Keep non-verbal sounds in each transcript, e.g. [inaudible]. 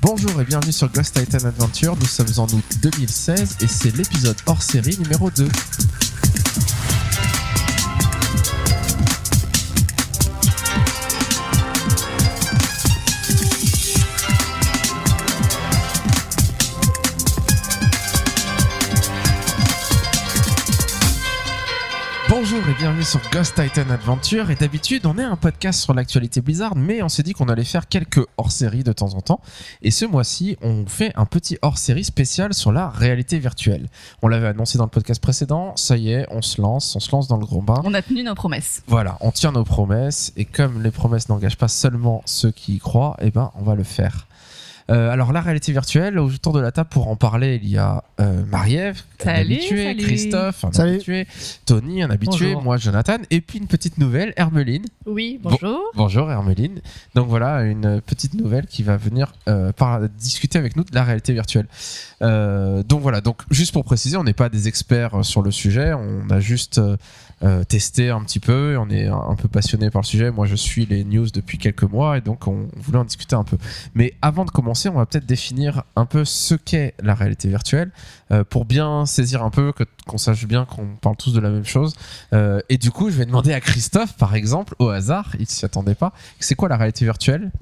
Bonjour et bienvenue sur Ghost Titan Adventure. Nous sommes en août 2016 et c'est l'épisode hors série numéro 2. Bienvenue sur Ghost Titan Adventure. Et d'habitude, on est un podcast sur l'actualité Blizzard, mais on s'est dit qu'on allait faire quelques hors-série de temps en temps. Et ce mois-ci, on fait un petit hors-série spécial sur la réalité virtuelle. On l'avait annoncé dans le podcast précédent. Ça y est, on se lance, on se lance dans le grand bain. On a tenu nos promesses. Voilà, on tient nos promesses. Et comme les promesses n'engagent pas seulement ceux qui y croient, eh ben, on va le faire. Euh, alors la réalité virtuelle, autour de la table pour en parler, il y a euh, Marie-Ève, un Salut, habitué, salut. Christophe, un Salut. habitué, Tony, un habitué, Bonjour. moi Jonathan, et puis une petite nouvelle, Hermeline. Oui, Bon- bonjour. Bonjour Hermeline. Donc voilà, une petite nouvelle qui va venir euh, par- discuter avec nous de la réalité virtuelle. Euh, donc voilà, donc juste pour préciser, on n'est pas des experts sur le sujet, on a juste euh, testé un petit peu, on est un, peu passionné par le sujet. Moi, je suis les news depuis quelques mois et donc on voulait en discuter un peu. Mais avant de commencer, on va peut-être définir un peu ce qu'est la réalité virtuelle euh, pour bien saisir un peu, qu'on sache bien qu'on parle tous de la même chose. Euh, et du coup, je vais demander à Christophe, par exemple, au hasard, il s'y attendait pas, c'est quoi la réalité virtuelle?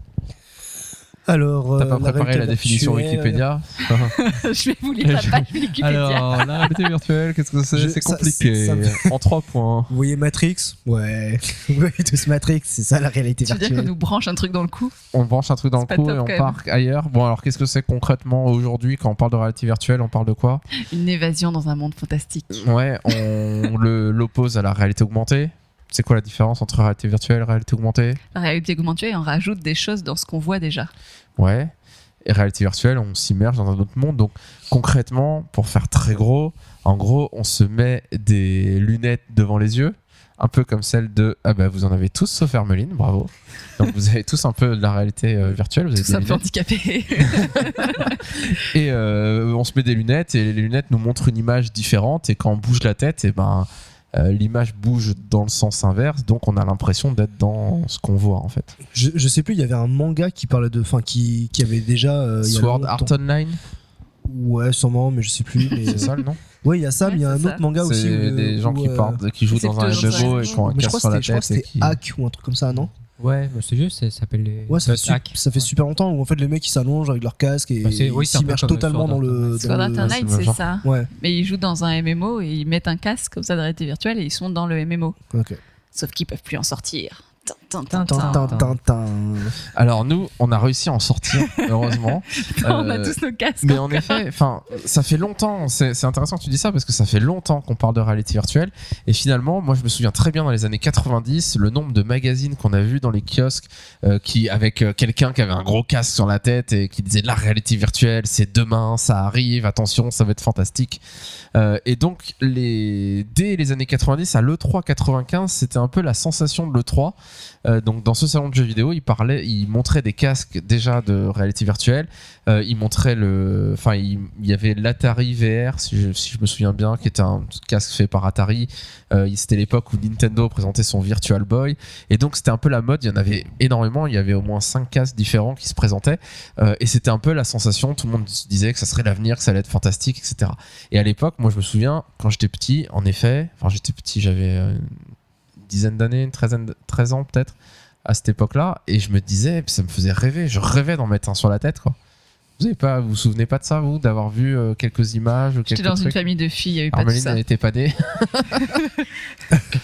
Alors, T'as pas euh, préparé réalité la définition virtuelle, Wikipédia [laughs] je vais vous lire la page Wikipédia. Alors, la réalité virtuelle, qu'est-ce que c'est C'est compliqué. ça- ça En trois points. Vous voyez Matrix Ouais. [laughs] Vous voyez tous Matrix, c'est ça la réalité Tu veux dire qu'on virtuelle. nous branche un truc dans le cou On branche un truc dans le pas cou et on part ailleurs. Bon, alors qu'est-ce que c'est concrètement aujourd'hui quand on parle de réalité virtuelle On parle de quoi? Une évasion dans un monde fantastique. Ouais, on [laughs] le- l'oppose à la réalité augmentée. C'est quoi la différence entre réalité virtuelle et réalité augmentée? La réalité augmentée, on rajoute des choses dans ce qu'on voit déjà. Ouais. Et réalité virtuelle, on s'immerge dans un autre monde. Donc concrètement, pour faire très gros, en gros, on se met des lunettes devant les yeux, un peu comme celle de. Ah bah vous en avez tous sauf Hermeline, bravo. Donc vous avez tous un peu de la réalité euh, virtuelle. Vous ça un peu lunettes. handicapé. [laughs] Et euh, on se met des lunettes et les lunettes nous montrent une image différente. Et quand on bouge la tête, et ben euh, l'image bouge dans le sens inverse. Donc on a l'impression d'être dans ce qu'on voit en fait. Je, je sais plus, il y avait un manga qui parlait de. Enfin, qui, qui avait déjà. euh, il y a Sword. Art Online, Ouais, sûrement, mais je sais plus. mais, c'est ça euh, le nom Ouais, il y a ça, Ouais, mais il y a un autre manga aussi. C'est où, des gens où, qui euh, partent, qui jouent dans un. MMO et qui ont un casque crois sur que la c'était je crois que c'était qui- Hack ou un truc comme ça, non Ouais, bah, c'est juste, ça s'appelle les. Ouais, ça fait, Dot su- hack. ça fait super longtemps où en fait les mecs ils s'allongent avec leur casque et Bah, c'est- oui, ils s'immergent comme totalement dans le. Sword Art Online, c'est ça. Ouais, Mais ils jouent dans un MMO et ils mettent un casque comme ça de réalité virtuelle et ils sont dans le MMO. ok. Sauf qu'ils peuvent plus en sortir. Alors nous, on a réussi à en sortir, [laughs] heureusement. On a Euh, tous nos casques. Mais en effet, enfin, ça fait longtemps. C'est c'est intéressant que tu dis ça parce que ça fait longtemps qu'on parle de réalité virtuelle. Et finalement, moi, je me souviens très bien dans les années 90, le nombre de magazines qu'on a vu dans les kiosques, euh, qui avec euh, quelqu'un qui avait un gros casque sur la tête et qui disait la réalité virtuelle, c'est demain, ça arrive, attention, ça va être fantastique. Euh, et donc, les, dès les années 90, à l'E3 95, c'était un peu la sensation de l'E3. Euh, donc, dans ce salon de jeux vidéo, il parlait, il montrait des casques déjà de réalité virtuelle. Euh, il montrait le, enfin, il, y avait l'Atari VR, si je, me souviens bien, qui était un casque fait par Atari. Euh, c'était l'époque où Nintendo présentait son Virtual Boy, et donc c'était un peu la mode. Il y en avait énormément. Il y avait au moins cinq casques différents qui se présentaient, Euh, et c'était un peu la sensation. Tout le monde se disait que ça serait l'avenir, que ça allait être fantastique, etc. Et à l'époque, moi, je me souviens quand j'étais petit, en effet, enfin, j'étais petit, j'avais euh, dizaine d'années, une treizaine, de- 13 ans peut-être à cette époque-là, et je me disais, ça me faisait rêver. Je rêvais d'en mettre un sur la tête, quoi. Vous avez pas, vous vous souvenez pas de ça, vous, d'avoir vu euh, quelques images ou J'étais dans une famille de filles, il n'y a eu pas de ça. n'était pas née, [laughs]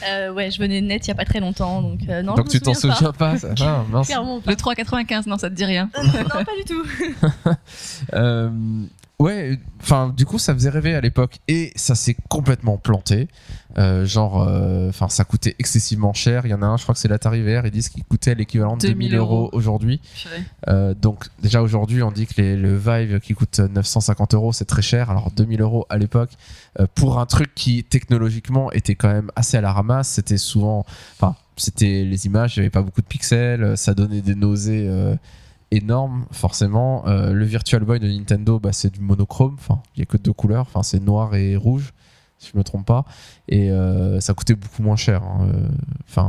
Euh, ouais, je venais de net il y a pas très longtemps, donc euh, non. donc je tu t'en souviens souviens pas. ça. Ah, mince. Clairement pas. Le 3,95, non, ça te dit rien. Euh, non, pas du tout. [laughs] Euh, ouais, enfin, du coup, ça faisait rêver à l'époque et ça s'est complètement planté. Euh, genre, enfin, ça coûtait excessivement cher. Il y en a un, je crois que c'est l'Atari VR, ils disent qu'il coûtait l'équivalent de 2000 2000 euros aujourd'hui. Euh, donc déjà aujourd'hui on dit que les- le Vive qui coûte 950 euros c'est très cher. Alors 2000 euros à l'époque euh, pour un truc qui technologiquement était quand même assez à la ramasse c'était souvent enfin c'était les images il n'y avait pas beaucoup de pixels euh, ça donnait des nausées euh, énormes forcément. Euh, le Virtual Boy de Nintendo bah, c'est du monochrome enfin il n'y a que deux couleurs enfin c'est noir et rouge si je me trompe pas. Et euh, ça coûtait beaucoup moins cher. hein, euh,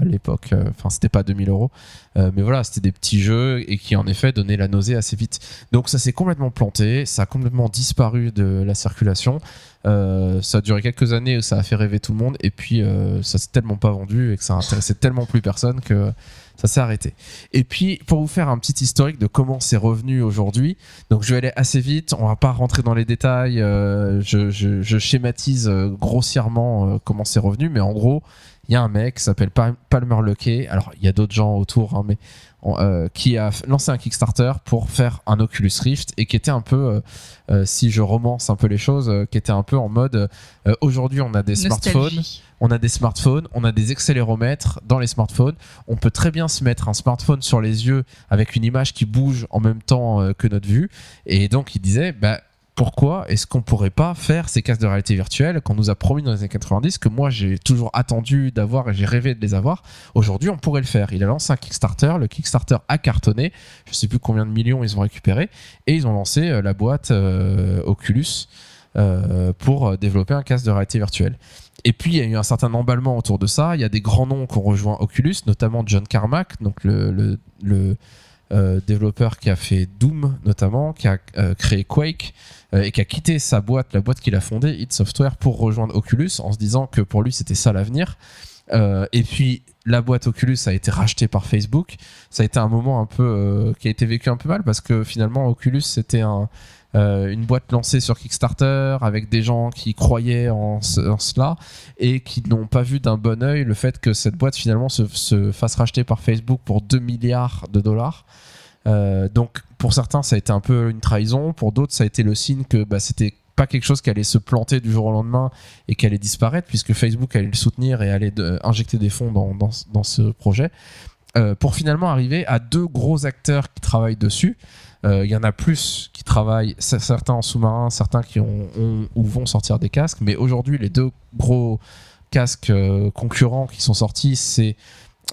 à l'époque, euh, enfin, c'était pas 2000 euros. Mais voilà, c'était des petits jeux et qui en effet donnaient la nausée assez vite. Donc ça s'est complètement planté, ça a complètement disparu de la circulation. Ça a duré quelques années, ça a fait rêver tout le monde. Et puis ça s'est tellement pas vendu et que ça intéressait tellement plus personne que ça s'est arrêté. Et puis, pour vous faire un petit historique de comment c'est revenu aujourd'hui, donc je vais aller assez vite, on va pas rentrer dans les détails, euh, je, je- je schématise euh, grossièrement euh, comment c'est revenu, mais en gros, il y a un mec qui s'appelle Pal- Palmer Luckey, alors il y a d'autres gens autour, hein, mais euh, qui a lancé un Kickstarter pour faire un Oculus Rift et qui était un peu, euh, si je romance un peu les choses, qui était un peu en mode, aujourd'hui on a des smartphones. On a des smartphones, on a des accéléromètres dans les smartphones. On peut très bien se mettre un smartphone sur les yeux avec une image qui bouge en même temps euh, que notre vue. Et donc il disait, bah, pourquoi est-ce qu'on pourrait pas faire ces casques de réalité virtuelle qu'on nous a promis dans les années 90, que moi j'ai toujours attendu d'avoir et j'ai rêvé de les avoir. Aujourd'hui, on pourrait le faire. Il a lancé un Kickstarter. Le Kickstarter a cartonné. Je sais plus combien de millions ils ont récupéré. Et ils ont lancé euh, la boîte euh, Oculus pour développer un casque de réalité virtuelle. Et puis il y a eu un certain emballement autour de ça. Il y a des grands noms qui ont rejoint Oculus, notamment John Carmack, donc le, euh, développeur qui a fait Doom notamment, qui a euh, créé Quake euh, et qui a quitté sa boîte, la boîte qu'il a fondée, id Software, pour rejoindre Oculus en se disant que pour lui c'était ça l'avenir. Et puis la boîte Oculus a été rachetée par Facebook. Ça a été un moment un peu qui a été vécu un peu mal parce que finalement Oculus c'était un, euh, une boîte lancée sur Kickstarter avec des gens qui croyaient en, ce- cela et qui n'ont pas vu d'un bon oeil le fait que cette boîte finalement se, se fasse racheter par Facebook pour 2 milliards de dollars. Euh, donc pour certains ça a été un peu une trahison, pour d'autres ça a été le signe que bah, c'était pas quelque chose qui allait se planter du jour au lendemain et qui allait disparaître puisque Facebook allait le soutenir et allait de- injecter des fonds dans, dans, ce projet Euh, pour finalement arriver à deux gros acteurs qui travaillent dessus. Euh, Il y en a plus qui travaillent, certains en sous-marin, certains qui ont, ou vont sortir des casques, mais aujourd'hui les deux gros casques euh, concurrents qui sont sortis, c'est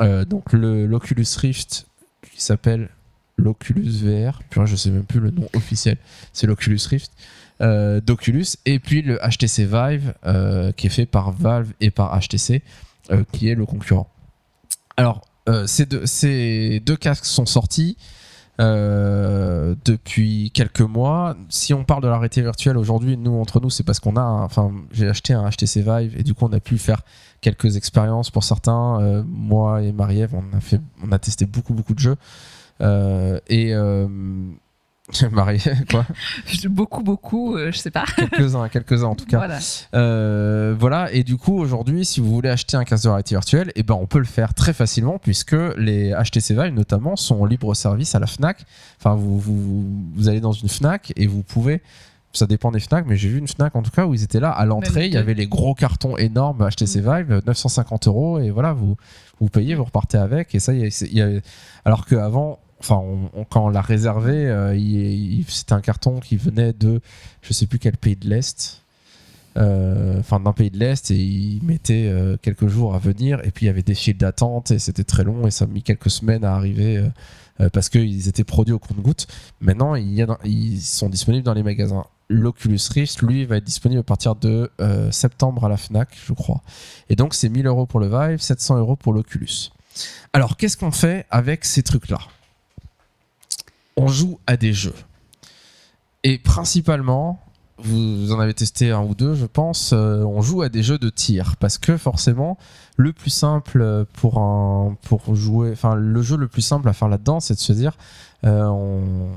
euh, donc l'Oculus Rift qui s'appelle l'Oculus VR. Purée, je sais même plus le nom officiel. C'est l'Oculus Rift d'Oculus et puis le HTC Vive qui est fait par Valve et par HTC qui est le concurrent. Alors ces deux casques sont sortis euh, depuis quelques mois. Si on parle de la réalité virtuelle aujourd'hui, nous entre nous, c'est parce qu'on a, enfin, j'ai acheté un HTC Vive et du coup on a pu faire quelques expériences pour certains. Euh, moi et Marie-Ève, on a fait, on a testé beaucoup beaucoup de jeux Euh, et [laughs] Marie, [laughs] quoi Beaucoup, beaucoup, euh, je sais pas. [laughs] Quelques-uns, quelques-uns en tout cas. Voilà. Euh, voilà, et du coup, aujourd'hui, si vous voulez acheter un casque de réalité virtuelle, eh ben, on peut le faire très facilement puisque les HTC Vive, notamment, sont en libre service à la Fnac. Enfin, vous, vous, vous allez dans une Fnac et vous pouvez. Ça dépend des Fnac, mais j'ai vu une Fnac en tout cas où ils étaient là à l'entrée. Il y avait les gros cartons énormes HTC Vive, 950 euros, et voilà, vous, vous payez, vous repartez avec. Et ça, y a- c'est- il y a- alors qu'avant, enfin, on- quand on l'a réservé, euh, il- il- c'était un carton qui venait de je sais plus quel pays de l'Est euh, enfin d'un pays de l'Est et ils mettaient euh, quelques jours à venir et puis il y avait des files d'attente et c'était très long et ça a mis quelques semaines à arriver euh, euh, parce qu'ils étaient produits au compte-gouttes. Maintenant, il ils sont disponibles dans les magasins. L'Oculus Rift, lui, va être disponible à partir de euh, septembre à la Fnac, je crois. Et donc, c'est 1000 euros pour le Vive, 700 euros pour l'Oculus. Alors, qu'est-ce qu'on fait avec ces trucs-là? On joue à des jeux. Et principalement, vous en avez testé un ou deux, je pense, euh, on joue à des jeux de tir. Parce que forcément, le plus simple pour, un, pour jouer, enfin, le jeu le plus simple à faire là-dedans, c'est de se dire, euh, on,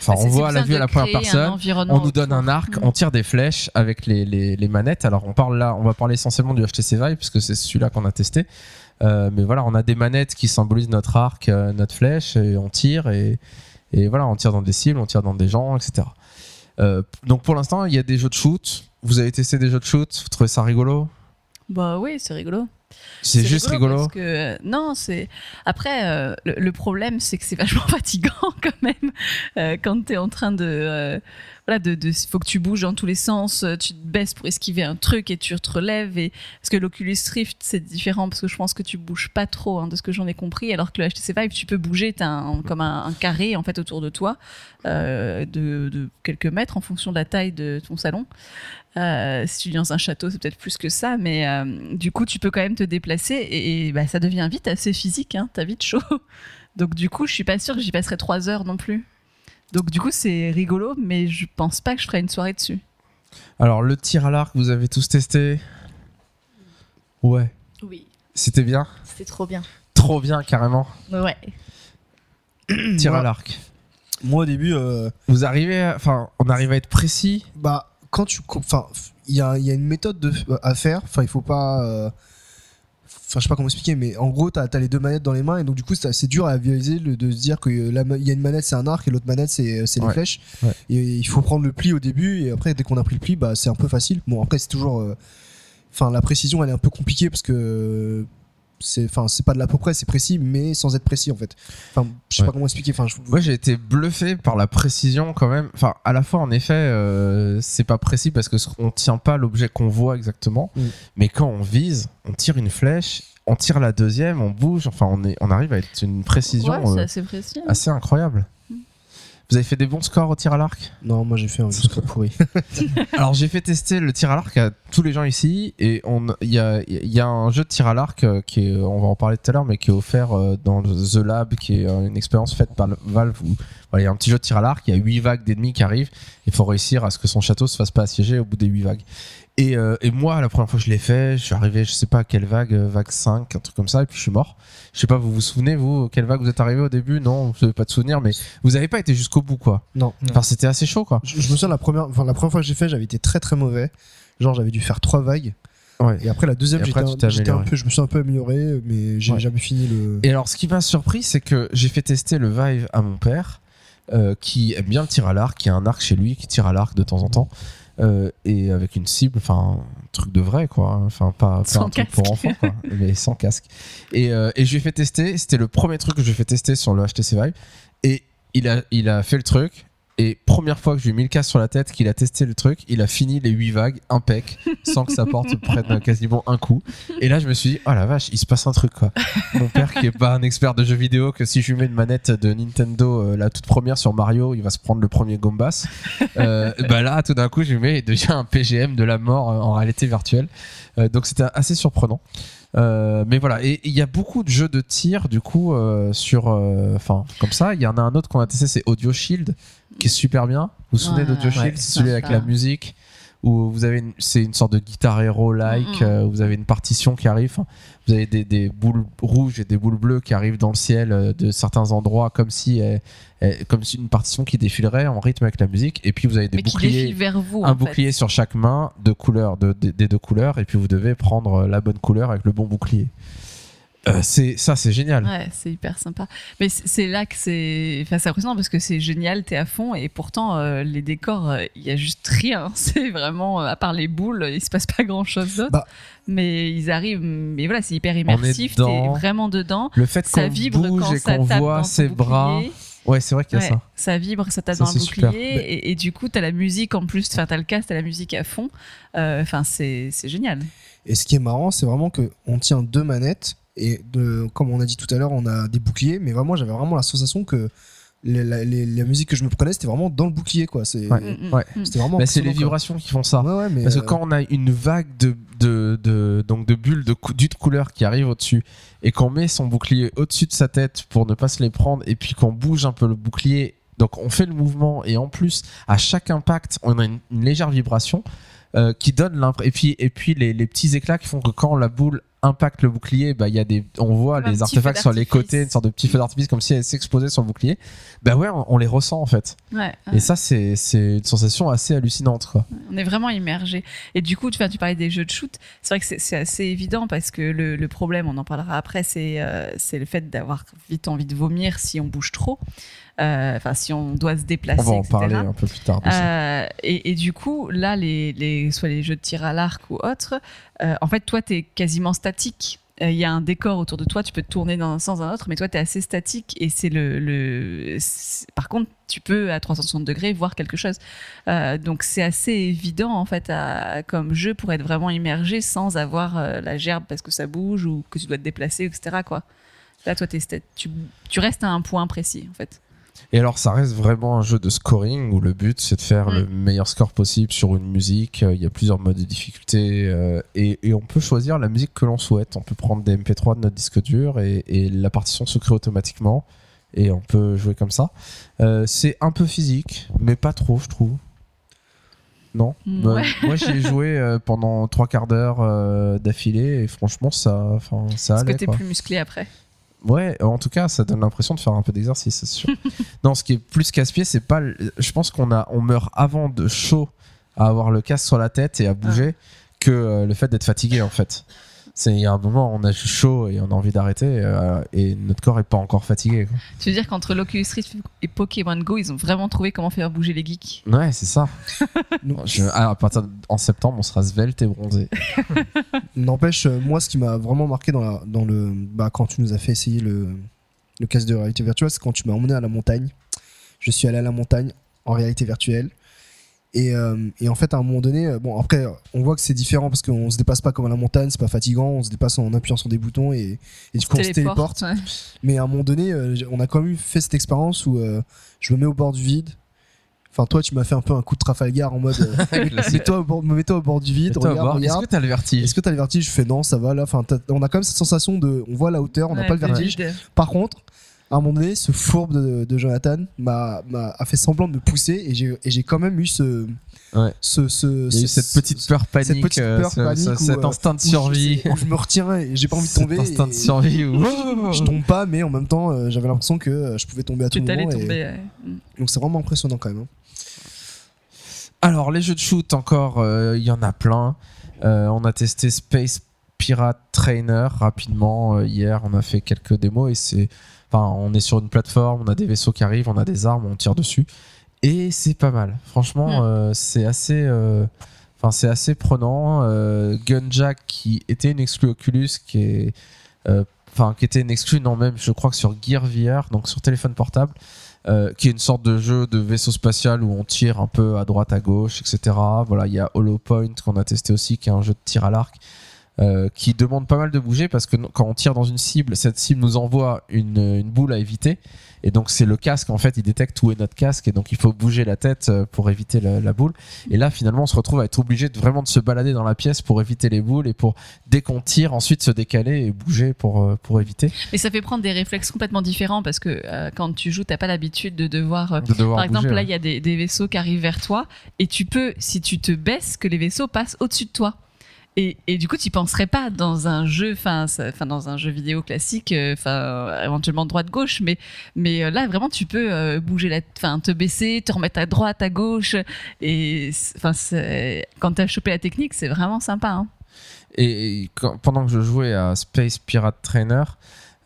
enfin, Bah, on voit la vue à la première personne. On nous donne un arc, on tire des flèches avec les, les, les manettes. Alors on parle là, on va parler essentiellement du HTC Vive puisque c'est celui-là qu'on a testé. Euh, mais voilà, on a des manettes qui symbolisent notre arc, notre flèche, et on tire et, et voilà, on tire dans des cibles, on tire dans des gens, etc. Euh, donc pour l'instant, il y a des jeux de shoot. Vous avez testé des jeux de shoot? Vous trouvez ça rigolo? Bah oui, c'est rigolo. C'est juste rigolo. Parce que, euh, non, c'est. Après, euh, le, le problème, c'est que c'est [laughs] vachement fatigant quand même quand t'es en train de. Voilà, de, faut que tu bouges dans tous les sens, euh, tu te baisses pour esquiver un truc et tu te relèves. Et parce que l'Oculus Rift c'est différent parce que je pense que tu bouges pas trop, hein, de ce que j'en ai compris, alors que le HTC Vive tu peux bouger, comme un, carré en fait autour de toi euh, de, quelques mètres en fonction de la taille de ton salon. Euh, si tu viens dans un château, c'est peut-être plus que ça, mais du coup, tu peux quand même te déplacer et, et, bah, ça devient vite assez physique. Hein, T'as vite chaud. [laughs] Donc, du coup, je suis pas sûre que j'y passerai trois heures non plus. Donc, du coup, c'est rigolo, mais je pense pas que je ferai une soirée dessus. Alors, le tir à l'arc, vous avez tous testé Ouais. Oui, C'était bien c'était trop bien. Trop bien, carrément. Ouais. [clears throat] Tir à l'arc. Moi, au début, euh, Vous arrivez à... Enfin, on arrive à être précis bah, quand tu. Enfin, il y a, il y a une méthode de, à faire. Enfin, il faut pas. euh, Enfin, je sais pas comment expliquer, mais en gros, t'as as les deux manettes dans les mains, et donc du coup, c'est assez dur à visualiser le- de se dire qu'il y a une manette, c'est un arc, et l'autre manette, c'est c'est les Ouais. flèches. Ouais. Et il faut prendre le pli au début, et après, dès qu'on a pris le pli, bah, c'est un peu facile. Bon, après, c'est toujours. euh, Enfin, la précision, elle est un peu compliquée parce que. C'est enfin, c'est pas de l'à peu près, c'est précis, mais sans être précis en fait. Enfin, je sais Ouais. pas comment expliquer. Enfin, je- Moi, j'ai été bluffé par la précision quand même. Enfin, à la fois, en effet, euh, c'est pas précis parce que ce- on tient pas l'objet qu'on voit exactement. Mm. Mais quand on vise, on tire une flèche, on tire la deuxième, on bouge. Enfin, on, est, on arrive à être une précision Ouais, euh, assez précis. hein. assez incroyable. Vous avez fait des bons scores au tir à l'arc? Non, moi j'ai fait un score pourri. [laughs] Alors j'ai fait tester le tir à l'arc à tous les gens ici et on il y a, il y a un jeu de tir à l'arc euh, qui est on va en parler tout à l'heure mais qui est offert euh, dans le The Lab qui est euh, une expérience faite par Valve où voilà, il y a un petit jeu de tir à l'arc, il y a 8 vagues d'ennemis qui arrivent, il faut réussir à ce que son château se fasse pas assiéger au bout des 8 vagues. Et, euh, et moi la première fois que je l'ai fait, je suis arrivé je sais pas à quelle vague, euh, vague 5, un truc comme ça et puis je suis mort. Je sais pas vous vous souvenez vous quelle vague vous êtes arrivé au début? Non, vous avez pas de souvenir mais vous avez pas été jusqu'au bout quoi. Non. Enfin c'était assez chaud quoi. Je, je me souviens la première, enfin, la première fois que j'ai fait, j'avais été très très mauvais. Genre j'avais dû faire trois vagues. Ouais. Et après la deuxième, après, j'étais un- j'étais un peu, je me suis un peu amélioré, mais j'ai Ouais. jamais fini le. Et alors, ce qui m'a surpris, c'est que j'ai fait tester le Vive à mon père, euh, qui aime bien le tir à l'arc, qui a un arc chez lui, qui tire à l'arc de temps en temps, euh, et avec une cible, enfin, un truc de vrai, quoi. hein. Enfin, pas, pas Sans un truc casque. pour enfants, quoi, mais sans casque. Et, euh, et je lui ai fait tester, c'était le premier truc que je lui ai fait tester sur le HTC Vive, et il a, il a fait le truc. Et première fois que je lui ai mis le casque sur la tête, qu'il a testé le truc, il a fini les 8 vagues impec, sans que sa porte prenne quasiment un coup. Et là, je me suis dit, oh la vache, il se passe un truc, quoi. Mon père qui est pas un expert de jeux vidéo que si je lui mets une manette de Nintendo euh, la toute première sur Mario il va se prendre le premier Gombas. Euh, bah là tout d'un coup je lui mets devient un PGM de la mort euh, en réalité virtuelle. Donc c'était assez surprenant. Mais voilà. Et il y a beaucoup de jeux de tir du coup sur enfin comme ça. Il y en a un autre qu'on a testé c'est Audio Shield qui est super bien vous vous souvenez Ouais, d'Audio Shield ouais, c'est celui avec la musique où vous avez une- c'est une sorte de guitare héros like Mhm. euh, vous avez une partition qui arrive vous avez des, des boules rouges et des boules bleues qui arrivent dans le ciel euh, de certains endroits comme si euh, euh, comme si une partition qui défilerait en rythme avec la musique et puis vous avez des mais boucliers défile vers vous. un bouclier fait. sur chaque main de couleur de, de- des deux couleurs et puis vous devez prendre la bonne couleur avec le bon bouclier Euh, c'est ça c'est génial Ouais, c'est hyper sympa. Mais c'est là que c'est. Enfin, c'est impressionnant parce que c'est génial, t'es à fond et pourtant, euh, les décors, euh, il y a juste rien. [laughs] C'est vraiment, euh, à part les boules, il se passe pas grand chose d'autre. Bah. Mais ils arrivent, mais voilà, c'est hyper immersif, t'es vraiment dedans. le fait Ça qu'on vibre bouge quand et ça qu'on tape voit dans ses bras ouais c'est vrai qu'il y a Ouais, ça ça vibre, ça tape Ça, dans super. bouclier et, et du coup, t'as la musique en plus. Enfin, t'as le casque, t'as la musique à fond. Euh, Enfin, c'est c'est génial. Et ce qui est marrant, c'est vraiment que on tient deux manettes et de, comme on a dit tout à l'heure, on a des boucliers, mais vraiment, j'avais vraiment la sensation que les- la, les- la musique que je me prenais, c'était vraiment dans le bouclier, quoi. C'est, Ouais. Mm, mm, ouais. C'était vraiment. Bah, c'est les quoi. vibrations qui font ça Ouais, ouais, mais Parce que euh, quand on a une vague de, de, de, donc de bulles de, cou- d'une couleur qui arrive au-dessus et qu'on met son bouclier au-dessus de sa tête pour ne pas se les prendre et puis qu'on bouge un peu le bouclier, donc on fait le mouvement et en plus à chaque impact on a une, une légère vibration euh, qui donne l'impression et puis et puis les, les petits éclats qui font que quand la boule impacte le bouclier bah y a des on voit Comme les artefacts sur les côtés une sorte de petit feu d'artifice comme si elle s'explosait sur le bouclier bah ouais on, on les ressent en fait Ouais, et ça c'est une sensation assez hallucinante quoi On est vraiment immergé. Et du coup, tu, tu parlais des jeux de shoot. C'est vrai que c'est- assez évident parce que le, le problème, on en parlera après, c'est euh, c'est le fait d'avoir vite envie de vomir si on bouge trop. Euh, Enfin, si on doit se déplacer. on va en etc. parler un peu plus tard. Euh, et, et du coup, là, les, les, soit les jeux de tir à l'arc ou autres, euh, en fait, toi, tu es quasiment statique. il y a un décor autour de toi, tu peux te tourner dans un sens, dans un autre, mais toi, tu es assez statique et c'est le. par contre, tu peux à 360 degrés voir quelque chose. Euh, donc, c'est assez évident, en fait, à- comme jeu pour être vraiment immergé sans avoir euh, la gerbe parce que ça bouge ou que tu dois te déplacer, etc. Quoi. Là, toi, tu, tu restes à un point précis, en fait. Et alors, ça reste vraiment un jeu de scoring où le but c'est de faire Mm. le meilleur score possible sur une musique. Euh, Il y a plusieurs modes de difficulté euh, et, et on peut choisir la musique que l'on souhaite. On peut prendre des MP3 de notre disque dur et, et la partition se crée automatiquement et on peut jouer comme ça. Euh, c'est un peu physique, mais pas trop, je trouve. Non? Mm, Bah. Moi, j'y ai [laughs] joué euh, pendant trois quarts d'heure euh, d'affilée et franchement, ça, ça Parce que allait. t'es plus musclé après. Ouais, en tout cas, ça donne l'impression de faire un peu d'exercice, c'est sûr. [laughs] non, ce qui est plus casse-pied, c'est pas. Je pense qu'on a, on meurt avant de chaud à avoir le casque sur la tête et à bouger que euh, le fait d'être fatigué, en fait. C'est il y a un moment, on a chaud et on a envie d'arrêter euh, et notre corps est pas encore fatigué. quoi. Tu veux dire qu'entre l'Oculus Rift et Pokémon Go, ils ont vraiment trouvé comment faire bouger les geeks? Ouais, c'est ça. [laughs] Non. Je- alors, à partir de- en septembre, on sera svelte et bronzé. [laughs] N'empêche, euh, moi, ce qui m'a vraiment marqué dans, la, dans le, bah, quand tu nous as fait essayer le, le casque de réalité virtuelle, c'est quand tu m'as emmené à la montagne. Je suis allé à la montagne en réalité virtuelle. Et, euh, et en fait, à un moment donné, euh, bon, après, on voit que c'est différent parce qu'on se déplace pas comme à la montagne, c'est pas fatigant, on se déplace en appuyant sur des boutons et, et du coup, on se téléporte. ouais. Mais à un moment donné, euh, on a quand même fait cette expérience où euh, je me mets au bord du vide. Enfin, toi, tu m'as fait un peu un coup de Trafalgar en mode euh, [laughs] mets-toi au, bord- mets-toi au bord du vide, regarde. Est-ce que t'as le vertige Est-ce que t'as le vertige? Je fais non, ça va là. Enfin, on a quand même cette sensation de, on voit la hauteur, on n'a Ouais, pas le vertige. vide. Par contre, à un moment donné, ce fourbe de, de Jonathan m'a, m'a- a fait semblant de me pousser et j'ai, et j'ai quand même eu ce, Ouais. ce, eu cette petite peur panique, cette petite euh, peur ce- panique ce- où, cet euh, instinct de où je- survie. où je me retiens et j'ai pas envie de Cet tomber. instinct de et- survie. [laughs] où- je tombe pas, mais en même temps, euh, j'avais l'impression que je pouvais tomber à tout moment. et- tomber. ouais. Mm. Donc c'est vraiment impressionnant quand même. hein. Alors, les jeux de shoot, encore, euh, il y en a plein. Euh, on a testé Space Pirate Trainer rapidement euh, hier. On a fait quelques démos et c'est. Enfin, on est sur une plateforme, on a des vaisseaux qui arrivent, on a des armes, on tire dessus. Et c'est pas mal. Franchement, Mm. euh, c'est assez. euh, Enfin, c'est assez prenant. Euh, Gunjack, qui était une exclue Oculus, qui est. Enfin, qui était une exclue, non, même, je crois que sur Gear VR, donc sur téléphone portable, euh, qui est une sorte de jeu de vaisseau spatial où on tire un peu à droite, à gauche, etc. Voilà, il y a Hollow Point qu'on a testé aussi, qui est un jeu de tir à l'arc, euh, qui demande pas mal de bouger parce que quand on tire dans une cible, cette cible nous envoie une, une boule à éviter. Et donc c'est le casque, en fait, il détecte où est notre casque et donc il faut bouger la tête euh, pour éviter la, la boule. Et là, finalement, on se retrouve à être obligé de vraiment de se balader dans la pièce pour éviter les boules et pour, dès qu'on tire, ensuite se décaler et bouger pour, euh, pour éviter Mais ça fait prendre des réflexes complètement différents parce que euh, quand tu joues, t'as pas l'habitude de devoir. euh, de devoir par exemple, là, il y a des, des vaisseaux qui arrivent vers toi et tu peux, si tu te baisses, que les vaisseaux passent au-dessus de toi. Et, du coup, tu penserais pas dans un jeu, dans un jeu vidéo classique, euh, enfin euh, éventuellement droite-gauche, mais mais euh, là vraiment tu peux bouger la, enfin te baisser, te remettre à droite, à gauche, et enfin quand t'as chopé la technique, c'est vraiment sympa. Hein. Et pendant que je jouais à Space Pirate Trainer,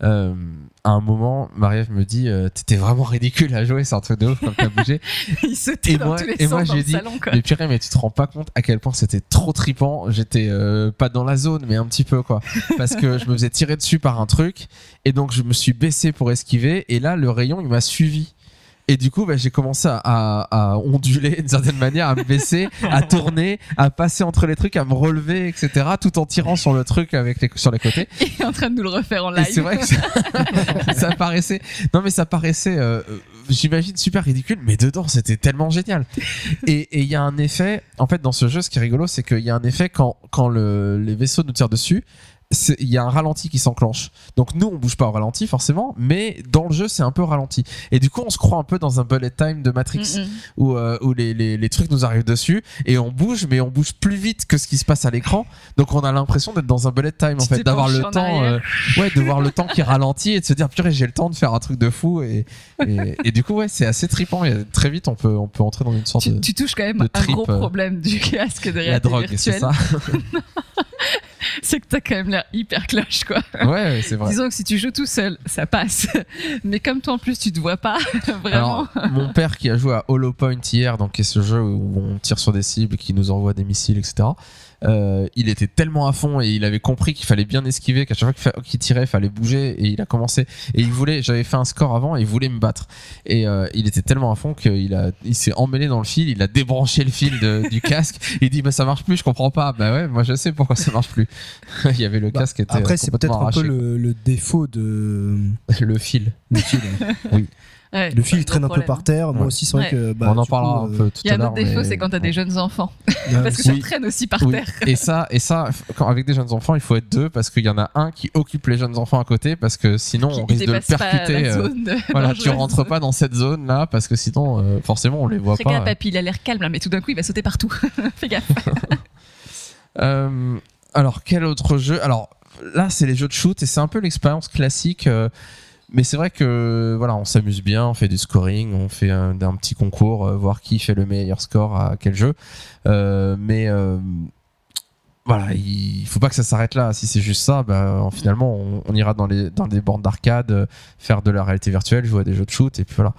euh, à un moment, Marie-Ève me dit euh, T'étais vraiment ridicule à jouer, c'est un truc de ouf comme t'as bougé. [laughs] Il sautait Et dans moi- tous les et moi, j'ai dit, salon. Quoi. mais purée, mais tu te rends pas compte à quel point c'était trop tripant. J'étais euh, pas dans la zone, mais un petit peu quoi. Parce que je me faisais tirer dessus par un truc, et donc je me suis baissé pour esquiver, et là, le rayon, il m'a suivi. Et du coup, bah, j'ai commencé à, à- à onduler d'une certaine manière, à me baisser, à [laughs] tourner, à passer entre les trucs, à me relever, etc. Tout en tirant sur le truc avec les, sur les côtés. [laughs] Il est en train de nous le refaire en Et live. c'est vrai que ça, [laughs] ça paraissait. Non, mais ça paraissait, euh, euh, j'imagine, super ridicule, mais dedans, c'était tellement génial. Et et il y a un effet, en fait, dans ce jeu, ce qui est rigolo, c'est qu'il y a un effet quand, quand le, les vaisseaux nous tirent dessus. Il y a un ralenti qui s'enclenche. Donc nous, on bouge pas au ralenti forcément, mais dans le jeu, c'est un peu ralenti. Et du coup, on se croit un peu dans un bullet time de Matrix Mm, où, euh, où les, les, les trucs nous arrivent dessus et on bouge, mais on bouge plus vite que ce qui se passe à l'écran. Donc on a l'impression d'être dans un bullet time en fait, d'avoir le en temps, euh, ouais, de voir le temps qui ralentit et de se dire purée, j'ai le temps de faire un truc de fou et, et, et du coup ouais, c'est assez trippant et très vite on peut on peut entrer dans une sorte Tu, de tu touches quand même un trip, gros euh, problème du casque de la réalité drogue, c'est ça. [laughs] [laughs] C'est que t'as quand même l'air hyper cloche, quoi. Ouais, ouais, c'est vrai. Disons que si tu joues tout seul, ça passe. [laughs] Mais comme toi en plus tu te vois pas, [laughs] vraiment. Alors, mon père qui a joué à Hollow Point hier, donc qui est ce jeu où on tire sur des cibles, qui nous envoie des missiles, etc. euh, il était tellement à fond et il avait compris qu'il fallait bien esquiver, qu'à chaque fois qu'il tirait, il fallait bouger et il a commencé et il voulait. J'avais fait un score avant et il voulait me battre et euh, il était tellement à fond qu'il a, il s'est emmêlé dans le fil, il a débranché le fil de- du [laughs] casque. Il dit bah ça marche plus, je comprends pas. Bah ouais, moi je sais pourquoi ça marche plus. [laughs] il y avait le Bah, casque qui était Après, c'est peut-être un peu le, le défaut de. [laughs] le fil. Le fil, ouais. Ouais, Le fil traîne un peu par terre. Moi Ouais. aussi, c'est vrai Ouais. que. bah, On en parlera coup, un euh, peu tout Il y a à un l'heure. autre défaut, mais- c'est quand t'as des jeunes enfants. ouais, [laughs] Parce que c'est- ça traîne aussi par Oui. terre. Et ça, et ça, quand avec des jeunes enfants, il faut être deux parce qu'il y en a un qui occupe les jeunes enfants à côté parce que sinon on risque de le percuter. la euh, de- voilà, tu rentres pas dans cette zone là parce que sinon euh, forcément on les voit Fais pas. gaffe, papy, il a l'air calme là, mais tout d'un coup il va sauter partout. [laughs] Fais gaffe. [laughs] Euh, alors quel autre jeu? Alors là c'est les jeux de shoot et c'est un peu l'expérience classique. Euh, mais c'est vrai que voilà, on s'amuse bien, on fait du scoring, on fait un, petit concours, euh, voir qui fait le meilleur score à quel jeu. Euh, mais euh, voilà, il faut pas que ça s'arrête là. Si c'est juste ça, bah, finalement, on, ira dans les dans des bornes d'arcade, euh, faire de la réalité virtuelle, jouer à des jeux de shoot, et puis voilà.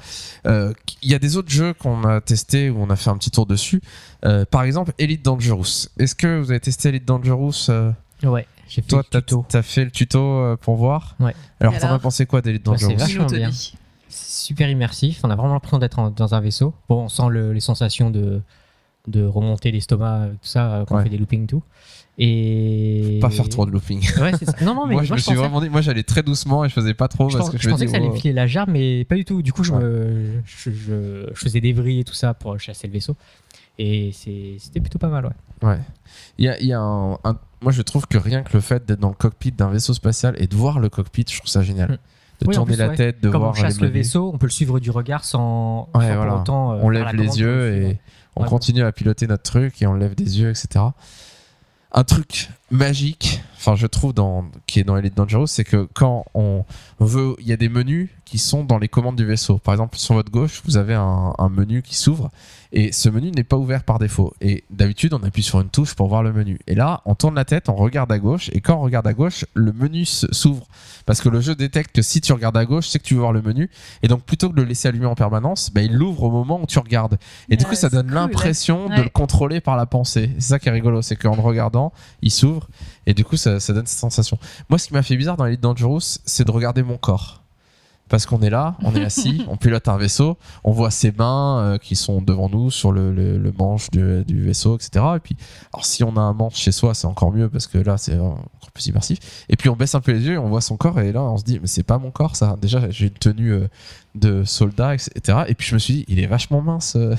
Euh, Il y a des autres jeux qu'on a testés où on a fait un petit tour dessus. Euh, par exemple, Elite Dangerous. Est-ce que vous avez testé Elite Dangerous euh, Ouais, j'ai fait Toi, le t'as tuto. as fait le tuto euh, pour voir Ouais. Alors, t'en as pensé quoi d'Elite c'est Dangerous vachement bien. super immersif. On a vraiment l'impression d'être dans un vaisseau. Bon, on sent le- les sensations de, de remonter l'estomac, tout ça, euh, quand Ouais. on fait des loopings, tout. Et. Pas faire trop de looping. Ouais, c'est ça. Non, non, mais moi, je me suis pensais- vraiment dit, moi j'allais très doucement et je faisais pas trop je, parce pense- que je je pensais dis, que ça allait wow. filer la jarre, mais pas du tout. Du coup, je, Ouais. me, je, je- je faisais des vrilles et tout ça pour chasser le vaisseau. Et c'était plutôt pas mal, ouais. Ouais. Il y a, il y a un, un- Moi, je trouve que rien que le fait d'être dans le cockpit d'un vaisseau spatial et de voir le cockpit, je trouve ça génial. Mm. De Oui, tourner plus, la ouais. tête, de Comme on voir chasse les le vaisseau, on peut le suivre du regard sans, Ouais, sans voilà. pour autant. euh, on lève les yeux on et on Ouais. continue à piloter notre truc et on lève des yeux, etc. Un truc magique, enfin je trouve dans, qui est dans Elite Dangerous, c'est que quand on veut, il y a des menus qui sont dans les commandes du vaisseau. Par exemple, sur votre gauche, vous avez un, un menu qui s'ouvre et ce menu n'est pas ouvert par défaut. Et d'habitude, on appuie sur une touche pour voir le menu. Et là, on tourne la tête, on regarde à gauche et quand on regarde à gauche, le menu s'ouvre parce que le jeu détecte que si tu regardes à gauche, c'est que tu veux voir le menu et donc plutôt que de le laisser allumé en permanence, bah, il l'ouvre au moment où tu regardes. Et du Ouais, coup, ça donne cool. l'impression de le contrôler par la pensée. C'est ça qui est rigolo, c'est qu'en le regardant, il s'ouvre et du coup, ça, ça donne cette sensation. Moi, ce qui m'a fait bizarre dans Elite Dangerous, c'est de regarder mon corps. Parce qu'on est là, on est assis, [laughs] on pilote un vaisseau, on voit ses mains euh, qui sont devant nous sur le, le- le manche du, du vaisseau, etc. Et puis, alors si on a un manche chez soi, c'est encore mieux parce que là, c'est encore plus immersif. Et puis, on baisse un peu les yeux, on voit son corps et là, on se dit, mais c'est pas mon corps, ça. Déjà, j'ai une tenue euh, de soldat, etc. Et puis, je me suis dit, il est vachement mince. euh.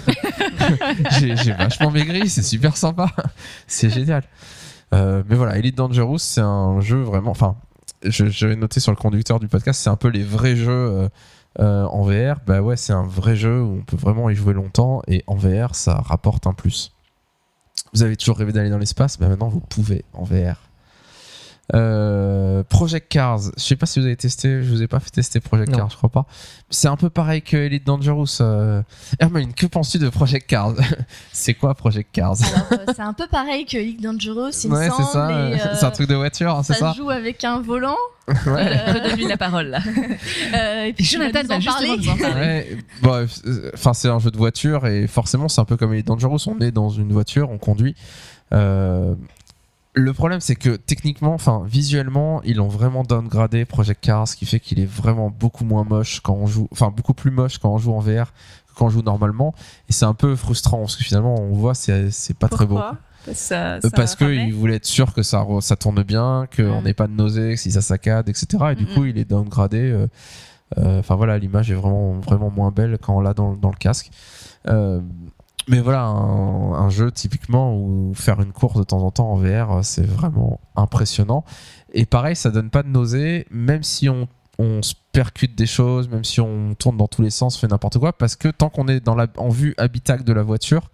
[laughs] j'ai vachement maigri, c'est super sympa. [laughs] c'est génial. Euh, mais voilà, Elite Dangerous, c'est un jeu vraiment. Enfin, je, je vais noter sur le conducteur du podcast, c'est un peu les vrais jeux euh, euh, en VR. Bah ouais, c'est un vrai jeu où on peut vraiment y jouer longtemps et en VR, ça rapporte un plus. Vous avez toujours rêvé d'aller dans l'espace, bah maintenant vous pouvez en VR. Euh, Project Cars, je sais pas si vous avez testé, je vous ai pas fait tester Project Non. Cars, je crois pas. C'est un peu pareil que Elite Dangerous. Euh... Hermeline, que penses-tu de Project Cars [laughs] C'est quoi Project Cars euh, c'est un peu pareil que League Dangerous, il me Ouais, c'est ça. euh, c'est un truc de voiture, hein, c'est ça ça joue avec un volant. [laughs] Ouais. Redonne-lui la parole là. [laughs] Euh, et puis Jonathan va justement parler. nous en parler. Ouais, bon, euh, enfin c'est un jeu de voiture et forcément c'est un peu comme Elite Dangerous. On est dans une voiture, on conduit. Euh, le problème c'est que techniquement, enfin visuellement, ils l'ont vraiment downgradé Project Cars, ce qui fait qu'il est vraiment beaucoup moins moche quand on joue, enfin beaucoup plus moche quand on joue en VR que quand on joue normalement. Et c'est un peu frustrant parce que finalement on voit c'est c'est pas très beau. Parce, que ça- Euh, ça parce voulait être sûr que ça, tourne bien, qu'on n'ait pas de nausée, que si ça saccade, etc. Et du coup, il est downgradé. euh, euh, Enfin voilà, l'image est vraiment, vraiment moins belle quand on l'a dans, dans le casque. Euh, mais voilà, un, jeu typiquement où faire une course de temps en temps en VR, euh, c'est vraiment impressionnant. Et pareil, ça donne pas de nausée, même si on, se percute des choses, même si on tourne dans tous les sens, fait n'importe quoi, parce que tant qu'on est en vue habitacle de la voiture,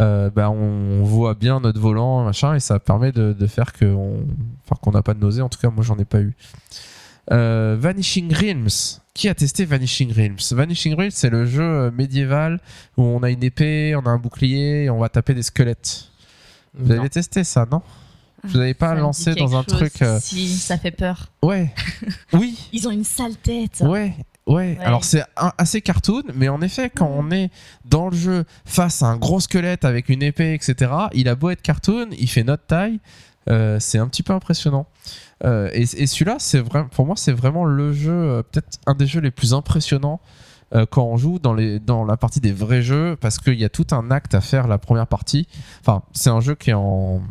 euh, bah, on voit bien notre volant, machin, et ça permet de, faire que on- enfin, qu'on n'a pas de nausée. En tout cas, moi, j'en ai pas eu. Euh, Vanishing Realms. Qui a testé Vanishing Realms? Vanishing Realms, c'est le jeu euh, médiéval où on a une épée, on a un bouclier et on va taper des squelettes. Vous Non. avez testé ça, non? Vous n'avez pas Ça lancé dans un chose. truc. euh, Si, ça fait peur. Ouais. [laughs] Oui. Ils ont une sale tête. Ouais. Ouais, Ouais. alors c'est assez cartoon, mais en effet, quand on est dans le jeu face à un gros squelette avec une épée, etc., il a beau être cartoon, il fait notre taille, euh, c'est un petit peu impressionnant. Euh, et et celui-là, pour moi, c'est vraiment le jeu, euh, peut-être un des jeux les plus impressionnants euh, quand on joue dans, les, dans la partie des vrais jeux, parce qu'il y a tout un acte à faire la première partie. Enfin, c'est un jeu qui est en,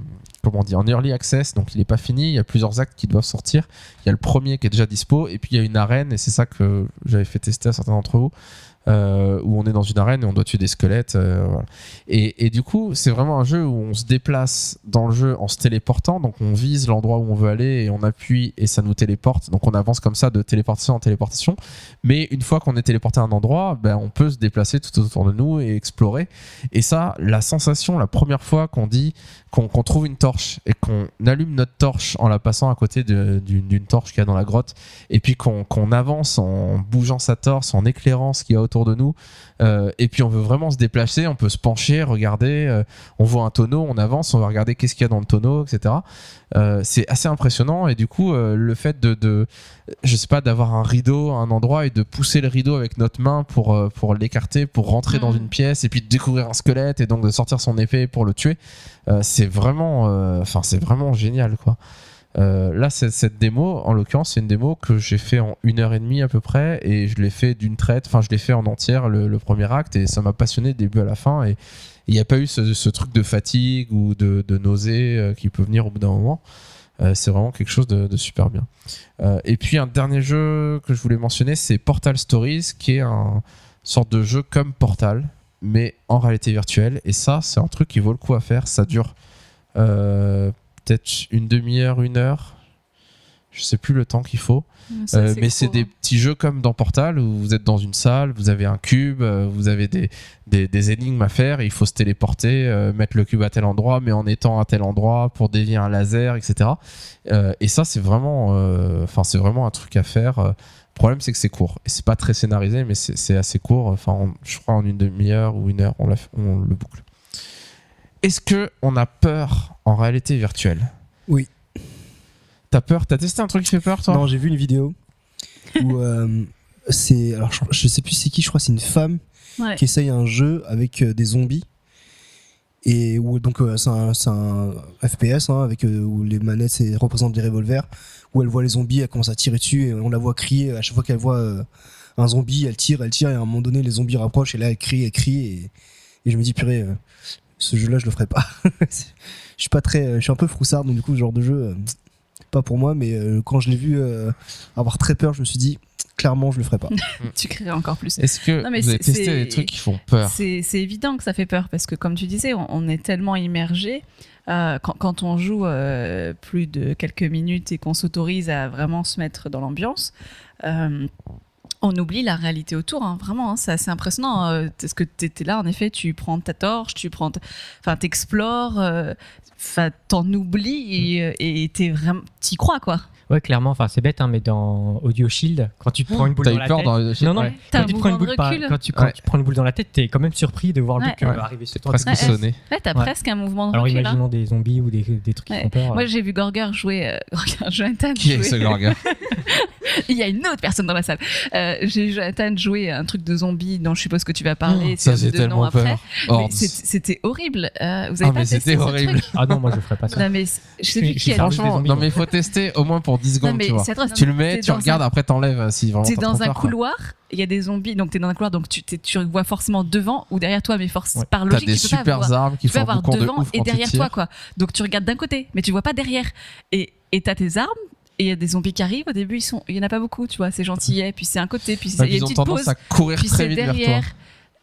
comment on en early access, donc il n'est pas fini. Il y a plusieurs actes qui doivent sortir. Il y a le premier qui est déjà dispo, et puis il y a une arène, et c'est ça que j'avais fait tester à certains d'entre vous, euh, où on est dans une arène et on doit tuer des squelettes. euh, et, du coup, c'est vraiment un jeu où on se déplace dans le jeu en se téléportant, donc on vise l'endroit où on veut aller et on appuie et ça nous téléporte. Donc on avance comme ça de téléportation en téléportation. Mais une fois qu'on est téléporté à un endroit, ben, on peut se déplacer tout autour de nous et explorer. Et ça, la sensation, la première fois qu'on dit qu'on trouve une torche et qu'on allume notre torche en la passant à côté d'une torche qu'il y a dans la grotte, et puis qu'on avance en bougeant sa torche, en éclairant ce qu'il y a autour de nous, euh, et puis on veut vraiment se déplacer, on peut se pencher, regarder, euh, on voit un tonneau, on avance, on va regarder qu'est-ce qu'il y a dans le tonneau, etc. Euh, c'est assez impressionnant et du coup le fait de, de je sais pas d'avoir un rideau à un endroit et de pousser le rideau avec notre main pour pour l'écarter pour rentrer dans Mhm. une pièce et puis de découvrir un squelette et donc de sortir son épée pour le tuer c'est vraiment enfin c'est vraiment génial quoi Euh, là cette démo en l'occurrence c'est une démo que j'ai fait en une heure et demie à peu près et je l'ai fait d'une traite enfin je l'ai fait en entière le, premier acte et ça m'a passionné du début à la fin et il n'y a pas eu ce, truc de fatigue ou de, nausée euh, qui peut venir au bout d'un moment euh, c'est vraiment quelque chose de, super bien. Et puis un dernier jeu que je voulais mentionner, c'est Portal Stories, qui est un sorte de jeu comme Portal, mais en réalité virtuelle. Et ça, c'est un truc qui vaut le coup à faire. Ça dure peut-être une demi-heure, une heure. Je sais plus le temps qu'il faut. Ça, Euh, mais c'est des hein. petits jeux comme dans Portal où vous êtes dans une salle, vous avez un cube, euh, vous avez des, des, des énigmes à faire, et il faut se téléporter, euh, mettre le cube à tel endroit, mais en étant à tel endroit pour dévier un laser, etc. Euh, et ça, c'est vraiment, enfin, c'est vraiment un truc à faire. Le problème, c'est que c'est court. Et c'est pas très scénarisé, mais c'est assez court. Enfin, en- je crois en une demi-heure ou une heure, on le boucle. Est-ce que on a peur en réalité virtuelle? Oui. T'as peur? T'as testé un truc qui fait peur, toi? Non, j'ai vu une vidéo où euh, c'est. Alors, je, je sais plus c'est qui, je crois que c'est une femme Ouais. qui essaye un jeu avec euh, des zombies. Et où donc euh, c'est un, FPS hein, avec euh, où les manettes représentent des revolvers où elle voit les zombies elle commence à tirer dessus et on la voit crier à chaque fois qu'elle voit euh, un zombie elle tire elle tire et à un moment donné les zombies rapprochent et là elle crie elle crie et, et je me dis purée euh, ce jeu là je le ferai pas [laughs] je suis pas très je suis un peu froussard donc du coup ce genre de jeu euh, pas pour moi mais euh, quand je l'ai vu euh, avoir très peur je me suis dit clairement je le ferai pas [laughs] Tu crées encore plus. Est-ce que Non, mais vous avez c'est- testé c'est- des trucs qui font peur C'est c'est évident que ça fait peur parce que, comme tu disais, on, on est tellement immergé. euh, quand, quand on joue euh, plus de quelques minutes et qu'on s'autorise à vraiment se mettre dans l'ambiance, euh, on oublie la réalité autour. hein, vraiment, hein, c'est assez impressionnant. euh, parce que tu étais là, en effet, tu prends ta torche, tu prends, enfin, t'explores, euh, enfin, t'en oublies et et t'es vraiment, t'y crois quoi. Ouais, clairement, enfin c'est bête, hein, mais dans Audio Shield, quand tu te prends une boule dans eu la peur tête, dans le non non, Ouais. T'as quand un tu prends une boule, par- quand tu, quand Ouais. tu prends une boule dans la tête, t'es quand même surpris de voir le truc Ouais. arriver sur toi. presque Ouais, sonné. Ouais, t'as Ouais. presque un mouvement de Alors recul. hein. imaginons des zombies ou des, des trucs Ouais. qui font peur. Moi, j'ai vu Gorger jouer. euh, [laughs] Gorger, Jonathan Qui est jouer- ce Gorga [laughs] Il y a une autre personne dans la salle. Euh, j'ai vu Jonathan jouer un truc de zombie dont je suppose que tu vas parler. Oh, Ça c'est j'ai tellement peur. C'est- C'était horrible. Euh, vous avez Ah pas mais testé c'était ce horrible. truc Ah non, moi je ferais pas ça. Non mais c'est- je sais plus qui a- Franchement, non mais faut tester au moins pour 10 Non, secondes, tu vois. c'est atroce. Tu le mets, tu regardes, un- après t'enlèves euh, si T'es t'as dans un peur, couloir, il y a des zombies, donc t'es dans un couloir, donc tu, tu vois forcément devant ou derrière toi, mais force Ouais. par T'as logique, des tu super voir. armes qui tu font avoir de devant ouf et derrière toi, quoi. Donc tu regardes d'un côté, mais tu vois pas derrière. Et t'as tes armes. Et il y a des zombies qui arrivent. Au début, ils sont, il y en a pas beaucoup, tu vois. C'est gentil. Puis c'est un côté, puis il y Ouais, a Ils une ont petite tendance pause. à courir Puis très c'est vite vers toi.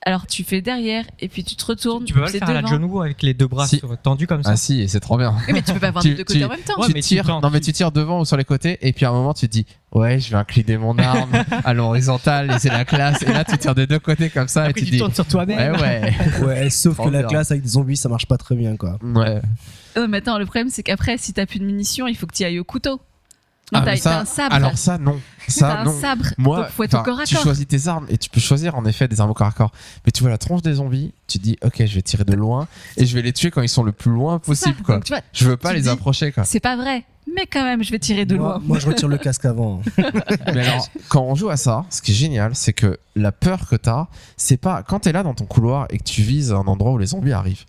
Alors tu fais derrière, et puis tu te retournes. Tu peux pas le faire à la. John Woo avec les deux bras Si. tendus comme ça. Ah si, et c'est trop bien. Oui, mais tu peux pas avoir [laughs] les deux côtés tu- en même temps. Ouais, tu mais tu tires, plantes. non mais tu tires devant ou sur les côtés et puis à un moment tu te dis ouais je vais incliner mon arme à l'horizontale et c'est la classe et là tu tires des deux côtés comme ça et tu tu te dis tournes sur toi-même. ouais ouais [laughs] ouais sauf que la bien. classe avec des zombies ça marche pas très bien quoi ouais Euh, mais attends, le problème c'est qu'après, si t'as plus de munitions, il faut que tu ailles au couteau. Ah, t'as ça- t'as un sabre. alors ça non [laughs] T'as ça un non sabre. moi donc faut être au corps à tu corps. choisis tes armes et tu peux choisir en effet des armes au corps à corps mais tu vois la tronche des zombies tu te dis ok je vais tirer de loin et je vais les tuer quand ils sont le plus loin possible quoi Donc, tu vois, je veux pas les dis- approcher quoi c'est pas vrai. mais quand même, je vais tirer de moi, loin. moi, je retire le [laughs] casque avant. hein. [laughs] Mais alors, quand on joue à ça, ce qui est génial, c'est que la peur que t'as, c'est pas quand t'es là dans ton couloir et que tu vises un endroit où les zombies arrivent.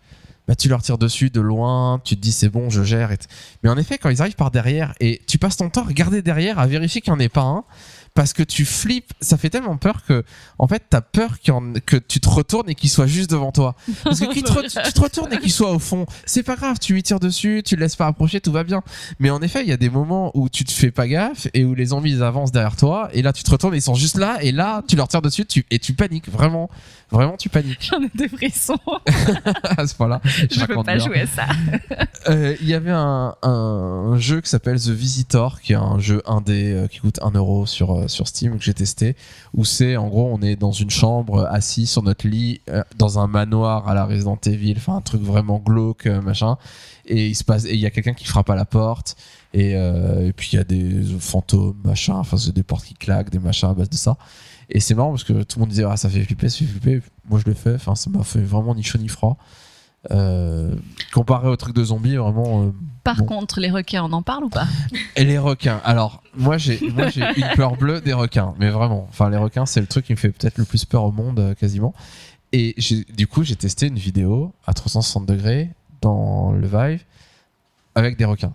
Bah, tu leur tires dessus de loin, tu te dis c'est bon, je gère. Et Mais en effet, quand ils arrivent par derrière et tu passes ton temps à regarder derrière, à vérifier qu'il n'y en ait pas un, parce que tu flippes, ça fait tellement peur que, en fait, t'as peur que tu te retournes et qu'il soit juste devant toi. Parce que te [laughs] tu te retournes et qu'il soit au fond, c'est pas grave, tu lui tires dessus, tu le laisses pas approcher, tout va bien. Mais en effet, il y a des moments où tu te fais pas gaffe et où les zombies ils avancent derrière toi et là tu te retournes et ils sont juste là et là tu leur tires dessus tu, et tu paniques vraiment, vraiment tu paniques J'en ai des frissons. [laughs] à ce point-là. Je peux raconte pas bien. jouer à ça. [laughs] Euh, Il y avait un, un jeu qui s'appelle The Visitor, qui est un jeu indé euh, qui coûte 1 euro sur, euh, sur Steam que j'ai testé, où c'est en gros on est dans une chambre euh, assis sur notre lit euh, dans un manoir à la Resident Evil, enfin un truc vraiment glauque euh, machin, et il se passe et il y a quelqu'un qui frappe à la porte et, puis il y a des fantômes machin, enfin c'est des portes qui claquent, des machins à base de ça. Et c'est marrant parce que tout le monde disait ah ça fait flipper, ça fait flipper. Moi je l'ai fait, enfin ça m'a fait vraiment ni chaud ni froid. Euh, comparé au truc de zombies, vraiment. euh, Par Bon. contre, les requins, on en parle ou pas et les requins. Alors, moi, j'ai, moi, j'ai [laughs] une peur bleue des requins. Mais vraiment. Enfin, les requins, c'est le truc qui me fait peut-être le plus peur au monde, euh, quasiment. Et du coup, j'ai testé une vidéo à 360 degrés dans le Vive avec des requins.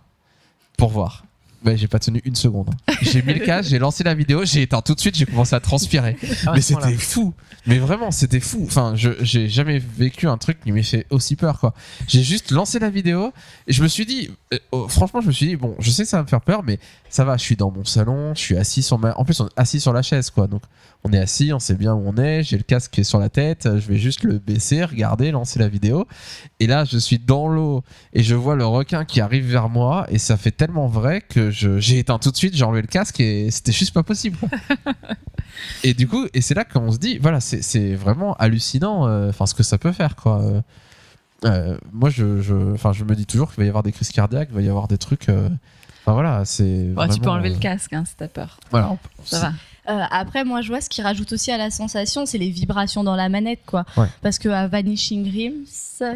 Pour voir. Mais j'ai pas tenu une seconde. [laughs] J'ai mis le casque, j'ai lancé la vidéo, j'ai éteint tout de suite, j'ai commencé à transpirer. Ah, mais c'était fou. Mais vraiment, c'était fou. Enfin, je j'ai jamais vécu un truc qui m'ait fait aussi peur, quoi. J'ai juste lancé la vidéo et je me suis dit, euh, oh, franchement, je me suis dit, bon, je sais que ça va me faire peur, mais ça va. Je suis dans mon salon, je suis assis sur ma, en plus, on est assis sur la chaise, quoi. Donc, on est assis, on sait bien où on est. J'ai le casque qui est sur la tête. Je vais juste le baisser, regarder, lancer la vidéo. Et là, je suis dans l'eau et je vois le requin qui arrive vers moi et ça fait tellement vrai que j'ai éteint tout de suite, j'ai enlevé le casque et c'était juste pas possible. [laughs] et du coup, et c'est là qu'on se dit, voilà, c'est vraiment hallucinant, euh, enfin ce que ça peut faire, quoi. Euh, euh, moi, je, je, je me dis toujours qu'il va y avoir des crises cardiaques, il va y avoir des trucs. euh, Enfin voilà, c'est. Tu peux enlever euh, le casque hein, si t'as peur. Voilà, Ça va. Euh, après, moi, je vois ce qui rajoute aussi à la sensation, c'est les vibrations dans la manette, quoi. Ouais. Parce que à Vanishing Rims,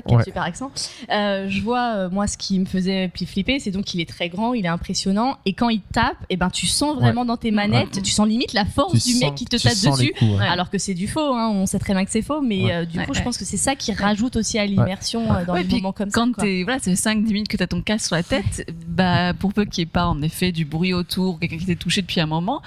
quel Ouais. super accent, euh, je vois, euh, moi, ce qui me faisait plus flipper, c'est donc qu'il est très grand, il est impressionnant, et quand il tape, et ben, tu sens vraiment dans tes manettes, tu sens limite la force tu du mec qui te tu tape dessus. coups, ouais. Ouais. Alors que c'est du faux, hein, on sait très bien que c'est faux, mais Ouais. euh, du Ouais, coup, je pense que c'est ça qui rajoute aussi à l'immersion euh, dans Ouais, les moments comme Quand ça. t'es, voilà, fait 5-10 minutes que t'as ton casque sur la tête, bah, pour peu qu'il n'y ait pas, en effet, du bruit autour, quelqu'un qui t'ait touché depuis un moment,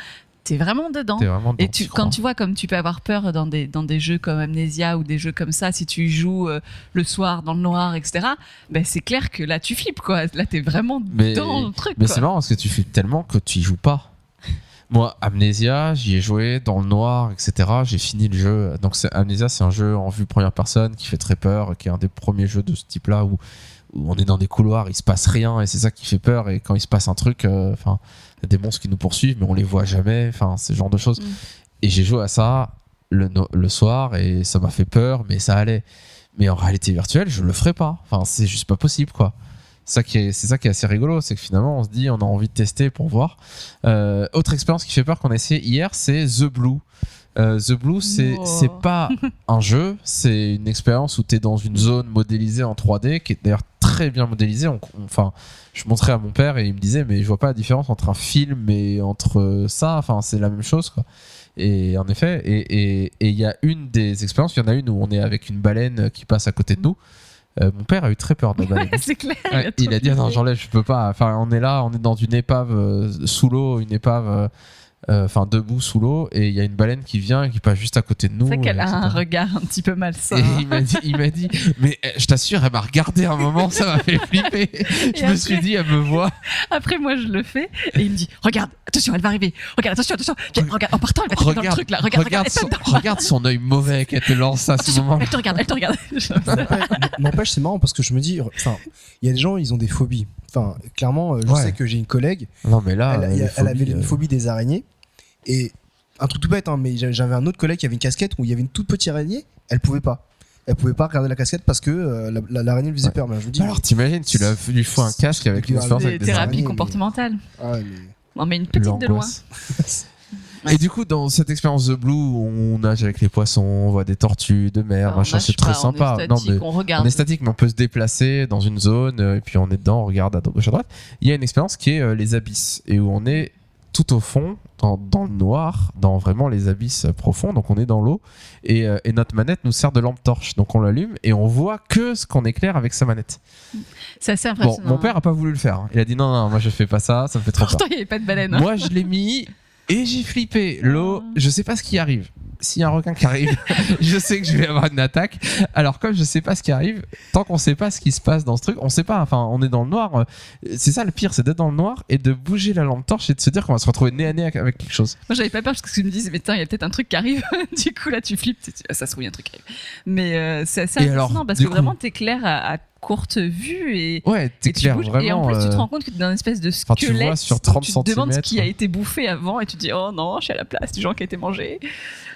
t'es vraiment dedans. Vraiment Et tu, tu quand tu vois comme tu peux avoir peur dans des, dans des jeux comme Amnesia ou des jeux comme ça, si tu joues euh, le soir dans le noir, etc., ben c'est clair que là tu flippes quoi. Là t'es vraiment Mais- dans le truc. Mais c'est marrant parce que tu flippes tellement que tu y joues pas. [laughs] Moi, Amnesia, j'y ai joué dans le noir, etc. J'ai fini le jeu. Donc, Amnesia, c'est un jeu en vue première personne qui fait très peur, qui est un des premiers jeux de ce type-là où, où on est dans des couloirs, il se passe rien et c'est ça qui fait peur. Et quand il se passe un truc, euh, enfin, des monstres qui nous poursuivent, mais on les voit jamais. Enfin, ce genre de choses. Mm. Et j'ai joué à ça le, soir et ça m'a fait peur, mais ça allait. Mais en réalité virtuelle, je le ferai pas. Enfin, c'est juste pas possible, quoi. Ça qui est- C'est ça qui est assez rigolo, c'est que finalement on se dit on a envie de tester pour voir. Euh, autre expérience qui fait peur qu'on a essayé hier, c'est The Blue. Euh, The Blue, c'est c'est pas [laughs] un jeu, c'est une expérience où tu es dans une zone modélisée en 3D, qui est d'ailleurs très bien modélisée. Enfin, je montrais à mon père et il me disait, mais je vois pas la différence entre un film et entre ça. Enfin, c'est la même chose, quoi. Et en effet, et et- et il y a une des expériences, il y en a une où on est avec une baleine qui passe à côté de nous. Euh, mon père a eu très peur de la baleine. [laughs] c'est clair. Ouais, il a dit ah non j'enlève je peux pas enfin on est là on est dans une épave euh, sous l'eau une épave enfin debout sous l'eau et il y a une baleine qui vient et qui passe juste à côté de nous C'est qu'elle euh, a un regard un petit peu malsain. et il m'a dit, il m'a dit, mais euh, je t'assure, elle m'a regardé un moment, ça m'a fait flipper. Je me après- suis dit, elle me voit. Après, moi, je le fais et il me dit Regarde, attention, elle va arriver. Regarde, attention, attention. Viens, regarde, en partant, elle va te mettre dans le truc là. Regarde, regarde, regarde, son, regarde son œil mauvais qu'elle te lance à ce moment. elle te regarde, elle te regarde. [laughs] N'empêche, c'est marrant parce que je me dis, enfin, il y a des gens, ils ont des phobies. Enfin, clairement, euh, je Ouais. sais que j'ai une collègue, Non, mais là, elle, euh, avait une euh, phobie des araignées. Et un truc tout bête, hein, mais j'a- j'avais un autre collègue qui avait une casquette où il y avait une toute petite araignée, elle pouvait pas. Elle pouvait pas regarder la casquette parce que euh, la- la- l'araignée lui faisait Ouais. peur. Mais je me dis, Alors t'imagines, tu l'as lui fous un casque avec une expérience avec des thérapies comportementales. ah, mais- Non, mais une petite de loin. [laughs] Et du coup, dans cette expérience de Blue, on nage avec les poissons, on voit des tortues de mer, Alors, machin, c'est très pas, on est sympa. Non, statique, mais on regarde. on est statique, mais on peut se déplacer dans une zone, euh, et puis on est dedans, on regarde à gauche à droite. Il y a une expérience qui est euh, les abysses, et où on est tout au fond, dans, dans le noir, dans vraiment les abysses profonds, donc on est dans l'eau, et, euh, et notre manette nous sert de lampe torche, donc on l'allume, et on voit que ce qu'on éclaire avec sa manette. C'est assez Bon, impressionnant. mon père a pas voulu le faire, hein. il a dit non, non, moi je fais pas ça, ça me fait trop peur. Pourtant, il n'y avait pas de baleine. hein. Moi, je l'ai mis et j'ai flippé. L'eau, je sais pas ce qui arrive. S'il y a un requin qui arrive, [laughs] je sais que je vais avoir une attaque. Alors comme je sais pas ce qui arrive, tant qu'on sait pas ce qui se passe dans ce truc, on sait pas. Enfin, on est dans le noir. euh, C'est ça le pire, c'est d'être dans le noir et de bouger la lampe torche et de se dire qu'on va se retrouver nez à nez avec- quelque chose. Moi, j'avais pas peur parce que je me disais, mais tiens, il y a peut-être un truc qui arrive. [laughs] du coup, là, tu flippes. tu- ah, ça se trouve, il y a un truc qui arrive. Mais euh, c'est assez Et impressionnant alors, parce que coup- vraiment, t'éclaires à, à courte vue et. Ouais, tu clair, bouges. vraiment. et en plus, tu te euh, rends compte que t'es dans une espèce de Enfin, tu squelette. vois sur où 30 tu te demandes ce qui a centimètres. été bouffé avant et tu te dis, oh non, je suis à la place du gens qui a été mangé.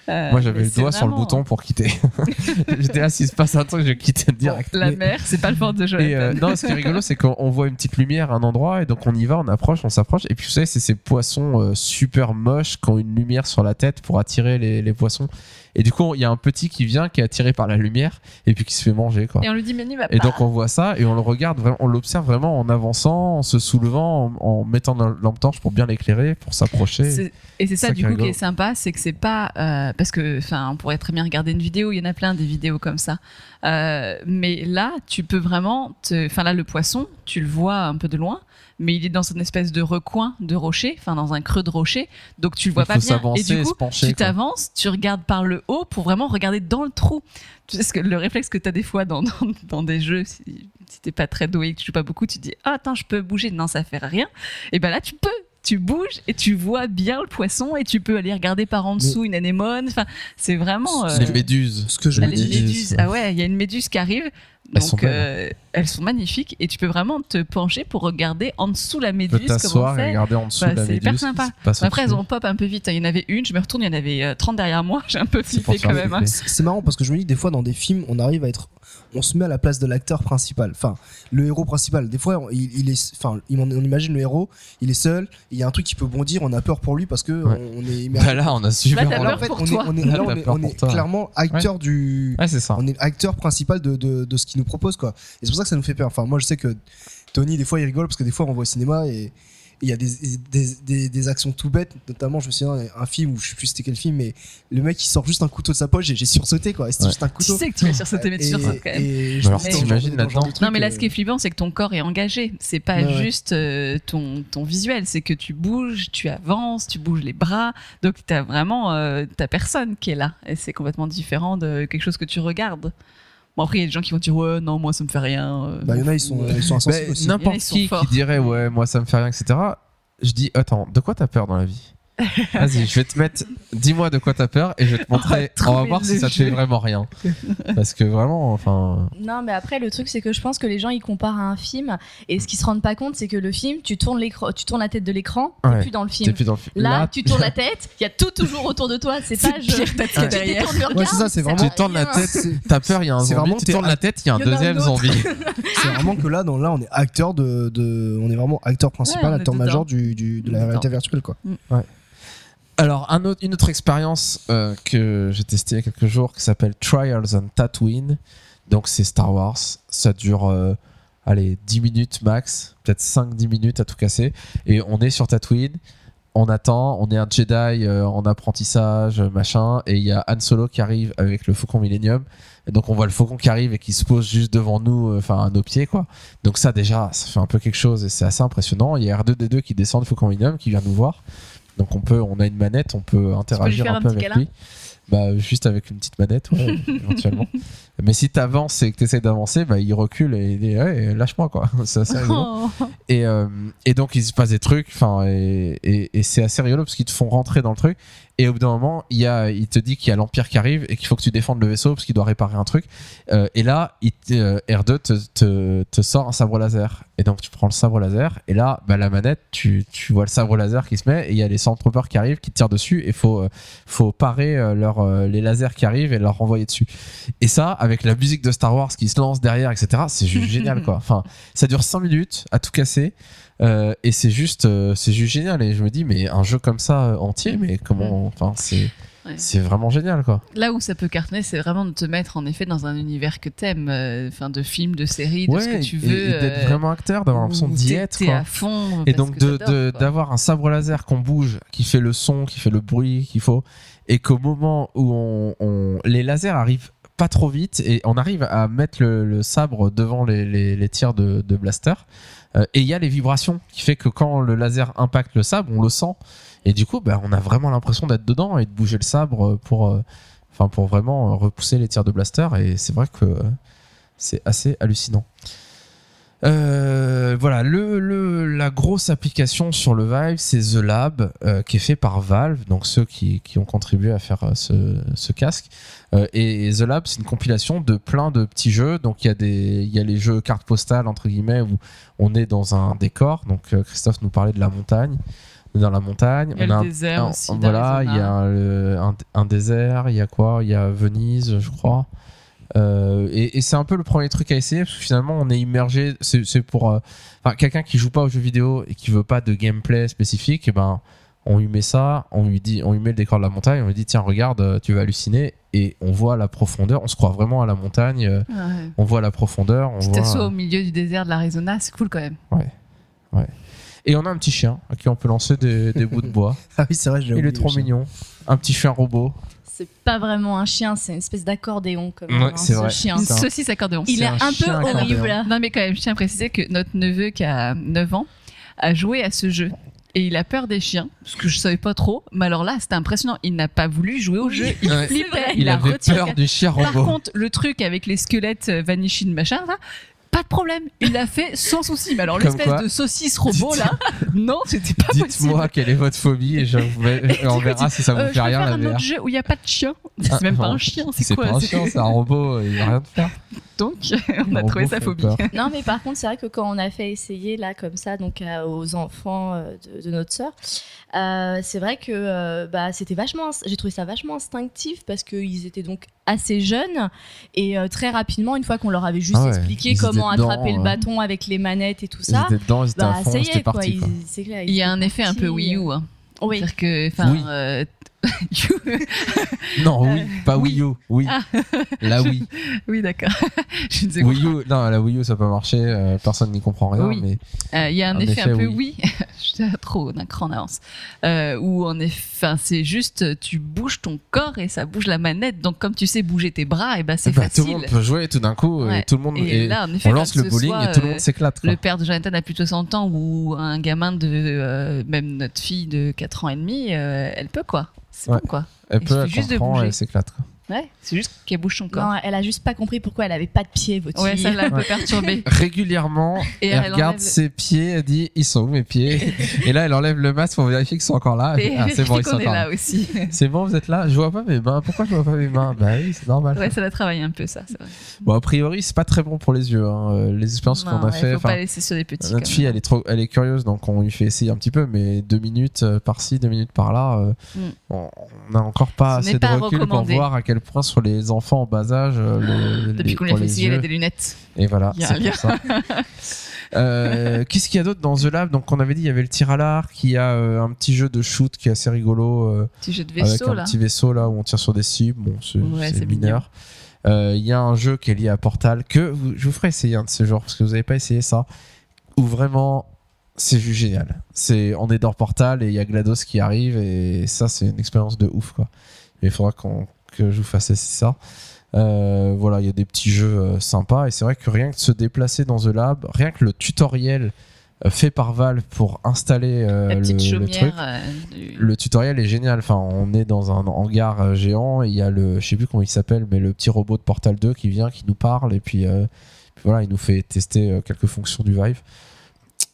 Euh, Moi, j'avais le doigt sur le bouton pour quitter. [laughs] J'étais là, s'il se passe un truc, je quitte direct. La mer, c'est pas le fort de Jonathan. Et euh, non, ce qui est rigolo, c'est qu'on on voit une petite lumière à un endroit et donc on y va, on approche, on s'approche. Et puis vous savez, c'est ces poissons euh, super moches qui ont une lumière sur la tête pour attirer les, les poissons. Et du coup, il y a un petit qui vient, qui est attiré par la lumière et puis qui se fait manger. Quoi. Et on lui dit, mais n'y va pas. Et donc on voit ça et on le regarde, on l'observe vraiment en avançant, en se soulevant, en, en mettant la lampe torche pour bien l'éclairer, pour s'approcher. Et c'est ça, ça du coup qui est sympa, c'est que c'est pas euh, parce que enfin on pourrait très bien regarder une vidéo, il y en a plein des vidéos comme ça. Euh, mais là, tu peux vraiment enfin là le poisson, tu le vois un peu de loin, mais il est dans une espèce de recoin de rocher, enfin dans un creux de rocher, donc tu le vois Il pas faut bien et s'avancer du et coup, se pencher, tu t'avances, tu regardes par le haut pour vraiment regarder dans le trou. Tu sais ce que le réflexe que tu as des fois dans, dans, dans des jeux si, si t'es pas très doué et que tu joues pas beaucoup, tu te dis ah attends, je peux bouger, non ça fait rien. Et ben là tu peux tu bouges et tu vois bien le poisson et tu peux aller regarder par en dessous une anémone. Enfin, c'est vraiment. euh, Les méduses. Ce que je ah, me les dis, méduses. Ah ouais, il y a une méduse qui arrive. Elles sont Donc, belles. euh, elles sont magnifiques et tu peux vraiment te pencher pour regarder en dessous la Tu méduse. t'asseoir et c'est. regarder en dessous Bah, la c'est méduse. hyper qui sympa. Après, elles ont pop un peu vite. Il y en avait une, je me retourne, il y en avait euh, 30 derrière moi. [laughs] J'ai un peu C'est flippé quand même. hein. C'est c'est marrant parce que je me dis que des fois dans des films, on arrive à être, on se met à la place de l'acteur principal, enfin le héros principal. Des fois, il, il est, enfin, on, on imagine le héros, il est seul, il y a un truc qui peut bondir, on a peur pour lui parce que Ouais. on, on est. Bah là, on a super. Bah, Alors, peur en fait, pour on est, on est, Là, là, [laughs] on on clairement acteur du, Ouais, c'est ça. on est acteur principal de, de, de ce qu'il nous propose quoi. Et c'est pour ça que ça nous fait peur. Enfin, moi je sais que Tony des fois il rigole parce que des fois on voit au cinéma et il y a des, des, des, des actions tout bêtes, notamment je me souviens un film où je sais plus c'était quel film, mais le mec il sort juste un couteau de sa poche et j'ai sursauté quoi. C'était Ouais. juste un Tu couteau. sais que tu vas sur cette mais tu sursautes quand même. et je Mais alors, t'imagines là-dedans Non, mais là, euh, ce qui est flippant, c'est que ton corps est engagé. C'est pas ouais. juste euh, ton, ton visuel, c'est que tu bouges, tu avances, tu bouges les bras. Donc, t'as vraiment euh, ta personne qui est là. Et c'est complètement différent de quelque chose que tu regardes. Bon, après, il y a des gens qui vont dire Ouais, non, moi, ça me fait rien. euh, Bah, il y en a, ils sont, ils sont Bah, insensibles aussi. N'importe Ils sont qui forts. qui dirait ouais moi ça me fait rien etc. Je dis attends de quoi t'as peur dans la vie? Vas-y je vais te mettre dis-moi de quoi t'as peur et je vais te montrer on va voir si ça te fait vraiment rien parce que vraiment enfin Non, mais après, le truc, c'est que je pense que les gens, ils comparent à un film. Et ce qu'ils se rendent pas compte, c'est que le film, tu tournes, l'écran, tu tournes la tête de l'écran, t'es Ouais. plus dans le film. plus dans le film. Là, tu tournes [laughs] la tête, il y a tout toujours autour de toi. C'est pas je. tu détournes le regard, Ouais, c'est ça, c'est vraiment- tu tournes la tête t'as peur il y a un zombie vraiment tu tournes la tête il y a un deuxième zombie [laughs] C'est vraiment que là, dans, là, on est acteur de, de- on est vraiment acteur principal, Ouais, acteur majeur du, du- de la réalité virtuelle quoi. Alors un autre, une autre expérience euh, que j'ai testée il y a quelques jours qui s'appelle Trials on Tatooine donc c'est Star Wars ça dure euh, allez 10 minutes max peut-être 5-10 minutes à tout casser et on est sur Tatooine on attend, on est un Jedi euh, en apprentissage, machin, et il y a Han Solo qui arrive avec le Faucon Millennium. Donc on voit le Faucon qui arrive et qui se pose juste devant nous, enfin à nos pieds, quoi. Donc ça déjà, ça fait un peu quelque chose et c'est assez impressionnant. Il y a R2D2 qui descend du Faucon Millennium, qui vient nous voir. Donc on peut, on a une manette, on peut interagir un peu avec câlin lui. Bah juste avec une petite manette, ouais, [laughs] éventuellement. Mais si t'avances et que t'essayes d'avancer, bah il recule et il dit lâche-moi quoi. [laughs] C'est assez rigolo. Oh. Et, euh, et donc il se passe des trucs, enfin, et, et, et c'est assez rigolo parce qu'ils te font rentrer dans le truc. Et au bout d'un moment, il, y a, il te dit qu'il y a l'Empire qui arrive et qu'il faut que tu défendes le vaisseau parce qu'il doit réparer un truc. Euh, et là, il te- euh, R2 te, te, te sort un sabre laser. Et donc tu prends le sabre laser et là, bah, la manette, tu, tu vois le sabre laser qui se met et il y a les Stormtroopers qui arrivent, qui te tirent dessus et faut, euh, faut parer leur, les lasers qui arrivent et leur renvoyer dessus. Et ça, avec la musique de Star Wars qui se lance derrière, etc., c'est juste génial [laughs] quoi. Enfin, ça dure 5 minutes à tout casser. Euh, et c'est juste, euh, c'est juste génial. Et je me dis, mais un jeu comme ça euh, entier, mais comment, enfin, c'est, Ouais. c'est vraiment génial, quoi. Là où ça peut cartonner, c'est vraiment de te mettre en effet dans un univers que t'aimes, euh, enfin de films, de séries, de ce que tu veux. et, d'être euh, vraiment acteur, d'avoir l'impression d'y être, quoi. à fond. Et donc d'avoir un sabre laser qu'on bouge, qui fait le son, qui fait le bruit qu'il faut, et qu'au moment où on, on- les lasers arrivent pas trop vite et on arrive à mettre le, le sabre devant les, les- les tirs de, de blaster, et il y a les vibrations qui fait que quand le laser impacte le sabre, on le sent, et du coup, bah, on a vraiment l'impression d'être dedans et de bouger le sabre pour, euh, enfin pour vraiment euh, repousser les tirs de blaster, et c'est vrai que euh, c'est assez hallucinant. Euh, voilà, le, le- la grosse application sur le Vive, c'est The Lab, euh, qui est fait par Valve, donc ceux qui, qui ont contribué à faire euh, ce, ce casque. Et, et The Lab, c'est une compilation de plein de petits jeux. Donc il y a des, y a les jeux cartes postales entre guillemets où on est dans un décor. Donc Christophe nous parlait de la montagne. On est dans la montagne. Il y a on le un- désert un- aussi Voilà, il y a un désert. Il y a quoi? Il y a Venise, je crois. Euh, et, et c'est un peu le premier truc à essayer parce que finalement on est immergé. C'est pour euh, enfin, quelqu'un qui joue pas aux jeux vidéo et qui veut pas de gameplay spécifique. Et ben on lui met ça, on lui dit, on lui met le décor de la montagne, on lui dit tiens regarde, euh, tu vas halluciner et on voit la profondeur. On se croit vraiment à la montagne. Ouais. On voit la profondeur. On Tu voit... t'assois au milieu du désert de l'Arizona, c'est cool quand même. Et on a un petit chien à qui on peut lancer des, des bouts de bois. [laughs] Ah oui, c'est vrai, j'ai Il est trop mignon. Un petit chien robot. C'est pas vraiment un chien, c'est une espèce d'accordéon comme Ouais, hein, c'est ce vrai. chien. Une ça. saucisse accordéon. Il est un un, peu horrible. Non, mais quand même, je tiens à préciser que notre neveu qui a 9 ans a joué à ce jeu. Et il a peur des chiens, ce que je savais pas trop. Mais alors là, c'était impressionnant. Il n'a pas voulu jouer au jeu. Il Ouais. flippait. Il, a avait retiré peur du chien Par robot. contre, le truc avec les squelettes euh, vanishing machin, ça, pas de problème. Il l'a fait sans souci. Mais alors, l'espèce de saucisse robot là, [laughs] non, c'était pas possible. Dites-moi quelle est votre phobie et je [laughs] on verra si ça vous Euh, fait je rien la un autre jeu où il n'y a pas de chien. C'est Ah, même pas un chien, c'est C'est quoi pas un c'est- chien, c'est un robot, il va rien te faire. Donc, [laughs] on a trouvé fait phobie. peur. Non, mais par contre, c'est vrai que quand on a fait essayer là comme ça, donc à- aux enfants euh, de, de notre sœur, euh, c'est vrai que euh, bah, c'était vachement, j'ai trouvé ça vachement instinctif parce qu'ils étaient donc assez jeunes et euh, très rapidement, une fois qu'on leur avait juste Ah ouais, expliqué comment dedans, attraper le euh. bâton avec les manettes et tout Ils ça, étaient dedans, ils étaient bah à fond, ça y est quoi. parti. ils- clair, ils Il y a un effet un peu Wii U. euh, Hein. Oui. C'est-à-dire que, enfin, Oui. euh, [laughs] [laughs] Non, Euh, oui, pas Wii U, oui. Ah. La [laughs] Wii. oui, d'accord. je Wii U, non, la Wii U ça peut marcher, euh, personne n'y comprend rien, Oui. Euh, Il y a un effet, effet, un peu oui. oui, j'étais trop d'un cran en avance. Euh, où en effet, c'est juste tu bouges ton corps et ça bouge la manette. Donc comme tu sais bouger tes bras, et ben c'est bah, tout facile. le monde peut jouer tout d'un coup, Ouais. et tout le monde, Et et là, en effet, on lance le bowling soit, et tout le euh, monde s'éclate. Le père de Jonathan a plus de 60 ans ou un gamin de euh, même notre fille de 4 ans et demi, euh, elle peut quoi. C'est Ouais. bon quoi. Elle il peut, elle juste de comprend, bouger. elle s'éclate. Ouais, c'est juste qu'elle bouge son corps. Non, elle a juste pas compris pourquoi elle avait pas de pied, votre ouais, fille. ça l'a un peu perturbée. [laughs] Régulièrement, Et elle, elle regarde enlève- ses pieds, elle dit ils sont où mes pieds? Et là, elle enlève le masque pour vérifier qu'ils sont encore là. Ah, c'est bon, ils qu'on sont est encore là là. aussi. [laughs] C'est bon, vous êtes là? Je vois pas mes mains. Pourquoi je vois pas mes mains? Bah oui, c'est normal. ouais, ça l'a travaillé un peu ça. c'est vrai. Bon, a priori, c'est pas très bon pour les yeux. hein. Euh, Les expériences qu'on Non, a ouais, fait. faut enfin, pas laisser sur les petits. Notre fille, elle est trop, elle est curieuse, donc on lui fait essayer un petit peu, mais deux minutes euh, par-ci, deux minutes par-là, euh, Mm. on on n'a encore pas Ce assez de recul pour recommandé. voir à quel point sur les enfants en bas âge, euh, le- Depuis qu'on fait les essayer, yeux. des lunettes. Et voilà, c'est pour ça. [laughs] Euh, Qu'est-ce qu'il y a d'autre dans The Lab? Donc, on avait dit il y avait le tir à l'arc, il y a euh, un petit jeu de shoot qui est assez rigolo. euh, Petit jeu de avec vaisseau un là. petit vaisseau là où on tire sur des cibles. Bon, c'est Ouais, mineur. Euh, Il y a un jeu qui est lié à Portal que vous- je vous ferai essayer un de ces genres parce que vous n'avez pas essayé ça. Où vraiment c'est juste génial. C'est on est dans Portal et il y a Glados qui arrive et ça c'est une expérience de ouf quoi. Mais il faudra qu'on que je vous fasse ça. Euh, voilà, il y a des petits jeux euh, sympas et c'est vrai que rien que de se déplacer dans The Lab, rien que le tutoriel euh, fait par Valve pour installer euh, le, le truc, euh, du- le tutoriel est génial. Enfin, on est dans un hangar géant et il y a le, je sais plus comment il s'appelle, mais le petit robot de Portal 2 qui vient, qui nous parle et puis, euh, puis voilà, il nous fait tester quelques fonctions du Vive.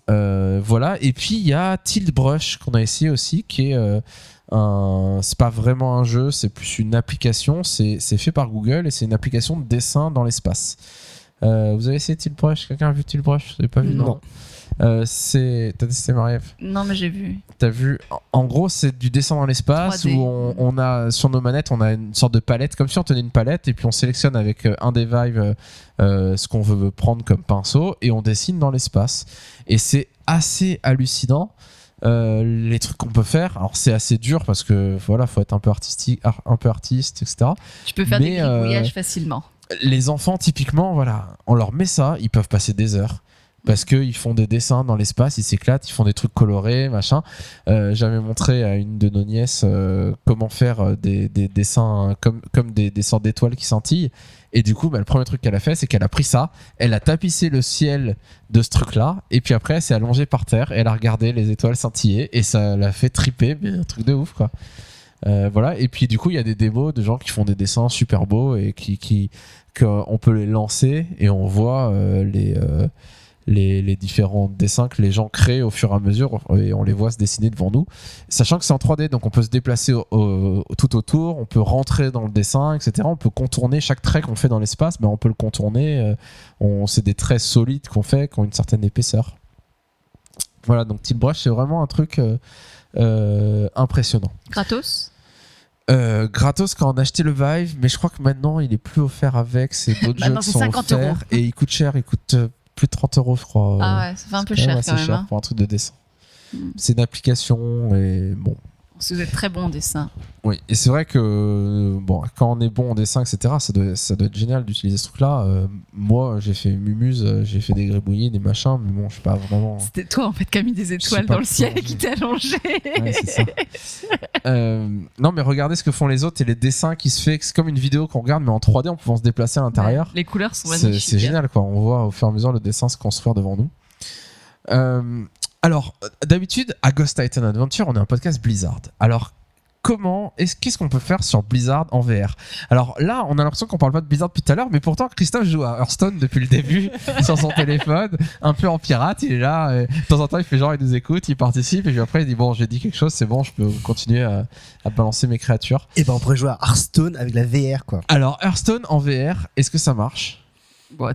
Voilà. Et puis il y a Tilt Brush qu'on a essayé aussi, qui est un, c'est pas vraiment un jeu, c'est plus une application. C'est, c'est fait par Google et c'est une application de dessin dans l'espace. Euh, vous avez essayé Tilt Brush? Quelqu'un a vu Tilt Brush? Vous avez pas vu? Non. Euh, c'est, t'as testé Marie-Ève? Non, mais j'ai vu. T'as vu? En gros, c'est du dessin dans l'espace 3D. où on, on a sur nos manettes, on a une sorte de palette, comme si on tenait une palette, et puis on sélectionne avec euh, un des Vive euh, euh, ce qu'on veut prendre comme pinceau et on dessine dans l'espace. Et c'est assez hallucinant. Euh, les trucs qu'on peut faire, alors c'est assez dur parce que voilà, faut être un peu artistique, ar- un peu artiste, etc. Tu peux faire Mais, des euh, gribouillages facilement. Les enfants, typiquement, voilà, on leur met ça, ils peuvent passer des heures. Parce qu'ils font des dessins dans l'espace, ils s'éclatent, ils font des trucs colorés, machin. Euh, J'avais montré à une de nos nièces euh, comment faire euh, des, des dessins comme, des, des sortes d'étoiles qui scintillent. Et du coup, bah, le premier truc qu'elle a fait, c'est qu'elle a pris ça, elle a tapissé le ciel de ce truc-là, et puis après, elle s'est allongée par terre, et elle a regardé les étoiles scintiller, et ça l'a fait triper, mais un truc de ouf, quoi. Voilà, et puis du coup, il y a des démos de gens qui font des dessins super beaux et qui, qu'on peut les lancer et on voit les, les, les différents dessins que les gens créent au fur et à mesure et on les voit se dessiner devant nous. Sachant que c'est en 3D, donc on peut se déplacer au- au- tout autour, on peut rentrer dans le dessin, etc. On peut contourner chaque trait qu'on fait dans l'espace, mais on peut le contourner. euh, on, c'est des traits solides qu'on fait, qui ont une certaine épaisseur. Voilà, donc Tilt Brush, c'est vraiment un truc euh, euh, impressionnant. Gratos? Euh, gratos quand on a acheté le Vive, mais je crois que maintenant il est plus offert avec. C'est [laughs] d'autres jeux qui sont 50 offerts euros. et il coûte cher. Il coûte plus de 30 euros, je crois. Ah ouais, ça fait un peu cher quand même. cher hein. pour un truc de dessin. Mm. C'est une application et bon. Vous êtes très bon en dessin. Oui, et c'est vrai que euh, bon, quand on est bon en dessin, etc., ça doit, ça doit être génial d'utiliser ce truc-là. Euh, moi, j'ai fait Mumuse, euh, j'ai fait des gribouillis, des machins, mais bon, je suis pas vraiment. C'était toi en fait qui a mis des étoiles dans le ciel et qui t'est allongé. Ouais, ça. [laughs] Euh, non, mais regardez ce que font les autres et les dessins qui se fait. C'est comme une vidéo qu'on regarde, mais en 3D, en pouvant se déplacer à l'intérieur. Ouais, les couleurs sont magnifiques. c'est génial, quoi. On voit au fur et à mesure le dessin se construire devant nous. Euh, alors, euh, d'habitude, à Ghost Titan Adventure, on est un podcast Blizzard. Alors, comment, est-ce- qu'est-ce qu'on peut faire sur Blizzard en VR Alors là, on a l'impression qu'on parle pas de Blizzard depuis tout à l'heure, mais pourtant, Christophe joue à Hearthstone depuis le début [laughs] sur son téléphone, un peu en pirate. Il est là, et de temps en temps, il fait genre, il nous écoute, il participe, et puis après, il dit Bon, j'ai dit quelque chose, c'est bon, je peux continuer à, à balancer mes créatures. Et ben on pourrait jouer à Hearthstone avec la VR quoi. Alors, Hearthstone en VR, est-ce que ça marche?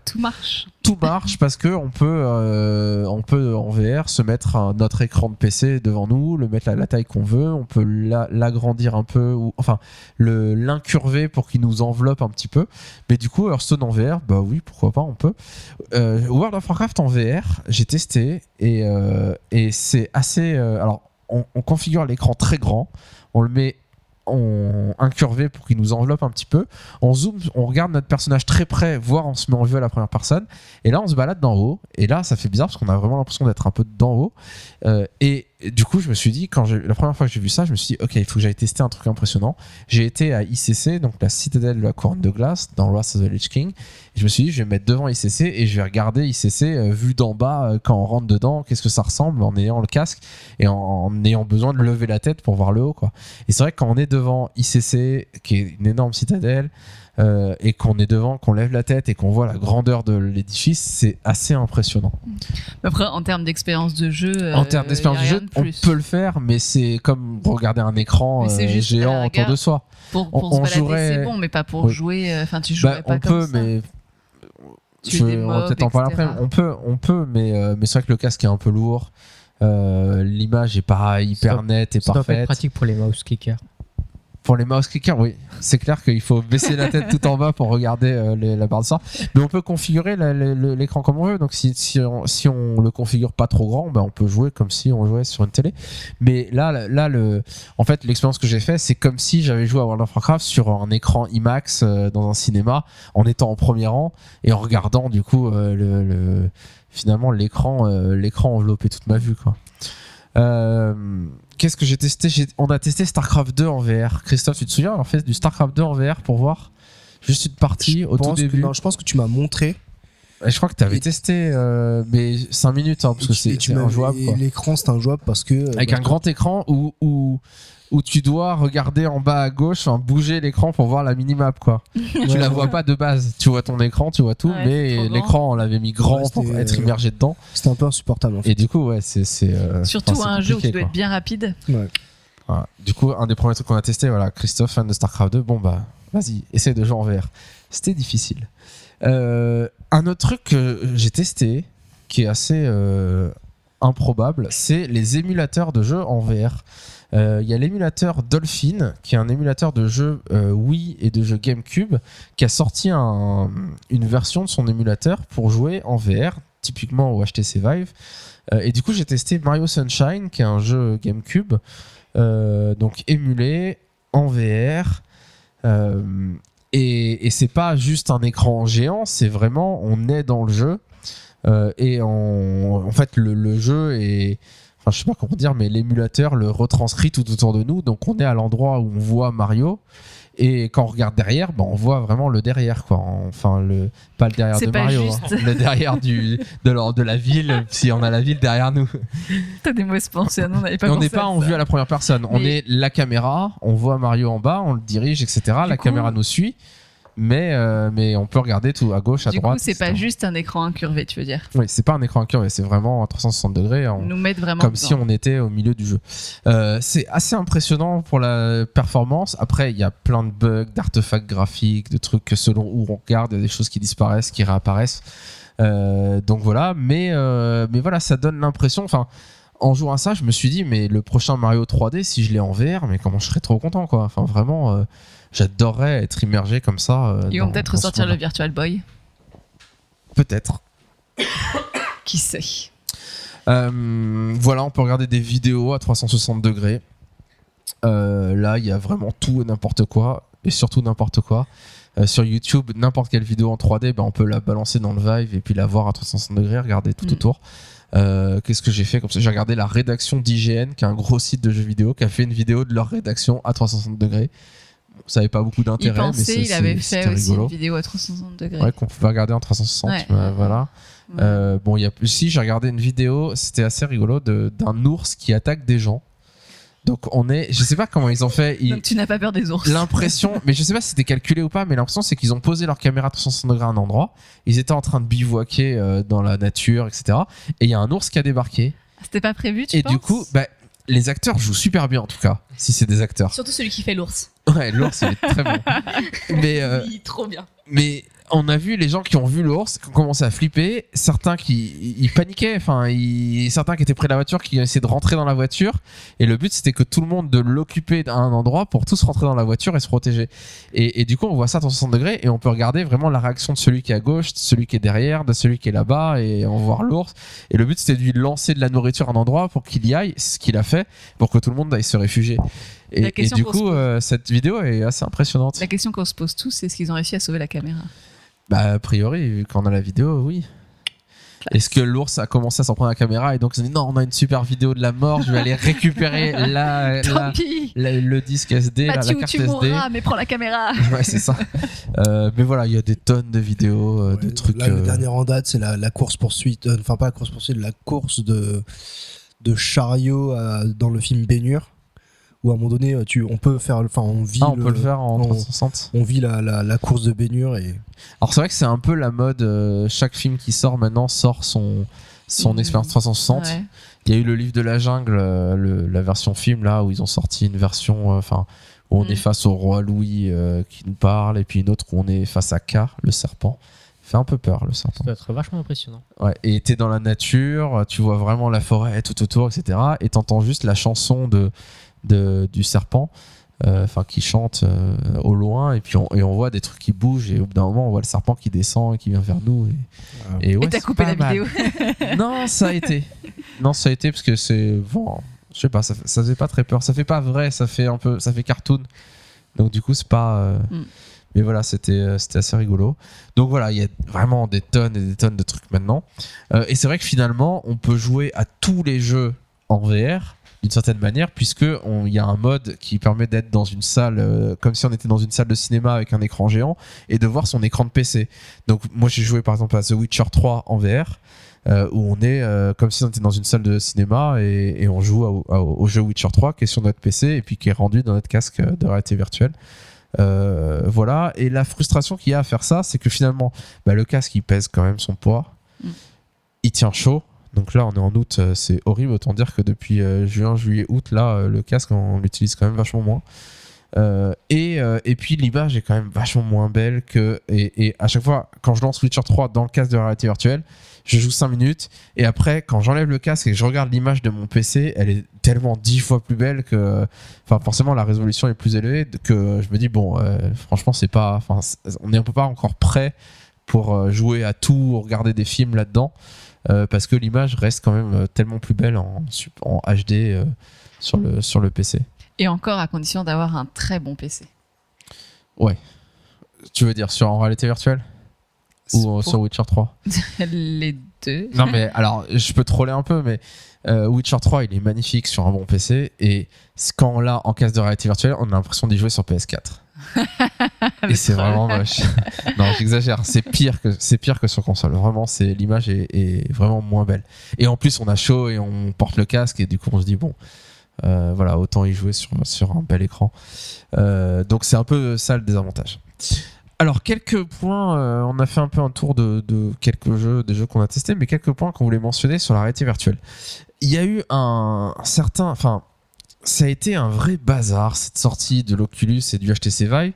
Tout marche. tout marche parce que on peut, euh, on peut en VR se mettre notre écran de PC devant nous, le mettre à la taille qu'on veut, on peut la- l'agrandir un peu, ou enfin l'incurver pour qu'il nous enveloppe un petit peu. Mais du coup, Hearthstone en VR, bah oui, pourquoi pas, on peut. Euh, World of Warcraft en VR, j'ai testé et, euh, c'est assez. alors, on configure l'écran très grand, on le met on incurvé pour qu'il nous enveloppe un petit peu. On zoome, on regarde notre personnage très près, voire on se met en vue à la première personne. Et là, on se balade d'en haut. Et là, ça fait bizarre parce qu'on a vraiment l'impression d'être un peu d'en haut. Euh, et du coup, je me suis dit, quand la première fois que j'ai vu ça, je me suis dit, ok, il faut que j'aille tester un truc impressionnant. J'ai été à ICC, donc la citadelle de la couronne de glace, dans Wrath of the Lich King. Et je me suis dit, je vais me mettre devant ICC et je vais regarder ICC euh, vu d'en bas euh, quand on rentre dedans, qu'est-ce que ça ressemble en ayant le casque et en, en ayant besoin de lever la tête pour voir le haut, quoi. Et c'est vrai que quand on est devant ICC, qui est une énorme citadelle, euh, et qu'on est devant, qu'on lève la tête et qu'on voit la grandeur de l'édifice, c'est assez impressionnant. Après, en termes d'expérience de jeu. en euh, termes d'expérience de jeu, de on peut le faire, mais c'est comme regarder un écran euh, géant autour de soi. Pour, pour on se balader, jouerait- c'est bon, mais pas pour Oui. jouer. Enfin, tu jouerais Bah, pas on comme peut, ça. mais je- on va peut-être en parler etc. après. On peut, on peut, mais euh, mais c'est vrai que le casque est un peu lourd. Euh, L'image est pas hyper Ça- nette et Ça doit pas être parfaite. pratique pour les mouse clickers. Pour les mouse clickers, oui. C'est clair qu'il faut baisser la tête tout en bas pour regarder euh, la barre de sort. Mais on peut configurer l'écran comme on veut. Donc si, on, le configure pas trop grand, ben on peut jouer comme si on jouait sur une télé. Mais là, là le, en fait, l'expérience que j'ai fait, c'est comme si j'avais joué à World of Warcraft sur un écran IMAX euh, dans un cinéma, en étant en premier rang et en regardant du coup euh, le, le- finalement l'écran, l'écran enveloppé toute ma vue, quoi. Qu'est-ce que j'ai testé? On a testé StarCraft 2 en VR. Christophe, tu te souviens On a fait du StarCraft 2 en VR pour voir? Juste une partie Je au tout que- début. non, je pense que tu m'as montré. Je crois que tu avais Et- testé, euh, mais 5 minutes, hein, parce que c'est injouable. L'écran c'est injouable parce que. Avec bah, un grand écran où, où, où tu dois regarder en bas à gauche, enfin, bouger l'écran pour voir la minimap. Quoi. tu ouais, la ouais. vois pas de base. Tu vois ton écran, tu vois tout, Ouais, mais l'écran, on l'avait mis grand Ouais, pour être euh, immergé dedans. C'était un peu insupportable en fait. Et du coup, ouais, c'est. c'est, euh, Surtout enfin, un jeu où tu dois quoi. être bien rapide. Ouais. Voilà. Du coup, un des premiers trucs qu'on a testé, voilà, Christophe, fan de StarCraft 2, bon bah, vas-y, essaye de jouer en VR. C'était difficile. Euh, un autre truc que j'ai testé, qui est assez euh, improbable, c'est les émulateurs de jeux en VR. Euh, Il y a l'émulateur Dolphin, qui est un émulateur de jeux euh, Wii et de jeux GameCube, qui a sorti un- une version de son émulateur pour jouer en VR typiquement au HTC Vive. Euh, et du coup, j'ai testé Mario Sunshine, qui est un jeu GameCube, donc émulé en VR. Et, et c'est pas juste un écran géant, c'est vraiment on est dans le jeu. Et en fait, le jeu est. Enfin, je sais pas comment dire, mais l'émulateur le retranscrit tout autour de nous. Donc, on est à l'endroit où on voit Mario. Et quand on regarde derrière, ben, on voit vraiment le derrière, quoi. Enfin, le, pas le derrière de Mario, hein. le derrière du, de, la, de la ville, si on a la ville derrière nous. T'as des mauvaises pensées, non, on n'avait pas on n'est pas en ça. vue à la première personne. On est la caméra, on voit Mario en bas, on le dirige, etc. la coup- caméra nous suit. Mais, euh, mais on peut regarder tout à gauche, à Du coup, droite. c'est pas etc. juste un écran incurvé, tu veux dire. Oui, c'est pas un écran incurvé, c'est vraiment à 360 degrés. en- Nous mettre vraiment. comme dedans. si on était au milieu du jeu. Euh, c'est assez impressionnant pour la performance. Après, il y a plein de bugs, d'artefacts graphiques, de trucs que selon où on regarde, il y a des choses qui disparaissent, qui réapparaissent. Euh, donc voilà, mais, mais voilà, ça donne l'impression. Enfin, en jouant à ça, je me suis dit, mais le prochain Mario 3D, si je l'ai en VR, mais comment je serais trop content, quoi. Enfin, vraiment, euh, j'adorerais être immergé comme ça. euh, Ils vont peut-être ressortir le. Virtual Boy. Peut-être. [coughs] Qui sait? Euh, voilà, on peut regarder des vidéos à 360 degrés. Là, il y a vraiment tout et n'importe quoi, et surtout n'importe quoi. Euh, sur YouTube, n'importe quelle vidéo en 3D, ben, on peut la balancer dans le Vive et puis la voir à 360 degrés, regarder tout Mm. autour. Euh, Qu'est-ce que j'ai fait comme ça? J'ai regardé la rédaction d'IGN, qui est un gros site de jeux vidéo, qui a fait une vidéo de leur rédaction à 360 degrés. Ça n'avait pas beaucoup d'intérêt, mais c'est- il avait fait aussi rigolo. une vidéo à 360 degrés. Ouais, qu'on pouvait regarder en 360. Ouais. euh, voilà. Ouais. Euh, bon, il y a si j'ai regardé une vidéo, c'était assez rigolo d'un ours qui attaque des gens. Donc on est, je sais pas comment ils ont fait. ils- Donc tu n'as pas peur des ours. L'impression, [laughs] mais je sais pas si c'était calculé ou pas, mais l'impression c'est qu'ils ont posé leur caméra à 360 degrés à un endroit. Ils étaient en train de bivouaquer euh, dans la nature, etc. Et il y a un ours qui a débarqué. C'était pas prévu, tu et penses du coup, bah, les acteurs jouent super bien en tout cas, si c'est des acteurs. Surtout celui qui fait l'ours. Ouais, l'ours il est très bon. [laughs] Mais euh, Oui, trop bien. mais on a vu les gens qui ont vu l'ours qui ont commencé à flipper, certains qui ils paniquaient, enfin ils- certains qui étaient près de la voiture qui essayaient de rentrer dans la voiture et le but c'était que tout le monde de l'occuper à un endroit pour tous rentrer dans la voiture et se protéger. Et, et du coup on voit ça à 360 degrés et on peut regarder vraiment la réaction de celui qui est à gauche, de celui qui est derrière, de celui qui est là-bas et on voit l'ours. Et le but c'était de lui lancer de la nourriture à un endroit pour qu'il y aille, ce qu'il a fait, pour que tout le monde aille se réfugier. Et, La et question du coup pose. euh, cette vidéo est assez impressionnante. La question qu'on se pose tous, c'est est-ce qu'ils ont réussi à sauver la caméra Bah, a priori, vu qu'on a la vidéo, oui. Est-ce que l'ours a commencé à s'en prendre la caméra et donc ils ont dit non, on a une super vidéo de la mort, je vais aller [laughs] récupérer la, le disque SD, la, la Mathieu, carte tu SD. mourras, mais prends la caméra [laughs] Ouais, c'est ça. Euh, mais voilà, il y a des tonnes de vidéos, euh, de trucs. Là, le euh, dernier en date, c'est la, la course poursuite. euh, Enfin, pas la course poursuite, la course de, de chariot à- dans le film Baignure. Où à un moment donné, euh, tu, on peut faire. Enfin, on vit. Ah, on peut le faire en on- 360. On vit la, la, la course de baignure et Alors c'est vrai que c'est un peu la mode. euh, chaque film qui sort maintenant sort son son Mhm. expérience 360. Ouais. Il y a eu le livre de la jungle, euh, le- la version film là où ils ont sorti une version, euh, enfin où on Mhm. est face au roi Louis euh, qui nous parle et puis une autre où on est face à K, le serpent. Fait un peu peur le serpent. Ça doit être vachement impressionnant. Ouais, et t'es dans la nature, tu vois vraiment la forêt tout autour, etc. Et t'entends juste la chanson de, de du serpent, euh, enfin qui chante euh, au loin, et puis on, et on voit des trucs qui bougent, et au bout d'un moment on voit le serpent qui descend et qui vient vers nous. Et, et ouais, Et t'as c'est coupé la mal. vidéo. [laughs] Non, ça a été. Non, ça a été parce que c'est bon, je sais pas, ça, fait- ça faisait pas très peur. Ça fait pas vrai, ça fait un peu, ça fait cartoon. Donc du coup, c'est pas. euh, Mm. Mais voilà, c'était c'était assez rigolo. Donc voilà, il y a vraiment des tonnes et des tonnes de trucs maintenant. Euh, et c'est vrai que finalement, on peut jouer à tous les jeux en VR d'une certaine manière, puisque on- il y a un mode qui permet d'être dans une salle, euh, comme si on était dans une salle de cinéma avec un écran géant, et de voir son écran de PC. Donc moi j'ai joué par exemple à The Witcher 3 en VR, euh, où on est euh, comme si on était dans une salle de cinéma et, et on joue au, jeu Witcher 3 qui est sur notre PC et puis qui est rendu dans notre casque de réalité virtuelle. Euh, voilà, et la frustration qu'il y a à faire ça, c'est que finalement, bah, le casque il pèse quand même son poids, Mm. il tient chaud. Donc là, on est en août, euh, c'est horrible. Autant dire que depuis euh, juin, juillet, août, là, euh, le casque, on l'utilise quand même vachement moins. Et, et puis l'image est quand même vachement moins belle que. Et, et à chaque fois, quand je lance Witcher 3 dans le casque de réalité virtuelle, je joue 5 minutes. Et après, quand j'enlève le casque et que je regarde l'image de mon PC, elle est tellement 10 fois plus belle que. Enfin, forcément, la résolution est plus élevée que je me dis, bon, franchement, c'est pas. Enfin, on n'est pas encore prêt pour jouer à tout, regarder des films là-dedans. Euh, parce que l'image reste quand même euh, tellement plus belle en, HD euh, sur, le, sur le PC. Et encore à condition d'avoir un très bon PC. Tu veux dire sur en réalité virtuelle? Ou euh, sur Witcher 3 [laughs] les deux. Non mais alors je peux troller un peu mais Witcher 3 il est magnifique sur un bon PC et quand on l'a en casque de réalité virtuelle on a l'impression d'y jouer sur PS4 et c'est vraiment moche. [laughs] Non j'exagère. C'est pire que c'est pire que sur console. Vraiment c'est l'image est, est vraiment moins belle. Et en plus on a chaud et on porte le casque et du coup on se dit bon euh, voilà autant y jouer sur, sur un bel écran. Euh, donc c'est un peu ça le désavantage. Alors, quelques points, euh, on a fait un peu un tour de, de quelques jeux, des jeux qu'on a testés, mais quelques points qu'on voulait mentionner sur la réalité virtuelle. Il y a eu un, un certain. Enfin, ça a été un vrai bazar, cette sortie de l'Oculus et du HTC Vive,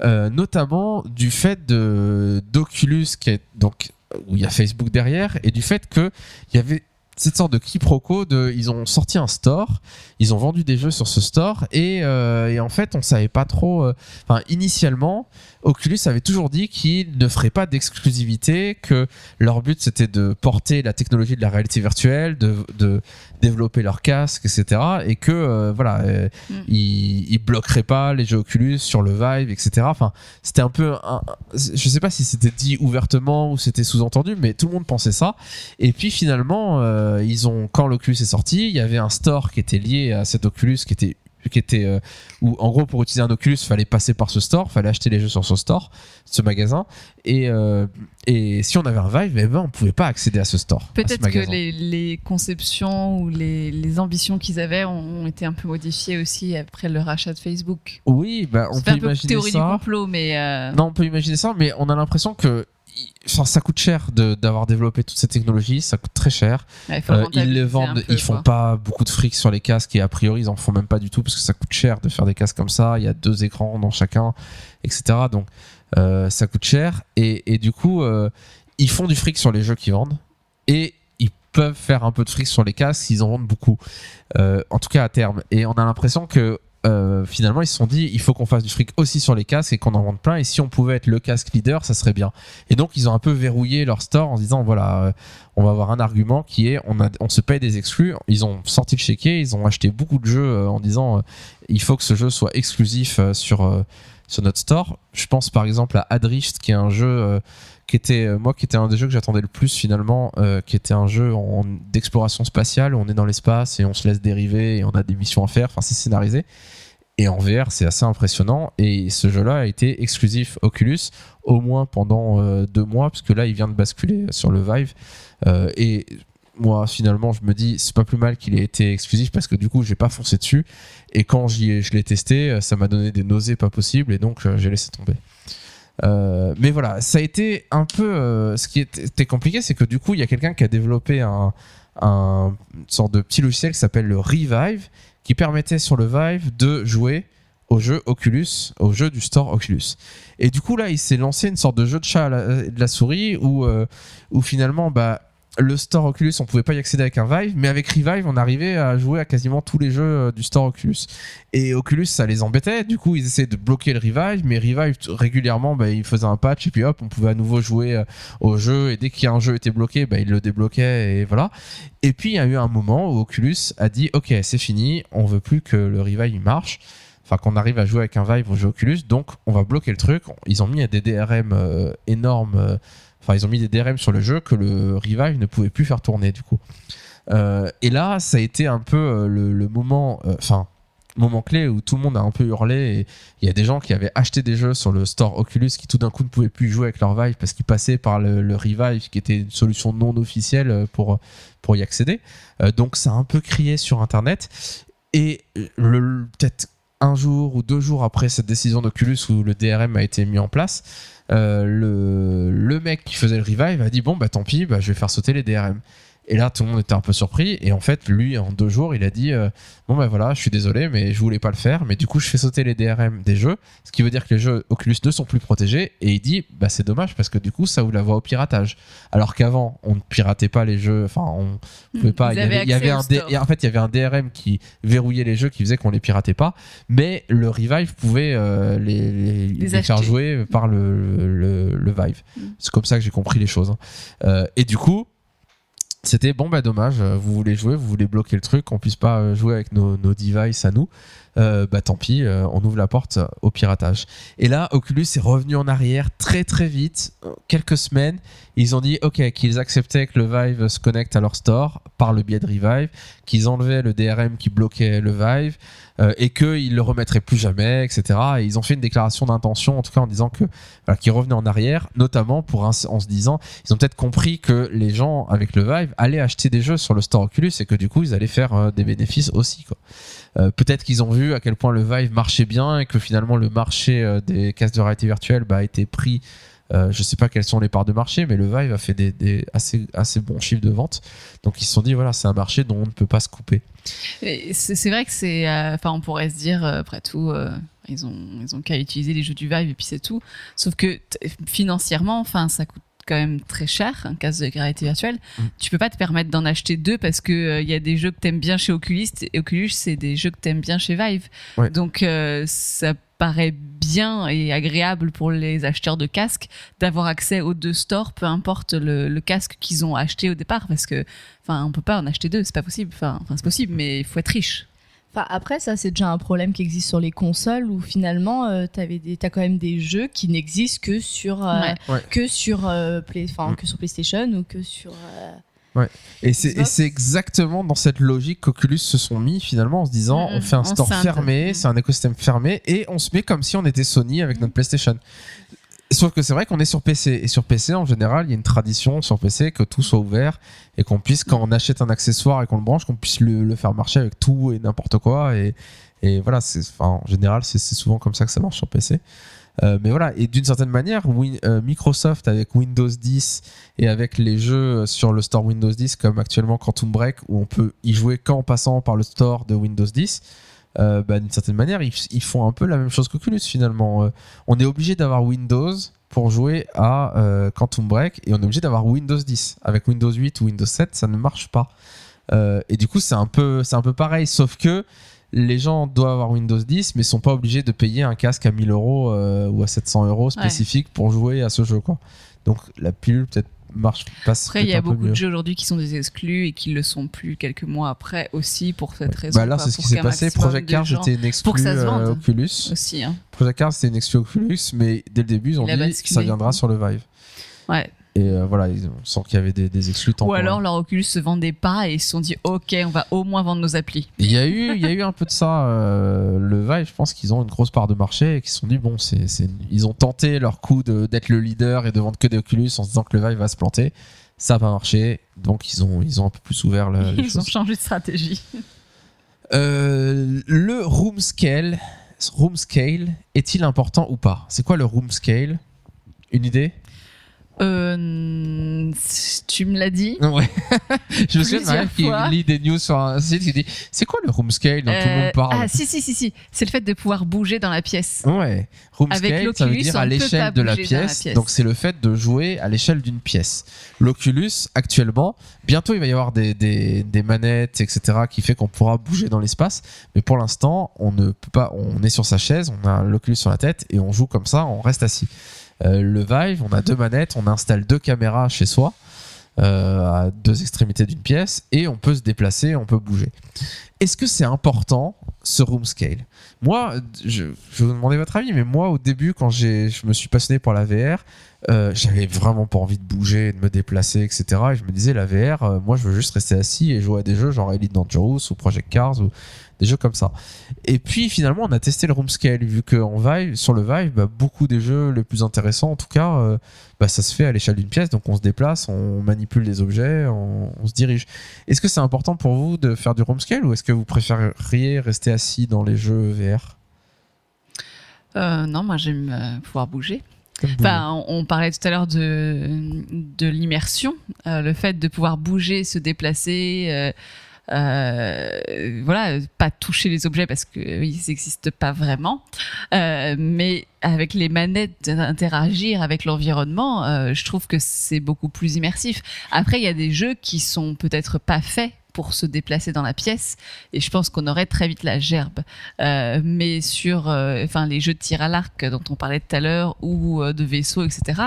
euh, notamment du fait de d'Oculus, qui est donc où il y a Facebook derrière, et du fait que il y avait cette sorte de quiproquo de ils ont sorti un store ils ont vendu des jeux sur ce store et, euh, en fait on savait pas trop euh, enfin initialement Oculus avait toujours dit qu'ils ne feraient pas d'exclusivité, que leur but c'était de porter la technologie de la réalité virtuelle, de, de développer leur casque, etc. Et que euh, voilà, euh, Mm. ils, ils bloqueraient pas les jeux Oculus sur le Vive, etc. Enfin, c'était un peu, un- je sais pas si c'était dit ouvertement ou c'était sous-entendu, mais tout le monde pensait ça. Et puis finalement, euh, ils ont quand l'Oculus est sorti, il y avait un store qui était lié à cet Oculus, qui était qui était euh, où en gros pour utiliser un Oculus fallait passer par ce store fallait acheter les jeux sur ce store ce magasin. Et, euh, et si on avait un Vive eh ben on pouvait pas accéder à ce store Peut-être que les, les conceptions ou les, les ambitions qu'ils avaient ont été un peu modifiées aussi après le rachat de Facebook. oui bah, on peut un peu imaginer théorie du ça. complot, mais euh, non on peut imaginer ça mais on a l'impression que enfin, ça coûte cher de- d'avoir développé toute cette technologie ça coûte très cher ouais, Euh, ils les vendent, peu, ils font quoi. pas beaucoup de fric sur les casques et a priori ils en font même pas du tout parce que ça coûte cher de faire des casques comme ça. Il y a deux écrans dans chacun, etc. Donc euh, ça coûte cher et, et du coup euh, ils font du fric sur les jeux qu'ils vendent et ils peuvent faire un peu de fric sur les casques s'ils en vendent beaucoup. En tout cas à terme. Et on a l'impression que euh, finalement ils se sont dit il faut qu'on fasse du fric aussi sur les casques et qu'on en vende plein et si on pouvait être le casque leader ça serait bien et donc ils ont un peu verrouillé leur store en disant voilà euh, on va avoir un argument qui est on, se paye des exclus. Ils ont sorti le chéquier, ils ont acheté beaucoup de jeux euh, en disant il faut que ce jeu soit exclusif sur, sur notre store. Je pense par exemple à Adrift qui est un jeu qui était euh, moi qui était un des jeux que j'attendais le plus finalement euh, qui était un jeu d'exploration spatiale où on est dans l'espace et on se laisse dériver et on a des missions à faire. Enfin c'est scénarisé. Et en VR c'est assez impressionnant. Et ce jeu là a été exclusif Oculus au moins pendant euh, deux mois parce que là il vient de basculer sur le Vive. Et moi finalement je me dis c'est pas plus mal qu'il ait été exclusif parce que du coup j'ai pas foncé dessus. Et quand ai- je l'ai testé ça m'a donné des nausées pas possibles et donc j'ai laissé tomber Euh, mais voilà ça a été un peu euh, ce qui était compliqué c'est que du coup il y a quelqu'un qui a développé un, un une sorte de petit logiciel qui s'appelle le Revive qui permettait sur le Vive de jouer au jeu Oculus, au jeu du store Oculus. Et du coup là, il s'est lancé une sorte de jeu de chat à la, de la souris où, euh, où finalement, bah, le store Oculus, on pouvait pas y accéder avec un Vive, mais avec Revive, on arrivait à jouer à quasiment tous les jeux euh, du store Oculus. Et Oculus, ça les embêtait. Du coup, ils essayaient de bloquer le Revive, mais Revive régulièrement, bah, il faisait un patch et puis hop, on pouvait à nouveau jouer euh, au jeu. Et dès qu'il y a un jeu était bloqué, bah, il le débloquait et voilà. Et puis il y a eu un moment où Oculus a dit ok c'est fini, on veut plus que le Revive marche, enfin qu'on arrive à jouer avec un Vive au jeu Oculus, donc on va bloquer le truc. Ils ont mis des DRM euh, énormes, ils ont mis des DRM sur le jeu que le Revive ne pouvait plus faire tourner du coup. Euh, et là ça a été un peu euh, le, moment, euh, enfin moment clé où tout le monde a un peu hurlé il y a des gens qui avaient acheté des jeux sur le store Oculus qui tout d'un coup ne pouvaient plus jouer avec leur Vive parce qu'ils passaient par le, le Revive qui était une solution non officielle euh, pour pour y accéder. Euh, donc ça a un peu crié sur Internet. Et peut-être un jour ou deux jours après cette décision d'Oculus où le DRM a été mis en place, euh, le, le mec qui faisait le revive a dit bon bah tant pis, bah, je vais faire sauter les DRM. Et là, tout le monde était un peu surpris. Et en fait, lui, en deux jours, il a dit euh, Bon, ben voilà, je suis désolé, mais je voulais pas le faire. Mais du coup, je fais sauter les DRM des jeux. Ce qui veut dire que les jeux Oculus 2 sont plus protégés. Et il dit Bah, c'est dommage parce que du coup, ça ouvre la voie au piratage. Alors qu'avant, on ne piratait pas les jeux. Enfin, on pouvait pas. Il y avait, avaient il y avait un D- en fait, il y avait un DRM qui verrouillait les jeux, qui faisait qu'on les piratait pas. Mais le Revive pouvait euh, les, les- les faire jouer par le, le, le Vive. Mm. C'est comme ça que j'ai compris les choses. hein. Euh, et du coup, c'était bon bah dommage, euh, vous voulez jouer, vous voulez bloquer le truc, on puisse pas euh, jouer avec nos, nos devices à nous. Euh, bah tant pis, on ouvre la porte au piratage. Et là, Oculus est revenu en arrière très très vite, quelques semaines. Ils ont dit ok qu'ils acceptaient que le Vive se connecte à leur store par le biais de Revive, qu'ils enlevaient le DRM qui bloquait le Vive euh, et qu'ils le remettraient plus jamais, etc. Et ils ont fait une déclaration d'intention, en tout cas en disant que qu'ils revenaient en arrière, notamment pour en se disant ils ont peut-être compris que les gens avec le Vive allaient acheter des jeux sur le store Oculus et que du coup ils allaient faire euh, des bénéfices aussi quoi. Euh, peut-être qu'ils ont vu à quel point le Vive marchait bien et que finalement le marché euh, des casques de réalité virtuelle bah, a été pris. Euh, je sais pas quelles sont les parts de marché, mais le Vive a fait des, des assez, assez bons chiffres de vente. Donc ils se sont dit voilà, c'est un marché dont on ne peut pas se couper. C'est vrai que c'est. euh, Enfin, on pourrait se dire, euh, après tout, euh, ils ont, ils ont qu'à utiliser les jeux du Vive et puis c'est tout. Sauf que financièrement, enfin, ça coûte quand même très cher un casque de réalité virtuelle. Mm. Tu peux pas te permettre d'en acheter deux parce que euh, il y a des jeux que t'aimes bien chez Oculus et Oculus c'est des jeux que t'aimes bien chez Vive. Ouais. Donc ça paraît bien et agréable pour les acheteurs de casques d'avoir accès aux deux stores, peu importe le, le casque qu'ils ont acheté au départ, parce que, enfin, on peut pas en acheter deux, c'est pas possible. Enfin, enfin, c'est possible, mais il faut être riche. Enfin, après, ça, c'est déjà un problème qui existe sur les consoles où finalement, euh, t'avais des, t'as quand même des jeux qui n'existent que sur, euh, Ouais. Que sur, euh, Play, enfin, Mm. que sur PlayStation ou que sur. Euh, Et c'est, exactement dans cette logique qu'Oculus se sont mis finalement en se disant on fait un store fermé, c'est un écosystème fermé et on se met comme si on était Sony avec notre PlayStation. Sauf que c'est vrai qu'on est sur PC et sur PC en général il y a une tradition sur PC que tout soit ouvert et qu'on puisse quand on achète un accessoire et qu'on le branche qu'on puisse le, le faire marcher avec tout et n'importe quoi et, et voilà c'est enfin en général c'est, c'est souvent comme ça que ça marche sur PC. Euh, mais voilà, et d'une certaine manière, euh, Microsoft avec Windows 10 et avec les jeux sur le store Windows 10 comme actuellement Quantum Break où on peut y jouer qu'en passant par le store de Windows 10, euh, bah, d'une certaine manière, ils, font un peu la même chose qu'Oculus finalement. Euh, on est obligé d'avoir Windows pour jouer à euh, Quantum Break et on est obligé d'avoir Windows 10. Avec Windows 8 ou Windows 7, ça ne marche pas. Euh, et du coup, c'est un un peu pareil, sauf que les gens doivent avoir Windows 10, mais sont pas obligés de payer un casque à 1000 euros euh, ou à 700 euros spécifique pour jouer à ce jeu, quoi. Donc la pilule peut-être marche passe. Après, il y a beaucoup mieux. de jeux aujourd'hui qui sont des exclus et qui le sont plus quelques mois après aussi pour cette raison. Bah là, c'est ce qui s'est passé. maximum Project de Cars était une exclu pour que ça se vende. euh, Oculus. aussi. Hein. Project Cars c'était une exclu Oculus, mais dès le début ils ont Il dit basculé. ça viendra sur le Vive. Ouais. Et euh, voilà, ils- on sent qu'il y avait des, des exclus Ou alors leur Oculus se vendait pas et ils se sont dit ok, on va au moins vendre nos applis. Il y a eu, il y a eu un peu de ça. euh, le Vive, je pense qu'ils ont une grosse part de marché et qu'ils se sont dit bon, c'est, c'est- ils ont tenté leur coup de, d'être le leader et de vendre que des Oculus en se disant que le Vive va se planter. Ça va marcher, donc ils ont, ils ont un peu plus ouvert le, Ils ont changé de stratégie. Euh, le room scale, room scale est-il important ou pas? C'est quoi le room scale? Une idée? Euh, tu me l'as dit. Ouais. [laughs] je me souviens qui lit des news sur un site qui dit c'est quoi le room scale dont tout le Euh, monde parle Ah si si si si, c'est le fait de pouvoir bouger dans la pièce. Ouais, room Avec scale, ça veut dire à l'échelle de la pièce. Donc c'est le fait de jouer à l'échelle d'une pièce. L'Oculus, actuellement, bientôt il va y avoir des, des, des manettes, etc., qui fait qu'on pourra bouger dans l'espace. Mais pour l'instant, on ne peut pas. On est sur sa chaise, on a l'Oculus sur la tête et on joue comme ça, on reste assis. Euh, le Vive, on a deux manettes, on installe deux caméras chez soi. euh, à deux extrémités d'une pièce et on peut se déplacer, on peut bouger. Est-ce que c'est important ce room scale? Moi, je, je vous demander votre avis, mais moi au début, quand je me suis passionné pour la VR, euh, j'avais vraiment pas envie de bouger, de me déplacer, etc. Et je me disais, la VR, moi je veux juste rester assis et jouer à des jeux genre Elite Dangerous ou Project Cars ou des jeux comme ça. Et puis finalement, on a testé le room scale, vu que en Vive, sur le Vive, bah, beaucoup des jeux les plus intéressants, en tout cas, euh, bah, ça se fait à l'échelle d'une pièce, donc on se déplace, on manipule des objets, on, on se dirige. Est-ce que c'est important pour vous de faire du room scale ou est-ce que vous préféreriez rester assis dans les jeux VR Euh, non, moi j'aime euh, pouvoir bouger. Enfin, on, parlait tout à l'heure de, de l'immersion, euh, le fait de pouvoir bouger, se déplacer, euh, voilà, pas toucher les objets parce qu'ils n'existent pas vraiment, euh, mais avec les manettes d'interagir avec l'environnement, euh, je trouve que c'est beaucoup plus immersif. Après, il y a des jeux qui sont peut-être pas faits pour se déplacer dans la pièce. Et je pense qu'on aurait très vite la gerbe. Euh, mais sur, euh, enfin, les jeux de tir à l'arc dont on parlait tout à l'heure ou euh, de vaisseaux, etc.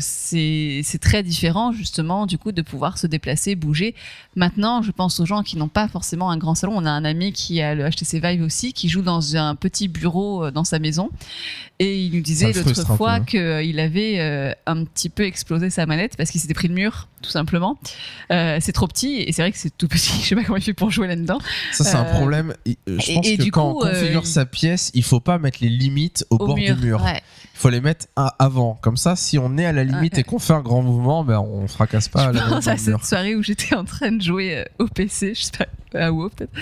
c'est très différent justement du coup de pouvoir se déplacer, bouger. Maintenant, je pense aux gens qui n'ont pas forcément un grand salon. On a un ami qui a le HTC Vive aussi, qui joue dans un petit bureau dans sa maison, et il nous disait l'autre fois qu'il avait un petit peu explosé sa manette parce qu'il s'était pris le mur, tout simplement. C'est trop petit et c'est vrai que c'est tout petit. [laughs] Je sais pas comment il fait pour jouer là-dedans. Ça, c'est un Euh, problème. Euh, Je et- pense et que du quand coup, on configure euh, sa pièce, il faut pas mettre les limites au, bord du mur. Ouais. Il faut les mettre à- avant. Comme ça, si on est à la limite Ouais. et qu'on fait un grand mouvement, ben, on fracasse pas je pense à cette soirée où j'étais en train de jouer au PC, je sais pas, à WoW peut-être,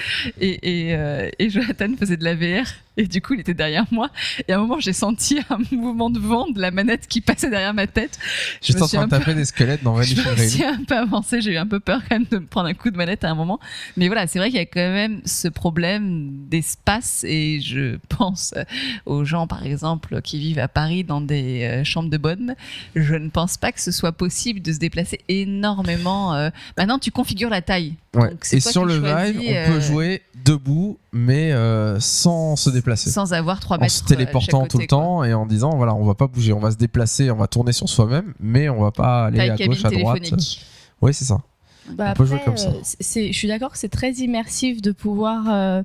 et, et, euh, et Jonathan faisait de la VR, et du coup il était derrière moi, et à un moment j'ai senti un [laughs] mouvement de vent de la manette qui passait derrière ma tête. J'étais me en suis train de peu- taper des squelettes dans [laughs] Je Vanishing me Rail. suis un peu avancé, j'ai eu un peu peur quand même de me prendre un coup de manette à un moment. Mais voilà, c'est vrai qu'il y a quand même ce problème d'espace et je pense euh, aux gens, par exemple, qui vivent à Paris dans des euh, chambres de bonne. Je ne pense pas que ce soit possible de se déplacer énormément. Maintenant, tu configures la taille. Ouais. Donc, Et sur le on peut euh, jouer debout, mais euh, sans se déplacer. Sans avoir 3 en mètres. se euh, chaque téléportant tout le quoi. temps et en disant voilà on va pas bouger on va se déplacer on va tourner sur soi-même mais on va pas aller à gauche à droite oui c'est ça Bah On peut jouer après, comme ça. je suis d'accord que c'est très immersif de pouvoir euh,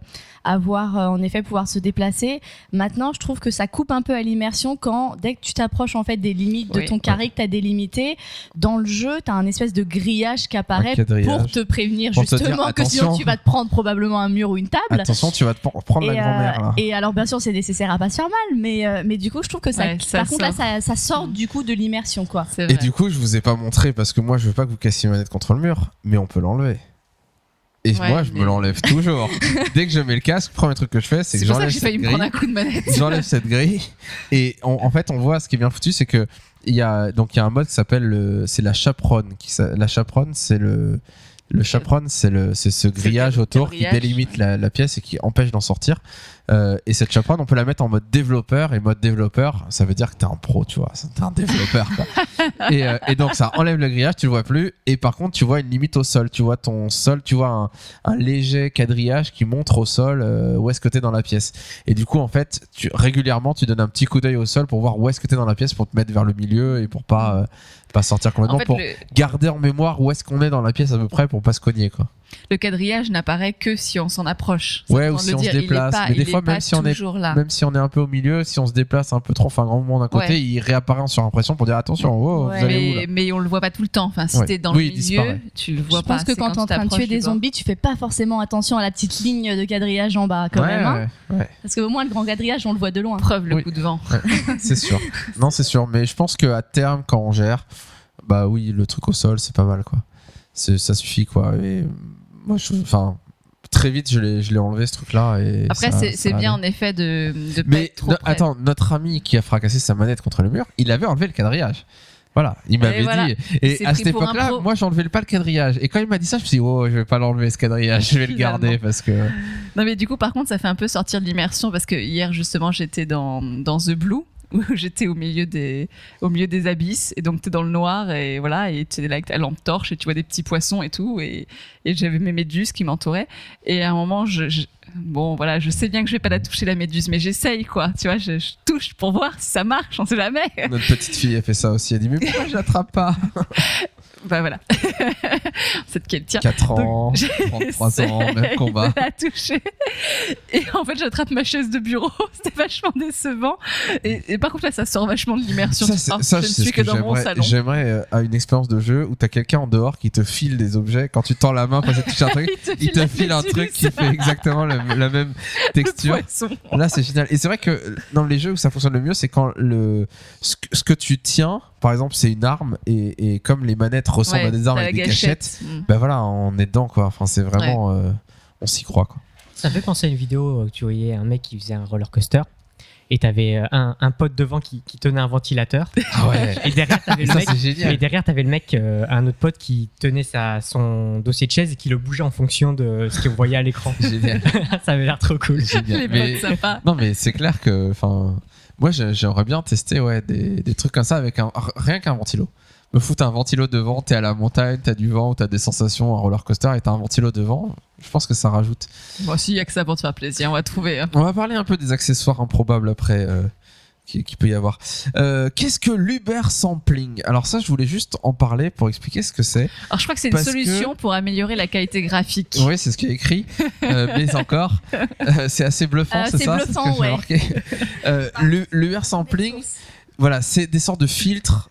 avoir, euh, en effet, pouvoir se déplacer. Maintenant, je trouve que ça coupe un peu à l'immersion quand, dès que tu t'approches en fait des limites de Oui. ton carré que tu as délimité, dans le jeu, tu as un espèce de grillage qui apparaît pour te prévenir Pour te dire, justement que sinon tu vas te prendre probablement un mur ou une table. attention tu vas te prendre la Et, euh, grand-mère là et alors bien sûr c'est nécessaire à pas se faire mal mais euh, mais du coup je trouve que ça, Ouais, ça par contre là sort. ça, ça sort du coup de l'immersion quoi et du coup je vous ai pas montré parce que moi je veux pas que vous cassiez ma manette contre le mur mais on peut l'enlever et Ouais, moi je mais- me l'enlève toujours. [laughs] Dès que je mets le casque le premier truc que je fais c'est que j'enlève cette me grille. un coup de manette. j'enlève cette grille. Et on- en fait on voit ce qui est bien foutu c'est que il y a donc il y a un mode qui s'appelle le c'est la chaperonne qui la chaperonne c'est le le chaperonne c'est le c'est ce grillage autour qui délimite la, la pièce et qui empêche d'en sortir. Euh, et cette chaperonne on peut la mettre en mode développeur et mode développeur ça veut dire que t'es un pro tu vois. T'es un développeur quoi. [laughs] et, euh, et donc ça enlève le grillage tu le vois plus. Et par contre tu vois une limite au sol. Tu vois ton sol tu vois un, un léger quadrillage qui montre au sol euh, où est-ce que t'es dans la pièce. Et du coup, en fait, tu, régulièrement, tu donnes un petit coup d'œil au sol pour voir où est-ce que tu es dans la pièce pour te mettre vers le milieu et pour pas, pas sortir complètement, En fait, pour le, garder en mémoire où est-ce qu'on est dans la pièce à peu près pour pas se cogner. Quoi. Le quadrillage n'apparaît que si on s'en approche. C'est Ouais, ou si le on se dire. Déplace. pas- Mais des fois, même si on est- toujours là. Même si on est un peu au milieu, si on se déplace un peu trop, enfin un grand moment d'un côté, Ouais. il réapparaît en surimpression pour dire attention, wow, Ouais. vous allez où là mais, mais on le voit pas tout le temps. Enfin, si Ouais. t'es dans Oui, le il milieu, tu le vois je pas. pense que quand t'es en tu train de tuer des zombies tu fais pas forcément attention à la petite ligne de quadrillage en bas quand Ouais, même hein. ouais, ouais, parce que au moins le grand quadrillage on le voit de loin Preuve le Oui. coup de vent. c'est sûr. [laughs] Non, c'est sûr. Mais je pense qu'à terme, quand on gère, bah oui, le truc au sol, c'est pas mal quoi. Ça suffit quoi. Et moi, je, enfin, très vite, je l'ai je l'ai enlevé ce truc-là. et Après, c'est bien en effet de, de pas Mais être trop no- près. attends, notre ami qui a fracassé sa manette contre le mur, il avait enlevé le quadrillage. Voilà, il m'avait voilà. dit. Et à cette époque-là, moi, j'enlevais pas le quadrillage. Et quand il m'a dit ça, je me suis dit, oh, je vais pas l'enlever ce quadrillage, je vais le garder parce que. Non, mais du coup, par contre, ça fait un peu sortir de l'immersion parce que hier, justement, j'étais dans, dans The Blue où [laughs] j'étais au milieu des au milieu des abysses et donc t'es dans le noir et voilà et tu es là avec ta lampe torche et tu vois des petits poissons et tout et, et j'avais mes méduses qui m'entouraient. Et à un moment je, je- bon voilà je sais bien que je vais pas la toucher la méduse mais j'essaye quoi. Tu vois je, je touche pour voir si ça marche on sait jamais. Notre petite fille a fait ça aussi. Elle dit, mais pourquoi je l'attrape pas? [laughs] bah voilà c'est de quel tien 4 ans, [laughs] J'ai 33 ans, même combat. [laughs] de la toucher. Et en fait, j'attrape ma chaise de bureau. [laughs] C'était vachement décevant. Et, et par contre, là, ça sort vachement de l'immersion. Ça, Tu ça, je ne c'est suis ce que, que dans mon j'aimerais- salon. J'aimerais euh, à une expérience de jeu où t'as quelqu'un en dehors qui te file des objets. Quand tu tends la main pour essayer de toucher un truc, Il te il te la file un truc qui fait exactement la, la même texture. Là, c'est génial. Et c'est vrai que euh, dans les jeux où ça fonctionne le mieux, c'est quand le ce que, ce que tu tiens, par exemple, c'est une arme et, et comme les manettes ressemblent Ouais, à des armes avec des gâchette. cachettes, Mm. ben voilà, on est dedans quoi. Enfin, c'est vraiment, euh, on s'y croit quoi. Ça me fait penser à une vidéo où tu voyais un mec qui faisait un roller coaster et t'avais euh, un, un pote devant qui, qui tenait un ventilateur [laughs] Ah ouais. et derrière t'avais le mec et derrière le mec euh, un autre pote qui tenait sa, son dossier de chaise et qui le bougeait en fonction de ce qu'il voyait à l'écran [laughs] Génial. [laughs] ça avait l'air trop cool Génial. Les Mais- potes sympas. Non, mais c'est clair que, enfin, moi, j'ai- j'aimerais bien tester, ouais, des, des trucs comme ça avec un, rien qu'un ventilo. Me fous, t'as un ventilo devant, t'es à la montagne, t'as du vent, ou t'as des sensations, un roller coaster et t'as un ventilo devant. Je pense que ça rajoute. Bon, si, il y a que ça pour te faire plaisir, on va trouver. hein. On va parler un peu des accessoires improbables après. euh, qui, qui peut y avoir. Euh, Qu'est-ce que l'Uber sampling? Alors ça, je voulais juste en parler pour expliquer ce que c'est. Alors, je crois que c'est une que- solution pour améliorer la qualité graphique. Oui, c'est ce qui est écrit, euh, mais encore, [laughs] euh, c'est assez bluffant, c'est c'est ça bluffant, ce ouais. [laughs] L'Uber sampling, voilà, c'est des sortes de filtres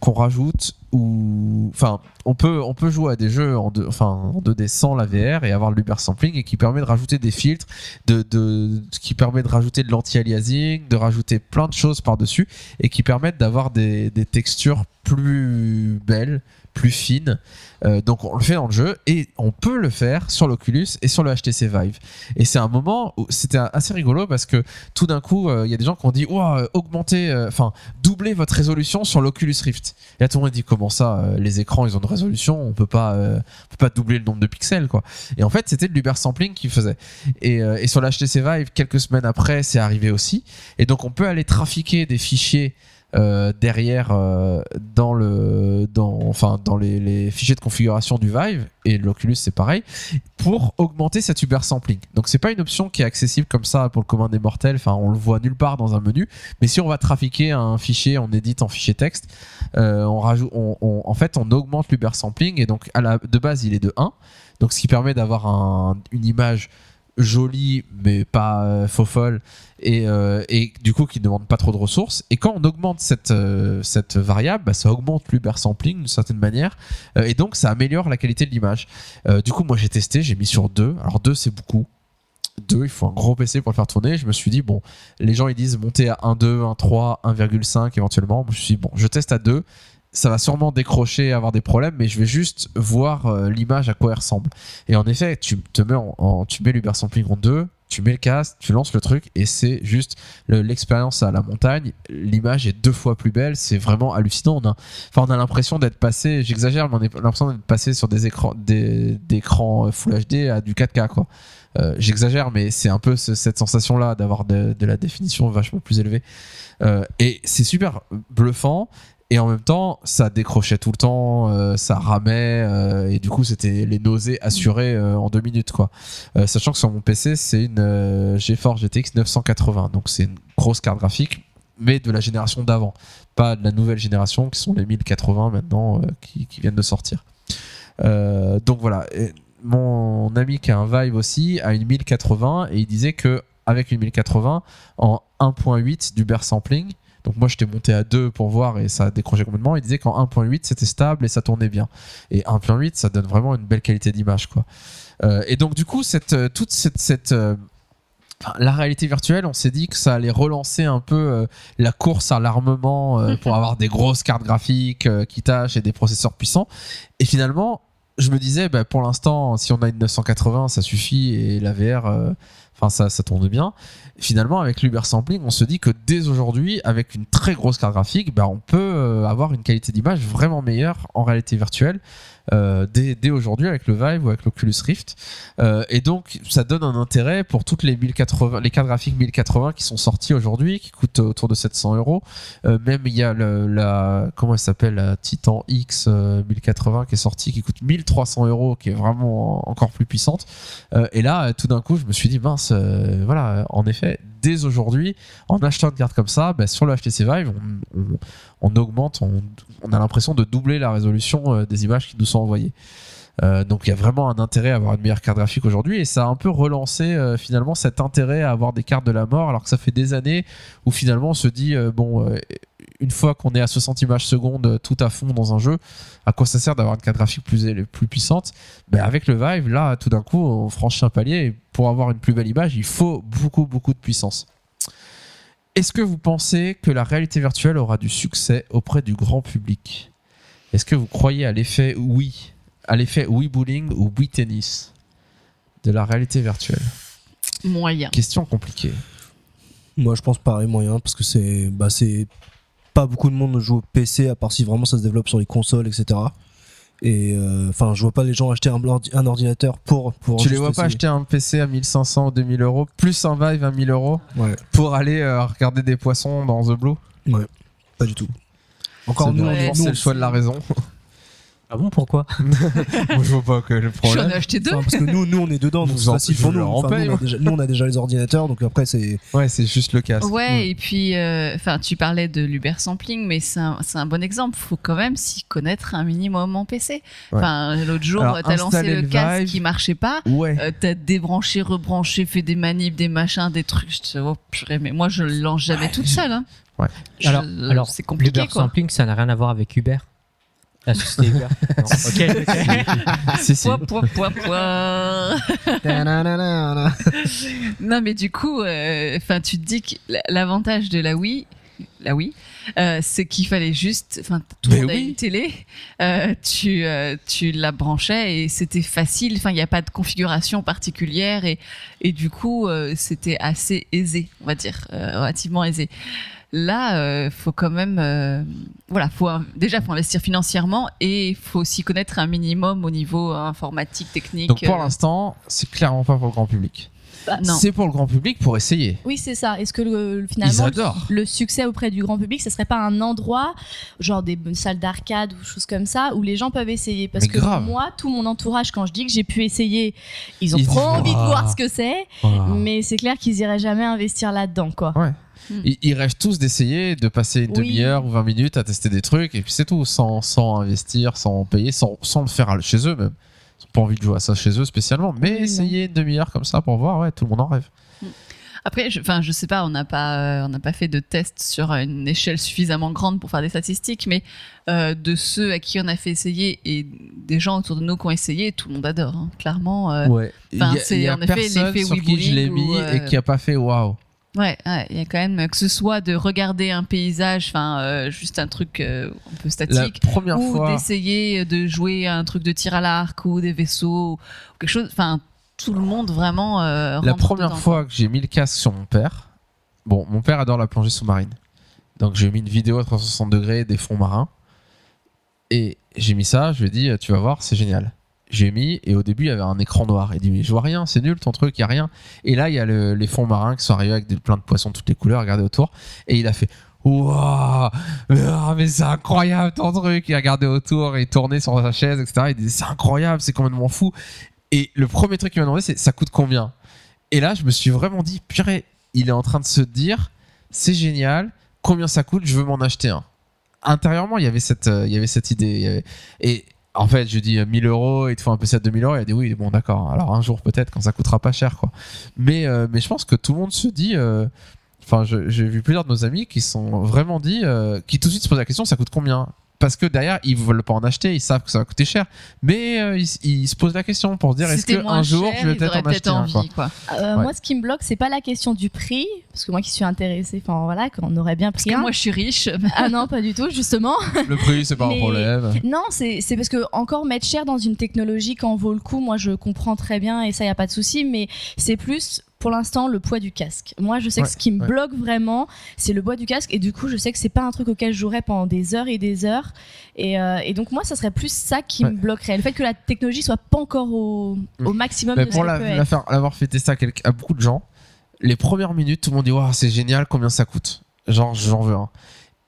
qu'on rajoute ou enfin on peut on peut jouer à des jeux en enfin en 2D sans la VR et avoir l'Uber sampling et qui permet de rajouter des filtres de, de qui permet de rajouter de l'anti-aliasing de rajouter plein de choses par dessus et qui permettent d'avoir des, des textures plus belles plus fines Euh, donc on le fait dans le jeu et on peut le faire sur l'Oculus et sur le HTC Vive. Et c'est un moment où c'était assez rigolo parce que tout d'un coup euh, il y a des gens qui ont dit Ouah, euh, augmenter enfin doubler votre résolution sur l'Oculus Rift. Et là tout le monde dit comment ça les écrans ils ont une résolution on peut pas on peut pas doubler le nombre de pixels quoi. Et en fait c'était de l'Uber sampling qui faisait. Et, et sur la HTC Vive quelques semaines après c'est arrivé aussi. Et donc on peut aller trafiquer des fichiers euh, derrière euh, dans le dans les, fichiers de configuration du Vive et l'Oculus c'est pareil pour augmenter cet Uber sampling. Donc c'est pas une option qui est accessible comme ça pour le commun des mortels, enfin on le voit nulle part dans un menu, mais si on va trafiquer un fichier, on édite en fichier texte, euh, on rajoute en fait on augmente l'Uber sampling et donc à la de base il est de 1. Donc ce qui permet d'avoir un- une image jolie mais pas euh, faux folle et, euh, et du coup qui ne demande pas trop de ressources. Et quand on augmente cette, euh, cette variable bah, ça augmente l'Uber sampling d'une certaine manière et donc ça améliore la qualité de l'image. Du coup moi j'ai testé j'ai mis sur 2 alors 2 c'est beaucoup. 2 il faut un gros PC pour le faire tourner. Je me suis dit bon les gens ils disent monter à 1.2 1.3 1.5 éventuellement. Je me suis dit bon je teste à 2 ça va sûrement décrocher, avoir des problèmes, mais je vais juste voir euh, l'image à quoi elle ressemble. Et en effet, tu mets en, en- l'Uber Sampling en 2, tu mets le casque, tu lances le truc, et c'est juste le- l'expérience à la montagne. L'image est deux fois plus belle, c'est vraiment hallucinant. On a, on a l'impression d'être passé, j'exagère, mais on a l'impression d'être passé sur des écrans, des, écrans Full HD à du 4K, quoi. Euh, j'exagère, mais c'est un peu ce- cette sensation-là d'avoir de, la définition vachement plus élevée. Euh, et c'est super bluffant. Et en même temps, ça décrochait tout le temps, euh, ça ramait, euh, et du coup, c'était les nausées assurées euh, en deux minutes, quoi. Sachant que sur mon PC, c'est une GeForce GTX 980, donc c'est une grosse carte graphique, mais de la génération d'avant, pas de la nouvelle génération qui sont les 1080 maintenant qui, viennent de sortir. Donc voilà. Mon ami qui a un Vive aussi a une 1080 et il disait que avec une 1080 en 1.8 du bear sampling, donc moi j'étais monté à 2 pour voir et ça a décroché complètement. Il disait qu'en 1.8 c'était stable et ça tournait bien. Et 1.8 ça donne vraiment une belle qualité d'image quoi. Euh, et donc du coup cette euh, toute cette, cette euh, la réalité virtuelle, on s'est dit que ça allait relancer un peu euh, la course à l'armement [laughs] pour avoir des grosses cartes graphiques qui tâchent et des processeurs puissants. Et finalement, je me disais, bah, pour l'instant, si on a une 980, ça suffit et la VR, euh, enfin ça, ça tourne bien. Finalement, avec l'Uber Sampling, on se dit que dès aujourd'hui, avec une très grosse carte graphique, bah, on peut euh, avoir une qualité d'image vraiment meilleure en réalité virtuelle. Euh, dès, aujourd'hui avec le Vive ou avec l'Oculus Rift. Euh, et donc ça donne un intérêt pour toutes les 1080 les cartes graphiques 1080 qui sont sorties aujourd'hui qui coûtent autour de 700 euros. Euh, même il y a la comment elle s'appelle la Titan X euh, 1080 qui est sortie qui coûte 1300 euros qui est vraiment encore plus puissante. Et là tout d'un coup je me suis dit mince voilà en effet aujourd'hui en achetant une carte comme ça bah, sur le HTC Vive on, augmente on, a l'impression de doubler la résolution euh, des images qui nous sont envoyées. Euh, donc il y a vraiment un intérêt à avoir une meilleure carte graphique aujourd'hui et ça a un peu relancé euh, finalement cet intérêt à avoir des cartes de la mort alors que ça fait des années où finalement on se dit bon une fois qu'on est à 60 images secondes tout à fond dans un jeu à quoi ça sert d'avoir une carte graphique plus puissante? Ben, avec le Vive là tout d'un coup on franchit un palier et pour avoir une plus belle image il faut beaucoup beaucoup de puissance est-ce que vous pensez que la réalité virtuelle aura du succès auprès du grand public? Est-ce que vous croyez à l'effet oui à l'effet Wii Bowling ou Wii Tennis de la réalité virtuelle? Moyen. Question compliquée. Moi, je pense pareil moyen parce que c'est bah c'est pas beaucoup de monde joue au PC à part si vraiment ça se développe sur les consoles, etc. Et euh, enfin, je vois pas les gens acheter un, ordi- un ordinateur pour pour. tu les vois pas acheter un PC à 1500 ou 2000 euros, plus un Vive à 1000 euros Ouais, pour aller euh, regarder des poissons dans The Blue? Pas du tout. Encore nous, Ouais, nous, c'est le choix de la raison. [laughs] Ah bon, pourquoi [laughs] Moi, je vois pas que le J'en ai problème. acheté deux. Enfin, parce que nous, nous, on est dedans, donc c'est facile pour nous. Enfin, nous, on a déjà, nous, on a déjà les ordinateurs, donc après, c'est. Ouais, c'est juste le casque. Ouais, et puis, euh, enfin, tu parlais de l'Uber sampling, mais c'est un, bon exemple. Faut quand même s'y connaître un minimum en PC. Ouais. Enfin, l'autre jour, t'as lancé le le casque qui marchait pas. Ouais. Euh, t'as débranché, rebranché, fait des manips, des machins, des trucs. Je te- oh, purée, mais moi, je le lance jamais toute seule. Hein. Ouais. Je- Alors, alors c'est compliqué, l'Uber sampling, ça n'a rien à voir avec Uber. La société Uber. Non, ok, ok. si, si. Pouah, pouah, pouah, pouah. Ta-na-na-na-na. Non, mais du coup, euh, enfin, tu te dis que l- l'avantage de la Wii, la Wii, euh, c'est qu'il fallait juste, enfin, tout le Mais monde a oui. une télé, euh, tu, euh, tu la branchais et c'était facile. Enfin, il n'y a pas de configuration particulière et, et du coup, euh, c'était assez aisé, on va dire, euh, relativement aisé. Là, euh, faut quand même, euh, voilà, faut un- déjà faut investir financièrement et faut aussi connaître un minimum au niveau informatique, technique. Donc pour euh, l'instant, c'est clairement pas pour le grand public. Bah, non. C'est pour le grand public pour essayer. Oui, c'est ça. Est-ce que le, finalement le succès auprès du grand public, ce serait pas un endroit, genre des salles d'arcade ou choses comme ça, où les gens peuvent essayer? Parce Mais que grave. moi, tout mon entourage, quand je dis que j'ai pu essayer, ils ont Ils trop disent, envie de voir ce que c'est, Voilà. mais c'est clair qu'ils iraient jamais investir là-dedans, quoi. Ouais. Ils, ils rêvent tous d'essayer, de passer une Oui. demi-heure ou 20 minutes à tester des trucs, et puis c'est tout, sans, sans investir, sans payer, sans, sans le faire chez eux même. Ils n'ont pas envie de jouer à ça chez eux spécialement, mais essayer une demi-heure comme ça pour voir, ouais, tout le monde en rêve. Après, je, enfin, je sais pas, on n'a pas, euh, on n'a pas fait de test sur une échelle suffisamment grande pour faire des statistiques, mais euh, de ceux à qui on a fait essayer et des gens autour de nous qui ont essayé, tout le monde adore, hein, clairement. euh, Ouais. Il y enfin, a, c'est en effet personne l'effet sur qui je l'ai mis euh, et qui a pas fait waouh. Ouais, ouais, il y a quand même que ce soit de regarder un paysage, enfin, euh, juste un truc euh, un peu La statique, première ou fois. d'essayer de jouer un truc de tir à l'arc ou des vaisseaux ou quelque chose. Enfin, tout le monde vraiment. euh, La première dedans, fois que j'ai mis le casque sur mon père, bon, mon père adore la plongée sous-marine. Donc j'ai mis une vidéo à 360 degrés des fonds marins. Et j'ai mis ça, je lui ai dit, tu vas voir, c'est génial. J'ai mis, et au début, il y avait un écran noir. Il dit, mais je vois rien, c'est nul ton truc, il y a rien. Et là, il y a le- les fonds marins qui sont arrivés avec des, plein de poissons de toutes les couleurs, regardez autour. Et il a fait, Waouh, mais, ah, mais c'est incroyable ton truc. Il regardait autour, il tournait sur sa chaise, etc. Il disait, c'est incroyable, c'est complètement fou. Et le premier truc qu'il m'a demandé, c'est, ça coûte combien? Et là, je me suis vraiment dit, purée, il est en train de se dire, c'est génial, combien ça coûte, je veux m'en acheter un. Intérieurement, il y avait cette, euh, il y avait cette idée. Et en fait, je dis euh, 1000 euros, il te faut un PC à 2000 euros. Il a dit oui, bon, d'accord. Alors un jour peut-être quand ça coûtera pas cher, quoi. Mais, euh, mais je pense que tout le monde se dit. euh, Enfin, j'ai vu plusieurs de nos amis qui sont vraiment dit, euh, qui tout de suite se posent la question, ça coûte combien? Parce que derrière, ils veulent pas en acheter, ils savent que ça va coûter cher, mais euh, ils, ils se posent la question pour se dire, est-ce C'était que moins un jour, je vais peut-être en acheter un quoi. envie, quoi. Euh, Ouais. Moi, ce qui me bloque, c'est pas la question du prix, parce que moi qui suis intéressée, enfin voilà, qu'on aurait bien Parce pris que un. moi, je suis riche. Ah non, pas du tout, justement. [laughs] Le prix, c'est pas un problème. Non, c'est c'est parce que encore mettre cher dans une technologie quand vaut le coup, moi je comprends très bien et ça y a pas de souci, mais c'est plus pour l'instant le poids du casque. Moi je sais que ce qui me ouais. bloque vraiment, c'est le poids du casque et du coup je sais que c'est pas un truc auquel je jouerais pendant des heures et des heures et, euh, et donc moi ça serait plus ça qui Ouais. me bloquerait, le fait que la technologie soit pas encore au, au maximum de pour ce la- la l'avoir fait tester à, quelques- à beaucoup de gens, les premières minutes, tout le monde dit Waouh, c'est génial, combien ça coûte Genre, j'en veux un.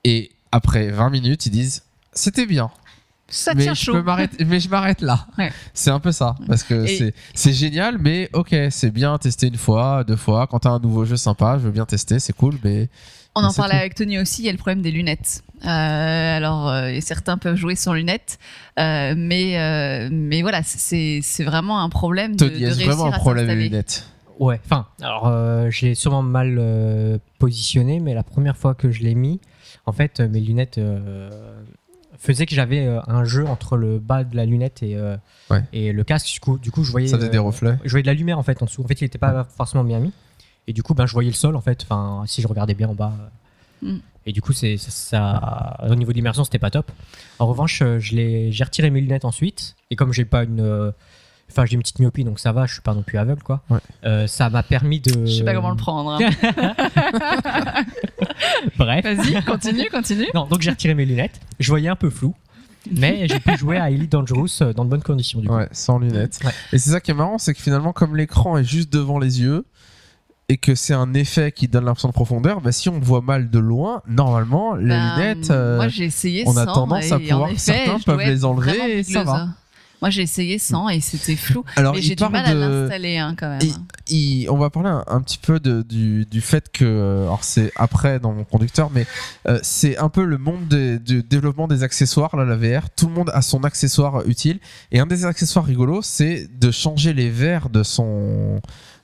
Et après 20 minutes, ils disent C'était bien, Ça mais tient je, chaud. peux m'arrêter- mais je m'arrête là. Ouais. C'est un peu ça. Parce que Et- c'est- c'est génial, mais ok, c'est bien tester une fois, deux fois. Quand t'as un nouveau jeu sympa, je veux bien tester, c'est cool, mais. On Mais en parlait tout. avec Tony aussi, il y a le problème des lunettes. Euh, alors, euh, certains peuvent jouer sans lunettes, euh, mais, euh, mais voilà, c'est c'est vraiment un problème de, Tony, de est-ce réussir vraiment un à problème les s'installer. lunettes? Ouais, enfin, alors euh, l'ai sûrement mal euh, positionné, mais la première fois que je l'ai mis, en fait, euh, mes lunettes faisaient que j'avais euh, un jeu entre le bas de la lunette et, euh, Ouais. et le casque. Du coup, du coup, je voyais. Ça faisait des euh, reflets. je voyais de la lumière en fait en dessous. En fait, il n'était pas forcément bien mis. Et du coup, ben, je voyais le sol en fait. Enfin, si je regardais bien en bas. euh. Mm. Et du coup, c'est ça, ça- Au niveau de l'immersion, c'était pas top. En revanche, je l'ai- j'ai retiré mes lunettes ensuite. Et comme j'ai pas une. euh, Enfin, j'ai une petite myopie, donc ça va. Je suis pas non plus aveugle, quoi. Ouais. Euh, ça m'a permis de. Je sais pas comment le prendre. hein. [laughs] Bref. Vas-y, continue, continue. Non, donc j'ai retiré mes lunettes. Je voyais un peu flou. Mais j'ai pu jouer à Elite Dangerous euh, dans de bonnes conditions, du coup. Ouais, sans lunettes. Ouais. Et c'est ça qui est marrant, c'est que finalement, comme l'écran est juste devant les yeux, et que c'est un effet qui donne l'impression de profondeur, bah, si on voit mal de loin, normalement, les Ben, lunettes, euh, moi j'ai essayé on a sans, tendance à pouvoir- effet, certains peuvent les enlever et ça va. Moi j'ai essayé sans et c'était flou. alors mais j'ai du mal à l'installer hein, quand même. Il- on va parler un, un petit peu de- du, du fait que, euh, alors c'est après dans mon conducteur, mais euh, c'est un peu le monde du développement des accessoires, là, la VR. Tout le monde a son accessoire utile. Et un des accessoires rigolos, c'est de changer les verres de son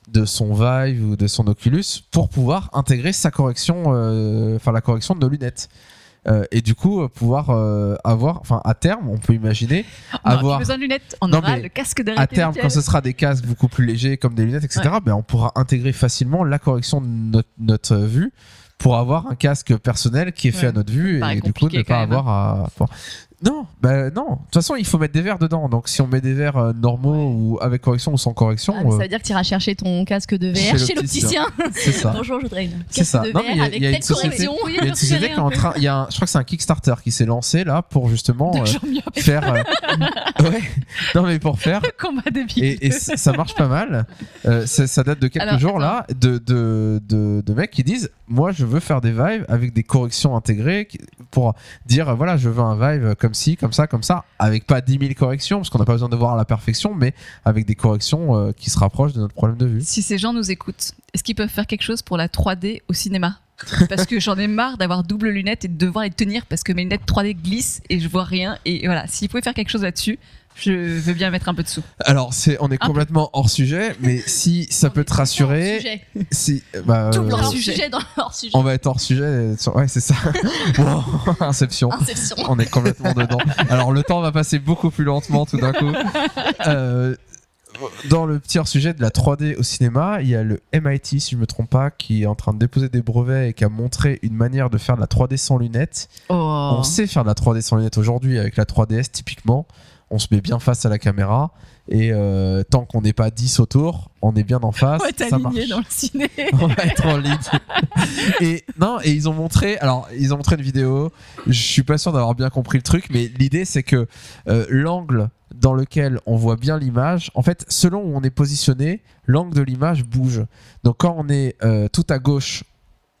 de son Vive ou de son Oculus pour pouvoir intégrer sa correction, euh, enfin la correction de nos lunettes. Euh, et du coup, euh, pouvoir euh, avoir, enfin à terme, on peut imaginer On aura avoir besoin de lunettes, on Non, aura le casque de à terme, quand ce sera des casques beaucoup plus légers comme des lunettes, etc., ben, on pourra intégrer facilement la correction de notre, notre vue pour avoir un casque personnel qui est fait Ouais. à notre vue et du coup ne pas avoir à. Non, bah non. De toute façon, il faut mettre des verres dedans. Donc si on met des verres euh, normaux ou avec correction ou sans correction, Ah, mais ça euh, veut dire que tu iras chercher ton casque de VR chez l'opticien. l'opticien. c'est ça. [laughs] Bonjour, je voudrais une C'est casque ça. de Non, mais il y VR a- avec il y a une telle société- correction. Il y a une société qui est en train. Il y a un- je crois que c'est un Kickstarter qui s'est lancé là pour justement euh, faire. euh, [laughs] ouais. Non mais pour faire Le combat des et, et ça ça marche pas mal. Euh, ça, ça date de quelques Alors, jours là, de, de, de, de mecs qui disent Moi je veux faire des Vive avec des corrections intégrées qui- pour dire Voilà, je veux un Vive comme ci, comme ça, comme ça, avec pas 10 000 corrections, parce qu'on n'a pas besoin de voir à la perfection, mais avec des corrections euh, qui se rapprochent de notre problème de vue. Si ces gens nous écoutent, est-ce qu'ils peuvent faire quelque chose pour la 3D au cinéma? Parce que j'en ai marre d'avoir double lunettes et de devoir les tenir parce que mes lunettes 3D glissent et je vois rien. Et voilà, s'ils pouvaient faire quelque chose là-dessus, je veux bien mettre un peu de sous. Alors, c'est, on est Un peu. complètement hors sujet, mais si ça peut te rassurer, Sujet. si. Bah, Double euh, hors sujet. sujet dans leur sujet. on va être hors sujet. sur- Ouais, c'est ça. [laughs] Wow, [laughs] Inception. Inception. On est complètement dedans. Alors le temps va passer beaucoup plus lentement tout d'un coup. [laughs] Euh, dans le petit hors-sujet de la 3D au cinéma, il y a le MIT, si je me trompe pas, qui est en train de déposer des brevets et qui a montré une manière de faire de la 3D sans lunettes. Oh. On sait faire de la 3D sans lunettes aujourd'hui avec la 3DS typiquement. On se met bien face à la caméra et euh, tant qu'on n'est pas 10 autour, on est bien en face. On va être ça aligné marche. dans le ciné. [laughs] on va être en ligne. [laughs] et non, et ils ont montré, alors ils ont montré une vidéo. Je suis pas sûr d'avoir bien compris le truc, mais l'idée c'est que euh, l'angle dans lequel on voit bien l'image, en fait, selon où on est positionné, l'angle de l'image bouge. Donc quand on est euh, tout à gauche,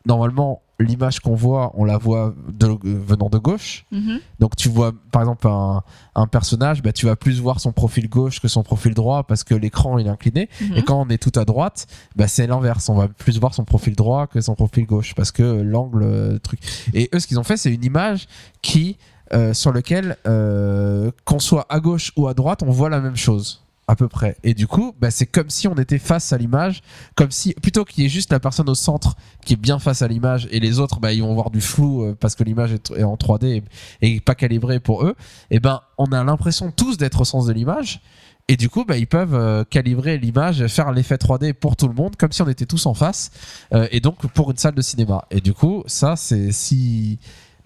normalement l'image qu'on voit, on la voit de- euh, venant de gauche. Mhm. Donc tu vois par exemple un, un personnage, bah, tu vas plus voir son profil gauche que son profil droit parce que l'écran il est incliné. Mhm. Et quand on est tout à droite, bah, c'est l'inverse. On va plus voir son profil droit que son profil gauche parce que l'angle euh, truc. Et eux, ce qu'ils ont fait, c'est une image qui euh, sur lequel euh, qu'on soit à gauche ou à droite, on voit la même chose à peu près. Et du coup, bah, c'est comme si on était face à l'image, comme si plutôt qu'il y ait juste la personne au centre qui est bien face à l'image et les autres, bah, ils vont voir du flou euh, parce que l'image est, en 3D et, pas calibrée pour eux. Et ben, on a l'impression tous d'être au sens de l'image. Et du coup, bah, ils peuvent euh, calibrer l'image, faire l'effet 3D pour tout le monde, comme si on était tous en face. Euh, et donc pour une salle de cinéma. Et du coup, ça, c'est si.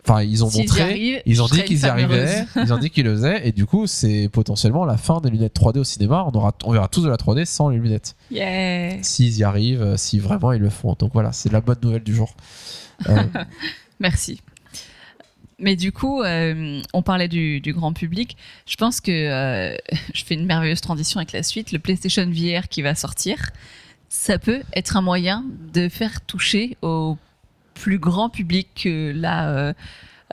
Enfin, ils ont montré. Ils ont dit qu'ils y arrivaient, [laughs] ils ont dit qu'ils le faisaient, et du coup, c'est potentiellement la fin des lunettes 3D au cinéma. On, aura, on verra tous de la 3D sans les lunettes. Yeah. S'ils y arrivent, euh, si vraiment ils le font. Donc voilà, c'est la bonne nouvelle du jour. Euh, [laughs] Merci. Mais du coup, euh, on parlait du, du grand public. Je pense que euh, [laughs] je fais une merveilleuse transition avec la suite. Le PlayStation VR qui va sortir, ça peut être un moyen de faire toucher au plus grand public que là, euh,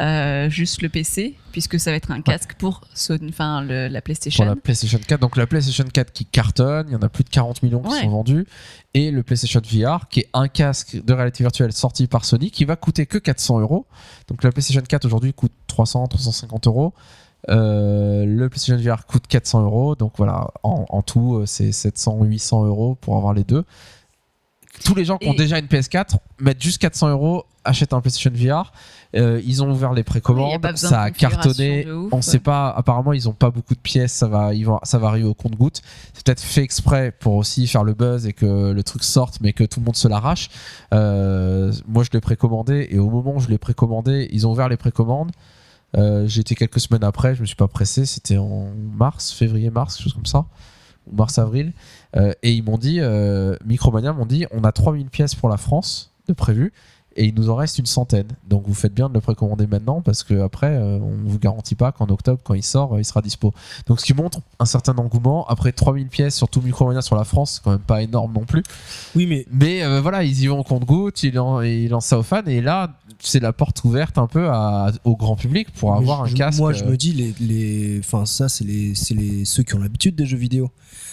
euh, juste le PC, puisque ça va être un casque pour Sony, enfin la PlayStation. pour la PlayStation 4. Donc la PlayStation 4 qui cartonne, il y en a plus de 40 millions qui sont vendus. Et le PlayStation VR qui est un casque de réalité virtuelle sorti par Sony qui va coûter que 400 euros. Donc la PlayStation 4 aujourd'hui coûte 300, 350 euros. Euh, le PlayStation VR coûte 400 euros. Donc voilà, en, en tout, c'est 700, 800 euros pour avoir les deux. Tous les gens qui ont déjà une PS4 mettent juste 400 euros, achètent un PlayStation VR. Euh, ils ont ouvert les Oui, y a précommandes, ça a cartonné. ouf. On sait pas, apparemment ils ont pas beaucoup de pièces, ça va, ils vont, ça va arriver au compte-goutte. C'est peut-être fait exprès pour aussi faire le buzz et que le truc sorte, mais que tout le monde se l'arrache. Euh, moi je l'ai précommandé et au moment où je l'ai précommandé, ils ont ouvert les précommandes. Euh, J'ai été quelques semaines après, je me suis pas pressé, c'était en mars, février-mars, quelque chose comme ça, ou mars-avril. Euh, et ils m'ont dit, euh, Micromania m'ont dit, on a 3000 pièces pour la France de prévu. Et il nous en reste une centaine. Donc vous faites bien de le précommander maintenant parce que après, euh, on ne vous garantit pas qu'en octobre, quand il sort, euh, il sera dispo. Donc ce qui montre un certain engouement. Après 3000 pièces sur tout Micromania sur la France, c'est quand même pas énorme non plus. Oui, mais Mais euh, voilà, ils y vont au compte-goutte, ils, lan- ils lancent ça aux fans et là, c'est la porte ouverte un peu à- au grand public pour avoir je- un casque. Moi, je me dis, les, les, enfin, ça, c'est les, c'est les ceux qui ont l'habitude des jeux vidéo.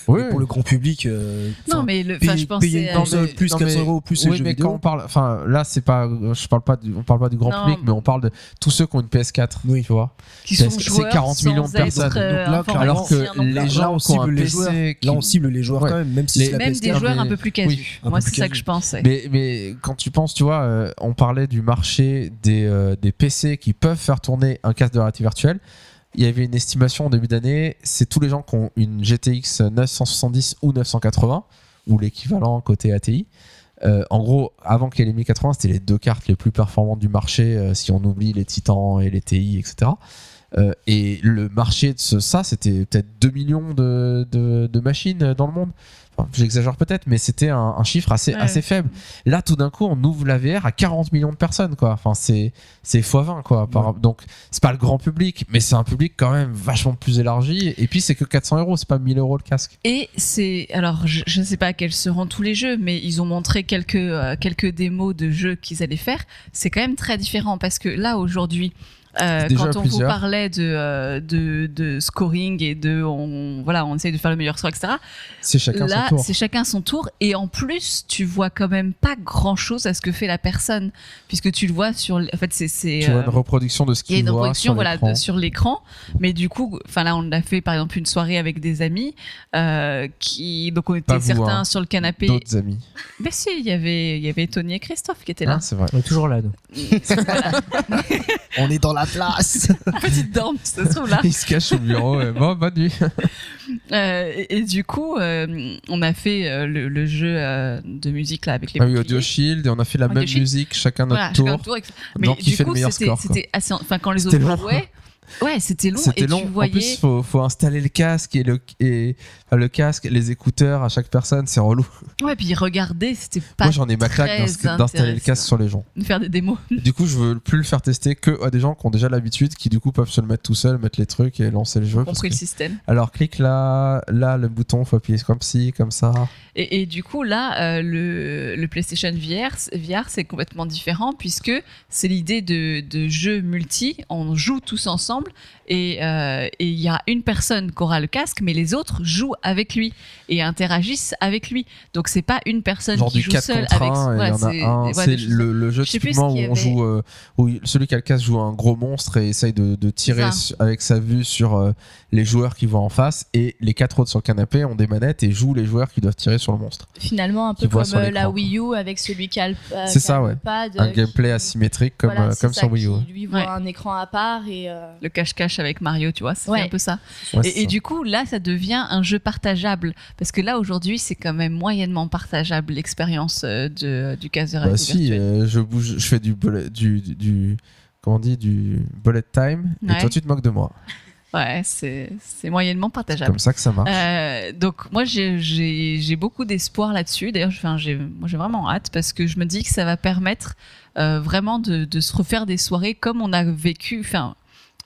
oui, pour le grand public, euh, Non, mais le, payer- je payer une à- console plus 400 euros plus les oui, jeux mais vidéo. quand on parle, enfin là c'est pas, je parle pas, du, on parle pas du grand Non. public, mais on parle de tous ceux qui ont une PS4, Oui. tu vois. qui c'est- sont c'est joueurs 40 millions de personnes. euh, Donc là, Alors que les là, gens on qui ont un cible les PC, joueurs. qui- Là, on cible les joueurs Ouais. quand même, même si Les- c'est la même PS4. des joueurs un peu plus casus. Moi, c'est ça que je pensais. Mais, mais quand tu penses, tu vois, euh, on parlait du marché des, euh, des PC qui peuvent faire tourner un casque de réalité virtuelle. Il y avait une estimation en début d'année, c'est tous les gens qui ont une GTX 970 ou 980, ou l'équivalent côté ATI. Euh, en gros, avant qu'il y ait les 1080, c'était les deux cartes les plus performantes du marché, euh, si on oublie les Titans et les TI, etc. Euh, et le marché de ça, c'était peut-être 2 millions de machines dans le monde. Enfin, J'exagère peut-être, mais c'était un, un chiffre assez, Ouais. assez faible. Là, tout d'un coup, on ouvre la VR à 40 millions de personnes, quoi. Enfin, c'est c'est x20, quoi. Par- Donc, c'est pas le grand public, mais c'est un public quand même vachement plus élargi. Et puis, c'est que 400 euros, c'est pas 1000 euros le casque. Et c'est alors je ne sais pas quels seront tous les jeux, mais ils ont montré quelques euh, quelques démos de jeux qu'ils allaient faire. C'est quand même très différent parce que là aujourd'hui. Euh, quand on plusieurs. vous parlait de, euh, de, de scoring et de on, voilà on essaye de faire le meilleur score etc C'est chacun là son tour. c'est chacun son tour et en plus tu vois quand même pas grand chose à ce que fait la personne puisque tu le vois sur en fait c'est c'est Tu vois euh, une reproduction de ce il y a qu'il une voit reproduction sur voilà, l'écran. de- sur l'écran, mais du coup, enfin là, on a fait par exemple une soirée avec des amis euh, qui, donc on était Pas vous, certains hein. sur le canapé. D'autres amis. Mais si, il y avait, il y avait Tony et Christophe qui étaient là. Hein, c'est vrai. On est toujours là, nous. Voilà. [laughs] On est dans la place. [laughs] En fait, ils dorment, ça se trouve là. Il se cache au bureau. Bon, bonne nuit. [laughs] Euh, et, et du coup, euh, on a fait euh, le, le jeu de musique là avec les Ah oui. Audio Shield, et on a fait la Audio même Shield. musique, chacun notre Voilà, tour. chacun tour. Mais Donc, du fait le coup, meilleur c'était score, quoi. c'était assez, enfin quand les autres jouaient, ouais, c'était long C'était et long. tu En voyais. plus, faut, faut installer le casque et le, et, enfin, le casque, les écouteurs à chaque personne, c'est relou. Ouais, puis regarder, c'était pas Moi, j'en ai ma claque d'installer le casque sur les gens. de faire des démos. Du coup, je veux plus le faire tester que à des gens qui ont déjà l'habitude, qui du coup peuvent se le mettre tout seul, mettre les trucs et lancer le jeu. compris que- le système. Alors, clique là, là, le bouton, faut appuyer comme ci, comme ça. Et, et du coup, là, euh, le, le PlayStation VR, VR c'est complètement différent puisque c'est l'idée de, de jeu multi. On joue tous ensemble et euh, et il y a une personne qui aura le casque, mais les autres jouent avec lui et interagissent avec lui. Donc, c'est pas une personne Genre qui du joue 4 seule contre avec. 1, et il ouais, y en c'est- a un. ouais, le, le jeu typiquement où on avait. joue, euh, où celui qui a le casque joue un gros monstre et essaye de, de tirer su- avec sa vue sur euh, les joueurs qui voient en face et les quatre autres sur le canapé ont des manettes et jouent les joueurs qui doivent tirer sur le monstre. Finalement, un peu comme euh, la. Wii U avec celui qui a le, euh, C'est qui ça, a le ouais. pad, un gameplay qui- asymétrique comme, voilà, euh, comme ça, sur Wii U. Qui, lui voit Ouais. un écran à part et euh, Le cache-cache avec Mario, tu vois, c'est Ouais. un peu ça. Ouais, Et, et ça. du coup, là, ça devient un jeu partageable. Parce que là, aujourd'hui, c'est quand même moyennement partageable l'expérience euh, de- du casque de Bah si, euh, je bouge, je fais du bullet, du, du, du- comment on dit, du bullet time Ouais. et toi tu te moques de moi. Ouais, c'est moyennement C'est partageable. comme ça que ça marche. Euh, donc moi j'ai- beaucoup d'espoir là-dessus. D'ailleurs, j'ai vraiment hâte parce que je me dis que ça va permettre euh, vraiment de, de se refaire des soirées comme on a vécu. Enfin,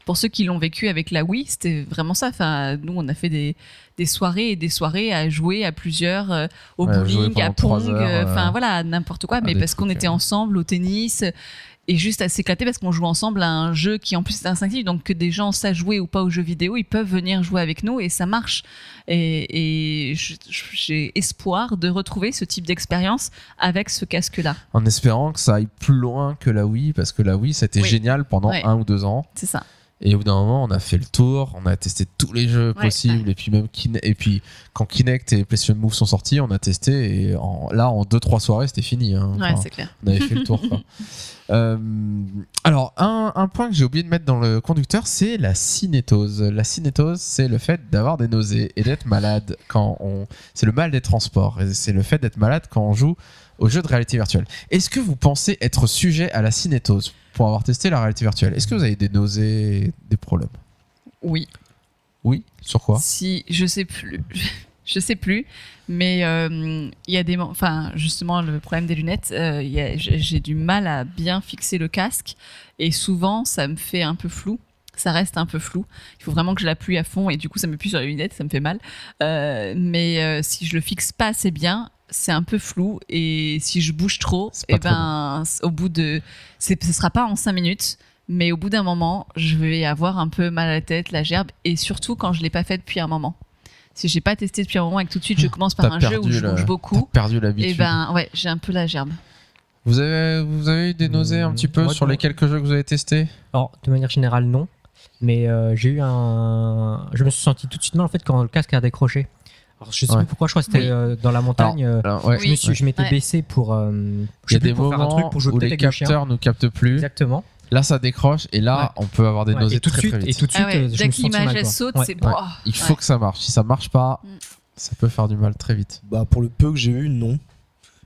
pour ceux qui l'ont vécu avec la Wii, c'était vraiment ça. Enfin, nous on a fait des des soirées et des soirées à jouer à plusieurs euh, au Ouais, bowling, à Pong, euh, enfin euh, voilà n'importe quoi. Mais parce qu'on était ensemble au tennis et juste à s'éclater parce qu'on joue ensemble à un jeu qui en plus est instinctif donc que des gens savent jouer ou pas aux jeux vidéo ils peuvent venir jouer avec nous et ça marche et, j'ai espoir de retrouver ce type d'expérience avec ce casque là En espérant que ça aille plus loin que la Wii, parce que la Wii c'était Oui. génial pendant un ou deux ans. c'est ça Et au bout d'un moment, on a fait le tour, on a testé tous les jeux Ouais, possibles, et puis même Kine- et puis quand Kinect et PlayStation Move sont sortis, on a testé et en- là en deux trois soirées c'était fini. hein. Enfin, clair on avait fait le tour. quoi. [laughs] Euh, alors un, un point que j'ai oublié de mettre dans le conducteur, c'est la cinétose. La cinétose, c'est le fait d'avoir des nausées et d'être malade quand on. C'est le mal des transports. Et C'est le fait d'être malade quand on joue aux jeux de réalité virtuelle. Est-ce que vous pensez être sujet à la cinétose pour avoir testé la réalité virtuelle? Est-ce que vous avez des nausées, des problèmes? Oui Oui? Sur quoi? Si je sais plus [laughs] Je sais plus, mais euh, il y a des, enfin justement le problème des lunettes, euh, j'ai du mal à bien fixer le casque et souvent ça me fait un peu flou. Ça reste un peu flou. Il faut vraiment que je l'appuie à fond et du coup ça me pue sur les lunettes, ça me fait mal. Euh, mais si je le fixe pas assez bien, c'est un peu flou et si je bouge trop, C'est pas et ben c- au bout de, ce sera pas en cinq minutes. Mais au bout d'un moment, je vais avoir un peu mal à la tête, la gerbe, et surtout quand je l'ai pas fait depuis un moment. Si j'ai pas testé depuis un moment et que tout de suite je commence par un jeu où je bouge beaucoup, perdu et l'habitude. ben ouais, j'ai un peu la gerbe. Vous avez, vous avez eu des nausées un Mmh, petit peu sur les quelques jeux que vous avez testés? Alors, de manière générale, non. Mais euh, j'ai eu un. Je me suis senti tout de suite mal en fait quand le casque a décroché. Alors, je sais Ouais. plus pourquoi, je crois que c'était Oui. euh, dans la montagne. euh, Alors, ouais. je, me suis, je m'étais Ouais. baissé pour. euh, Il y a des pour faire un moments truc pour jouer où les capteurs nous captent plus. Exactement. Là, ça décroche et là, Ouais. on peut avoir des Ouais, nausées et tout de très, suite, très vite. et tout de suite, Ah ouais, euh, je dès me que l'image saute, Ouais. c'est Ouais. oh, Il faut ouais. que ça marche. Si ça marche pas, Mm. ça peut faire du mal très vite. Bah, pour le peu que j'ai eu, non.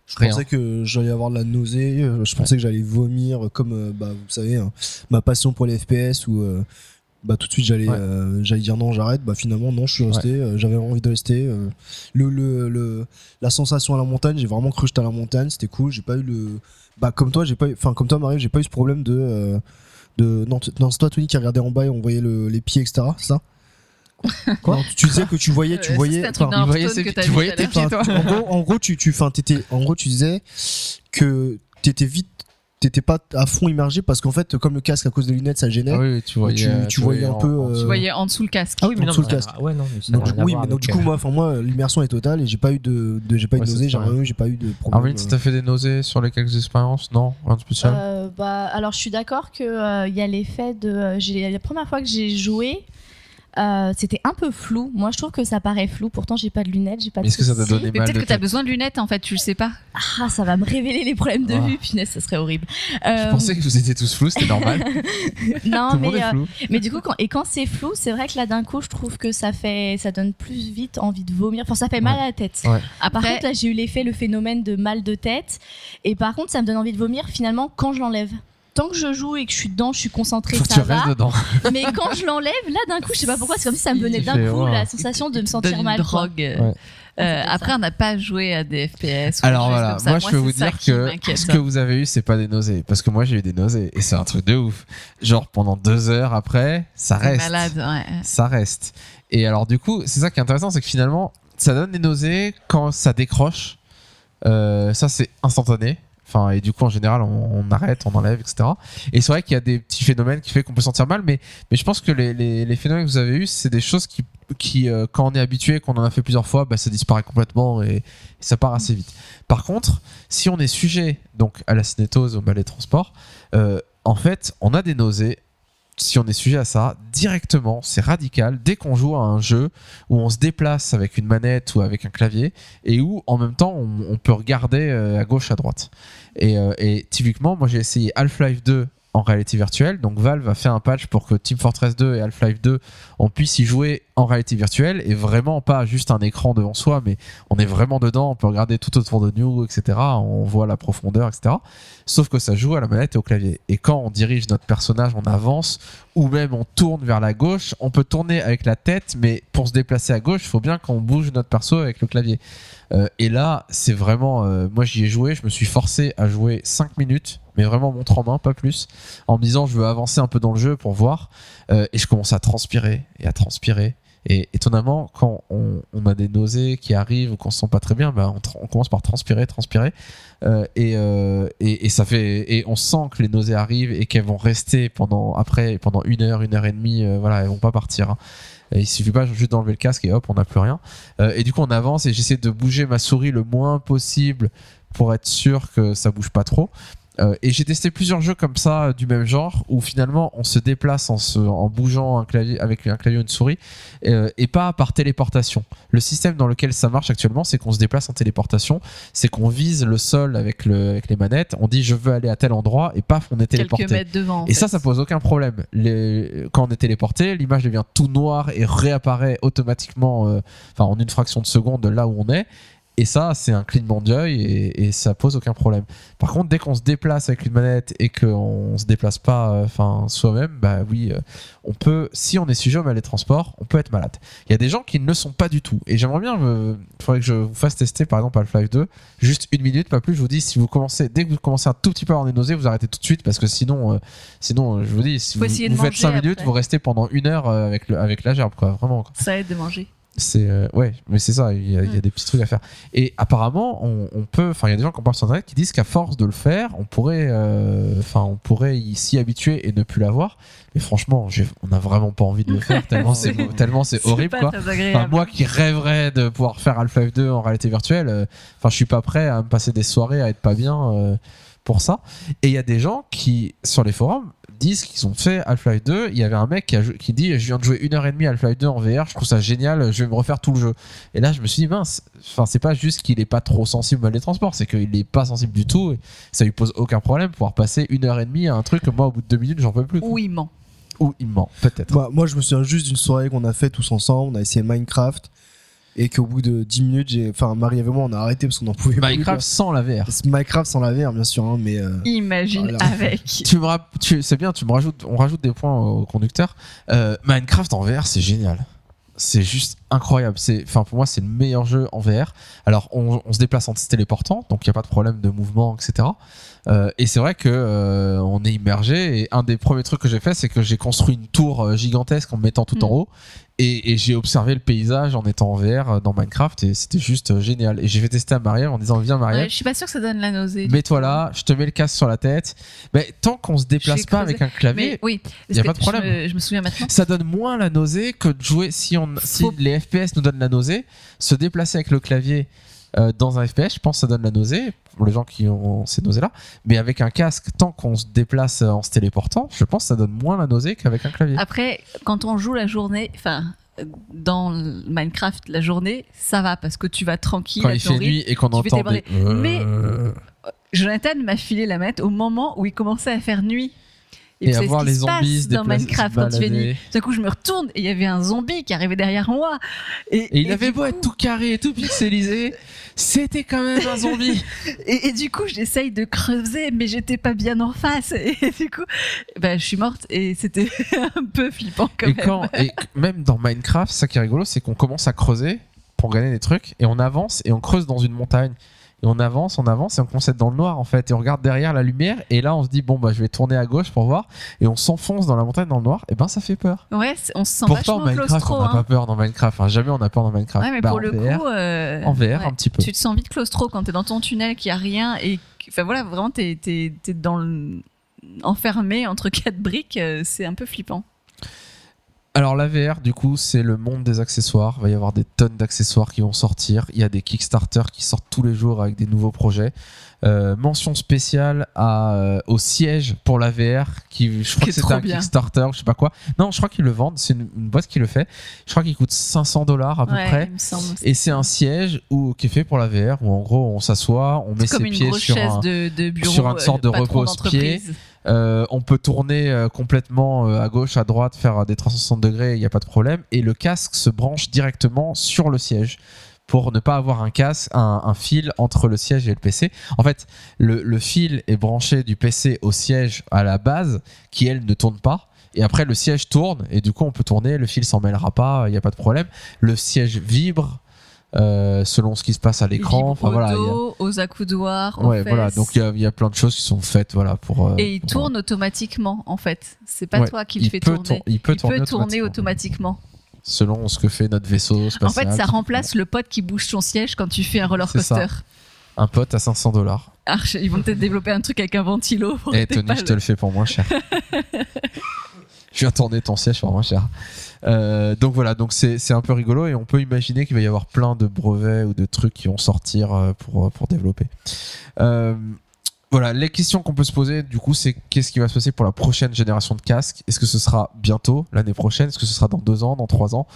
Je Rien. pensais que j'allais avoir de la nausée, je pensais que j'allais vomir, comme bah, vous savez, hein, ma passion pour les FPS où euh, bah, tout de suite j'allais Ouais. euh, j'allais dire non, j'arrête. Bah, finalement, non, je suis resté, euh, j'avais envie de rester. euh. le, le, le- la sensation à la montagne, j'ai vraiment cru que j'étais à la montagne, c'était cool. J'ai pas eu le. Bah, comme toi, j'ai pas. Enfin, comme toi, Marie, j'ai pas eu ce problème de. euh, de... Non, non c'est toi, Tony, qui regardait en bas et on voyait le- les pieds, etc. C'est ça? Quoi? Non, Tu disais que tu voyais, tu voyais. tu voyais tes pieds, Enfin, en gros, en gros, tu, tu, enfin, t'étais, en gros, tu disais que t'étais vite, t'étais pas à fond immergé parce qu'en fait, comme le casque à cause des lunettes, ça gênait. Ah oui, tu voyais, tu- tu voyais un peu, euh, Tu voyais en dessous le casque. Ah oui, mais En non, dessous le casque. ah ouais, non, mais ça Donc, du- oui, mais donc du coup, euh, moi, enfin moi, l'immersion est totale et j'ai pas eu de, de- j'ai pas eu Ouais, de c'est nausée, j'ai rien eu, j'ai pas eu de problème. Armin, tu t'as fait des nausées sur les quelques expériences? Non Rien de spécial? Euh, bah, alors je suis d'accord que euh, il y a l'effet de. euh, j'ai- la première fois que j'ai joué, euh, c'était un peu flou. Moi, je trouve que ça paraît flou. Pourtant, j'ai pas de lunettes, j'ai pas de. Est-ce que ça t'a donné Mais mal peut-être que t'as besoin de lunettes en fait, tu le sais pas. Ah, ça va me révéler les problèmes de Ah. vue. Punaise, ça serait horrible. Je Euh, pensais que vous étiez tous flous, c'était normal. [laughs] non, Tout le monde mais est euh, flou. Mais du coup, quand, et quand c'est flou, c'est vrai que là, d'un coup, je trouve que ça fait, ça donne plus vite envie de vomir. Enfin, ça fait mal à la tête. Ouais. Par Après, contre, là, j'ai eu l'effet, le phénomène de mal de tête. Et par contre, ça me donne envie de vomir finalement quand je l'enlève. Tant que je joue et que je suis dedans, je suis concentrée, ça tu restes va. dedans. [laughs] Mais quand je l'enlève, là, d'un coup, je sais pas pourquoi, c'est comme si ça me venait d'un coup la sensation de me sentir mal. drogue. euh, Ouais. euh, après, ça. on n'a pas joué à des FPS. ou Alors voilà, comme ça. moi je peux vous dire que ce que vous avez eu, c'est pas des nausées. Parce que moi j'ai eu des nausées et c'est un truc de ouf. Genre pendant deux heures après, ça reste. malade, ouais. Ça reste. Et alors du coup, c'est ça qui est intéressant, c'est que finalement, ça donne des nausées quand ça décroche. Euh, ça c'est instantané. Et du coup, en général, on, arrête, on enlève, etc. Et c'est vrai qu'il y a des petits phénomènes qui fait qu'on peut sentir mal, mais, je pense que les, phénomènes que vous avez eus, c'est des choses qui, euh, quand on est habitué, qu'on en a fait plusieurs fois, bah, ça disparaît complètement et, et ça part assez vite. Par contre, si on est sujet donc à la cinétose, au mal des transports, euh, en fait, on a des nausées. Si on est sujet à ça, directement, c'est radical. Dès qu'on joue à un jeu où on se déplace avec une manette ou avec un clavier et où en même temps on, peut regarder euh, à gauche, à droite. Et, euh, et typiquement, moi j'ai essayé Half-Life 2 en réalité virtuelle. Donc Valve a fait un patch pour que Team Fortress 2 et Half-Life 2 on puisse y jouer en réalité virtuelle et vraiment pas juste un écran devant soi, mais on est vraiment dedans, on peut regarder tout autour de nous, etc. On voit la profondeur, etc. Sauf que ça joue à la manette et au clavier. Et quand on dirige notre personnage, on avance ou même on tourne vers la gauche, on peut tourner avec la tête, mais pour se déplacer à gauche, il faut bien qu'on bouge notre perso avec le clavier. Euh, et là, c'est vraiment. euh, moi, j'y ai joué, je me suis forcé à jouer 5 minutes, mais vraiment montre en main, pas plus, en me disant je veux avancer un peu dans le jeu pour voir. Euh, et je commence à transpirer et à transpirer. Et étonnamment, quand on, a des nausées qui arrivent ou qu'on se sent pas très bien, bah, on, commence par transpirer, transpirer. Euh, et, euh, et, ça fait, et on sent que les nausées arrivent et qu'elles vont rester pendant après pendant une heure, une heure et demie. euh, voilà, elles vont pas partir. hein. Il suffit pas juste d'enlever le casque et hop, on n'a plus rien. Et du coup, on avance et j'essaie de bouger ma souris le moins possible pour être sûr que ça bouge pas trop. Euh, et j'ai testé plusieurs jeux comme ça euh, du même genre où finalement on se déplace en, se, en bougeant un clavier avec un clavier ou une souris euh, et pas par téléportation. Le système dans lequel ça marche actuellement, c'est qu'on se déplace en téléportation, c'est qu'on vise le sol avec, le, avec les manettes, on dit je veux aller à tel endroit et paf, on est téléporté. Quelques mètres devant. en Et ça, fait. ça pose aucun problème. Les- Quand on est téléporté, l'image devient tout noire et réapparaît automatiquement, enfin en une fraction de seconde là où on est. Et ça, c'est un clignement d'œil et, et ça pose aucun problème. Par contre, dès qu'on se déplace avec une manette et qu'on se déplace pas, euh, soi-même, bah oui, euh, on peut, si on est sujet au mal des transports, on peut être malade. Il y a des gens qui ne le sont pas du tout. Et j'aimerais bien, il faudrait que je vous fasse tester par exemple Half-Life 2, juste une minute, pas plus. Je vous dis, si vous commencez, dès que vous commencez un tout petit peu à des nausées, vous arrêtez tout de suite parce que sinon, euh, sinon, euh, je vous dis, si Faut vous, faites manger 5 minutes, après. vous restez pendant une heure euh, avec, le, avec la gerbe, quoi. Vraiment. quoi. Ça aide de manger. C'est euh, ouais, mais c'est ça. Il y, a, il y a Mm. des petits trucs à faire. Et apparemment, on, on peut. Enfin, il y a des gens qui en parlent sur internet qui disent qu'à force de le faire, on pourrait, euh, enfin, on pourrait y s'y habituer et ne plus l'avoir. Mais franchement, on a vraiment pas envie de le faire [laughs] tellement c'est tellement c'est horrible quoi. Enfin, moi qui rêverais de pouvoir faire Half-Life 2 en réalité virtuelle, euh, enfin, je suis pas prêt à me passer des soirées à être pas bien euh, pour ça. Et il y a des gens qui, sur les forums, disent qu'ils ont fait Half-Life 2. Il y avait un mec qui, a jou- qui dit Je viens de jouer une heure et demie à Half-Life 2 en VR, je trouve ça génial, je vais me refaire tout le jeu. Et là, je me suis dit Mince, enfin, c'est pas juste qu'il est pas trop sensible au mal des transports, c'est qu'il est pas sensible du tout. Et ça lui pose aucun problème de pouvoir passer une heure et demie à un truc que moi, au bout de deux minutes, j'en peux plus. quoi. Ou il ment. Ou il ment, peut-être. Bah, moi, je me souviens juste d'une soirée qu'on a fait tous ensemble. On a essayé Minecraft. Et qu'au bout de 10 minutes, j'ai... enfin, Marie et moi, on a arrêté parce qu'on en pouvait plus. Minecraft sans la VR. Minecraft sans la VR, bien sûr, hein, mais. euh, Imagine Voilà. [laughs] avec. tu me rapp- tu- c'est bien, tu me rajoutes, on rajoute des points au conducteur. Euh, Minecraft en VR, c'est génial. C'est juste incroyable. C'est, enfin, pour moi, c'est le meilleur jeu en VR. Alors, on, on se déplace en se téléportant, donc il n'y a pas de problème de mouvement, etc. Euh, et c'est vrai que euh, on est immergé. Et un des premiers trucs que j'ai fait, c'est que j'ai construit une tour gigantesque en me mettant tout en Mm. haut. Et, et j'ai observé le paysage en étant en VR dans Minecraft. Et c'était juste euh, génial. Et j'ai fait tester à Marielle en disant Viens, Marielle. Ouais, je suis pas sûre que ça donne la nausée. Mets-toi là, je te mets le casque sur la tête. Mais tant qu'on se déplace pas creusé. avec un clavier, Mais oui, y a pas de problème. Je me, je me souviens maintenant. ça donne moins la nausée que de jouer si on si les FPS nous donnent la nausée, se déplacer avec le clavier euh, dans un FPS, je pense que ça donne la nausée pour les gens qui ont ces nausées là, mais avec un casque tant qu'on se déplace euh, en se téléportant, je pense que ça donne moins la nausée qu'avec un clavier. Après, quand on joue la journée, enfin, dans Minecraft, la journée, ça va parce que tu vas tranquille Quand à il fait nuit et qu'on entend des... Mais- Euh, Jonathan m'a filé la manette au moment où il commençait à faire nuit. Et c'est à ce voir qui les zombies dans Minecraft quand nuit. balader. Tout d'un coup, je me retourne et il y avait un zombie qui arrivait derrière moi. Et, Et il avait beau coup- être tout carré et tout pixelisé, c'était quand même un zombie. [laughs] Et, du coup, j'essaye de creuser, mais j'étais pas bien en face. Et du coup, bah, je suis morte et c'était [laughs] un peu flippant quand et même. quand et même dans Minecraft, ça qui est rigolo, c'est qu'on commence à creuser pour gagner des trucs et on avance et on creuse dans une montagne. Et on avance, on avance et on commence à être dans le noir en fait. Et on regarde derrière la lumière et là on se dit bon bah je vais tourner à gauche pour voir. Et on s'enfonce dans la montagne dans le noir. Et ben ça fait peur. Ouais, on se sent Pourtant vachement Minecraft claustro. on n'a hein. pas peur dans Minecraft. Enfin, jamais on a peur dans Minecraft. Ouais, mais Bah, pour en le VR, coup, euh, en VR ouais. un petit peu. tu te sens vite claustro quand t'es dans ton tunnel, qu'il y a rien et enfin voilà, vraiment t'es dans le enfermé entre quatre briques, euh, c'est un peu flippant. Alors la VR, du coup, c'est le monde des accessoires. Il va y avoir des tonnes d'accessoires qui vont sortir. Il y a des Kickstarter qui sortent tous les jours avec des nouveaux projets. Euh, mention spéciale à, euh, au siège pour la VR, qui je crois que trop un bien. Kickstarter, je sais pas quoi. Non, je crois qu'ils le vendent. C'est une, une boîte qui le fait. Je crois qu'il coûte 500 dollars à peu ouais, près. Et c'est un siège où, qui est fait pour la VR, où en gros on s'assoit, on met C'est ses pieds sur un, de, de bureau. sur une euh, sorte de patron repose-pied. Euh, on peut tourner euh, complètement euh, à gauche, à droite, faire des 360 degrés, il n'y a pas de problème. Et le casque se branche directement sur le siège pour ne pas avoir un casque, un, un fil entre le siège et le PC. En fait, le, le fil est branché du PC au siège à la base, qui elle ne tourne pas. Et après, le siège tourne, et du coup, on peut tourner, le fil s'en mêlera pas, il n'y a pas de problème. Le siège vibre euh, selon ce qui se passe à l'écran. Enfin, voilà, a- aux accoudoirs, aux Ouais, voilà. fesses. Donc il y y, a plein de choses qui sont faites, voilà, pour. euh, Et il pour- tourne automatiquement, en fait. C'est pas Ouais, toi qui le fais tourner. tour- il peut il tourner peut tourner automatiquement. automatiquement. selon ce que fait notre vaisseau En fait, ça remplace le pote qui bouge son siège quand tu fais un roller ça. coaster. un pote à 500 dollars. Ils vont peut-être développer un truc avec un ventilo. Et t'aies Tony, je te le fais pour moins cher. [laughs] je viens tourner ton siège pour moins cher. Euh, donc voilà, donc c'est un peu rigolo et on peut imaginer qu'il va y avoir plein de brevets ou de trucs qui vont sortir euh, pour, pour développer. Euh, voilà, les questions qu'on peut se poser, du coup, c'est qu'est-ce qui va se passer pour la prochaine génération de casques? Est-ce que ce sera bientôt, l'année prochaine? Est-ce que ce sera dans deux ans, dans trois ans?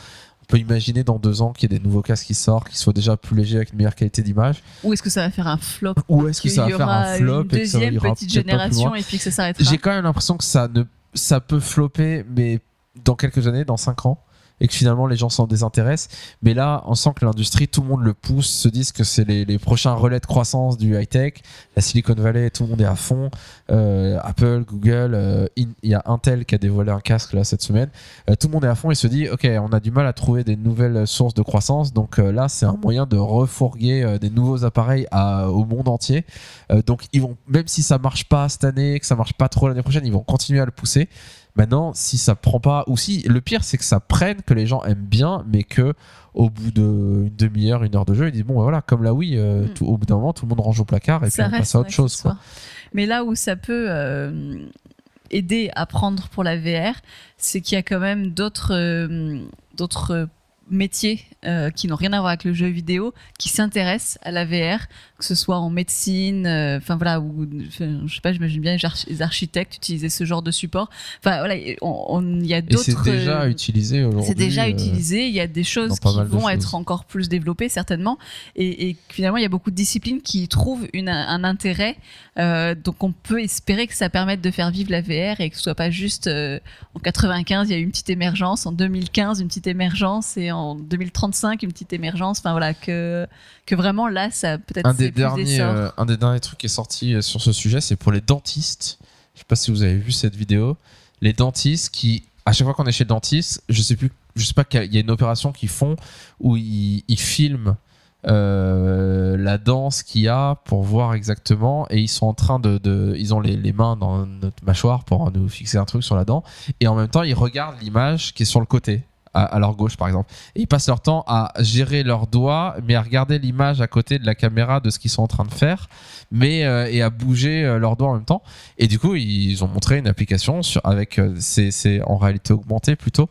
On peut imaginer dans deux ans qu'il y ait des nouveaux casques qui sortent, qui soient déjà plus légers avec une meilleure qualité d'image. Ou est-ce que ça va faire un flop? Ou est-ce que ça va faire un flop une et que ça deuxième ira petite génération et puis que ça s'arrêtera. J'ai quand même l'impression que ça, ne, ça peut flopper, mais dans quelques années, dans 5 ans. et que finalement les gens s'en désintéressent. Mais là, on sent que l'industrie, tout le monde le pousse, se disent que c'est les, prochains relais de croissance du high-tech. La Silicon Valley, tout le monde est à fond. Euh, Apple, Google, euh, il y a Intel qui a dévoilé un casque là cette semaine. Euh, tout le monde est à fond et se dit, ok, on a du mal à trouver des nouvelles sources de croissance, donc là c'est un moyen de refourguer des nouveaux appareils au monde entier. Donc ils vont, même si ça marche pas cette année, que ça marche pas trop l'année prochaine, ils vont continuer à le pousser. Maintenant, si ça prend pas, ou si le pire c'est que ça prenne, que les gens aiment bien, mais que au bout d'une demi-heure, une heure de jeu, ils disent bon, voilà, comme là, oui, euh, Mm. tout- au bout d'un moment, tout le monde range au placard et ça puis on reste passe à autre chose. Quoi. Mais là où ça peut euh, aider à prendre pour la VR, c'est qu'il y a quand même d'autres euh, d'autres métiers euh, qui n'ont rien à voir avec le jeu vidéo qui s'intéressent à la VR, que ce soit en médecine, euh, enfin voilà, ou je sais pas, j'imagine bien les, arch- les architectes utiliser ce genre de support. Enfin voilà, on- on- il y a d'autres. c'est déjà euh, utilisé aujourd'hui. c'est déjà euh, utilisé. Il y a des choses qui vont choses. être encore plus développées certainement. Et, et finalement, il y a beaucoup de disciplines qui trouvent une- un intérêt. Euh, donc, on peut espérer que ça permette de faire vivre la VR et que ce soit pas juste en 95 il y a eu une petite émergence, en 2015 une petite émergence et en 2035 une petite émergence. Enfin voilà que que vraiment là, ça peut-être des derniers euh, un des derniers trucs qui est sorti euh, sur ce sujet c'est pour les dentistes. Je sais pas si vous avez vu cette vidéo. Les dentistes qui à chaque fois qu'on est chez le dentiste je sais plus je sais pas qu'il y a- il y a une opération qu'ils font où ils, ils filment euh, la danse qu'il y a pour voir exactement et ils sont en train de, de- ils ont les, les mains dans notre mâchoire pour nous fixer un truc sur la dent et en même temps ils regardent l'image qui est sur le côté à, leur gauche par exemple ils passent leur temps à gérer leurs doigts, mais à regarder l'image à côté de la caméra de ce qu'ils sont en train de faire, mais euh, et à bouger euh, leurs doigts en même temps. Et du coup, ils ont montré une application sur, avec euh, c'est c'est en réalité augmentée plutôt,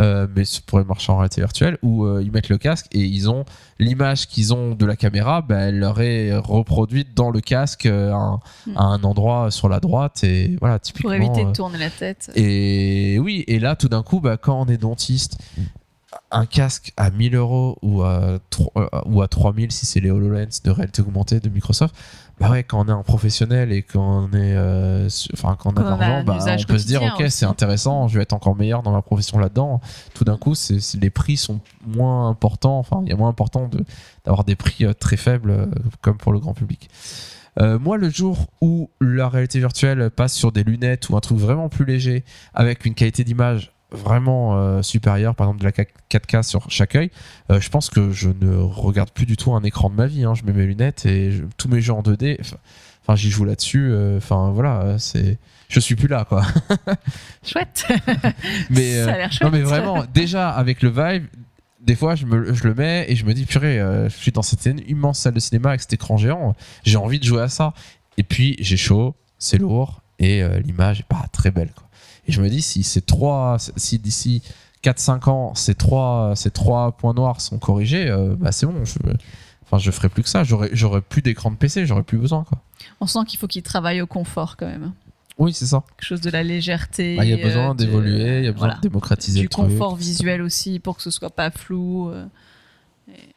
euh, mais ça pourrait marcher en réalité virtuelle où euh, ils mettent le casque et ils ont l'image qu'ils ont de la caméra, bah, elle leur est reproduite dans le casque euh, à, un, Mm. à un endroit sur la droite et voilà typiquement. pour éviter de tourner la tête. et oui, et là, tout d'un coup, bah, quand on est dentiste, un casque à 1000 euros ou à, euh, ou à 3000 si c'est les HoloLens de réalité augmentée de Microsoft, bah ouais, quand on est un professionnel et qu'on est, euh, enfin, quand on a de l'argent, bah, on peut se dire, ok, c'est intéressant, je vais être encore meilleur dans ma profession là-dedans. Tout d'un coup, c'est, les prix sont moins importants, enfin, il y a moins important de, d'avoir des prix euh, très faibles euh, comme pour le grand public. Euh, moi, le jour où la réalité virtuelle passe sur des lunettes ou un truc vraiment plus léger, avec une qualité d'image vraiment euh, supérieure, par exemple de la 4K sur chaque œil, euh, je pense que je ne regarde plus du tout un écran de ma vie. hein. Je mets mes lunettes et je- tous mes jeux en 2D, enfin, j'y joue là-dessus. euh, Enfin voilà, euh, c'est, je suis plus là quoi. [laughs] Chouette. [laughs] Mais ça a l'air chouette. non mais vraiment, déjà avec le Vive, des fois je, me, je le mets et je me dis purée, euh, je suis dans cette immense salle de cinéma avec cet écran géant, j'ai envie de jouer à ça. Et puis j'ai chaud, c'est lourd et euh, l'image est pas très belle. Quoi. Et je me dis si ces trois, si d'ici 4-5 ans ces trois, ces trois points noirs sont corrigés, euh, bah c'est bon. Je, enfin je ferai plus que ça. J'aurais, j'aurais plus d'écran de PC, j'aurais plus besoin quoi. On sent qu'il faut qu'il travaille au confort quand même. Oui c'est ça. Quelque chose de la légèreté. Bah, Il y a besoin euh, d'évoluer, il y a besoin voilà. de démocratiser du le truc. confort visuel aussi pour que ce soit pas flou. euh, et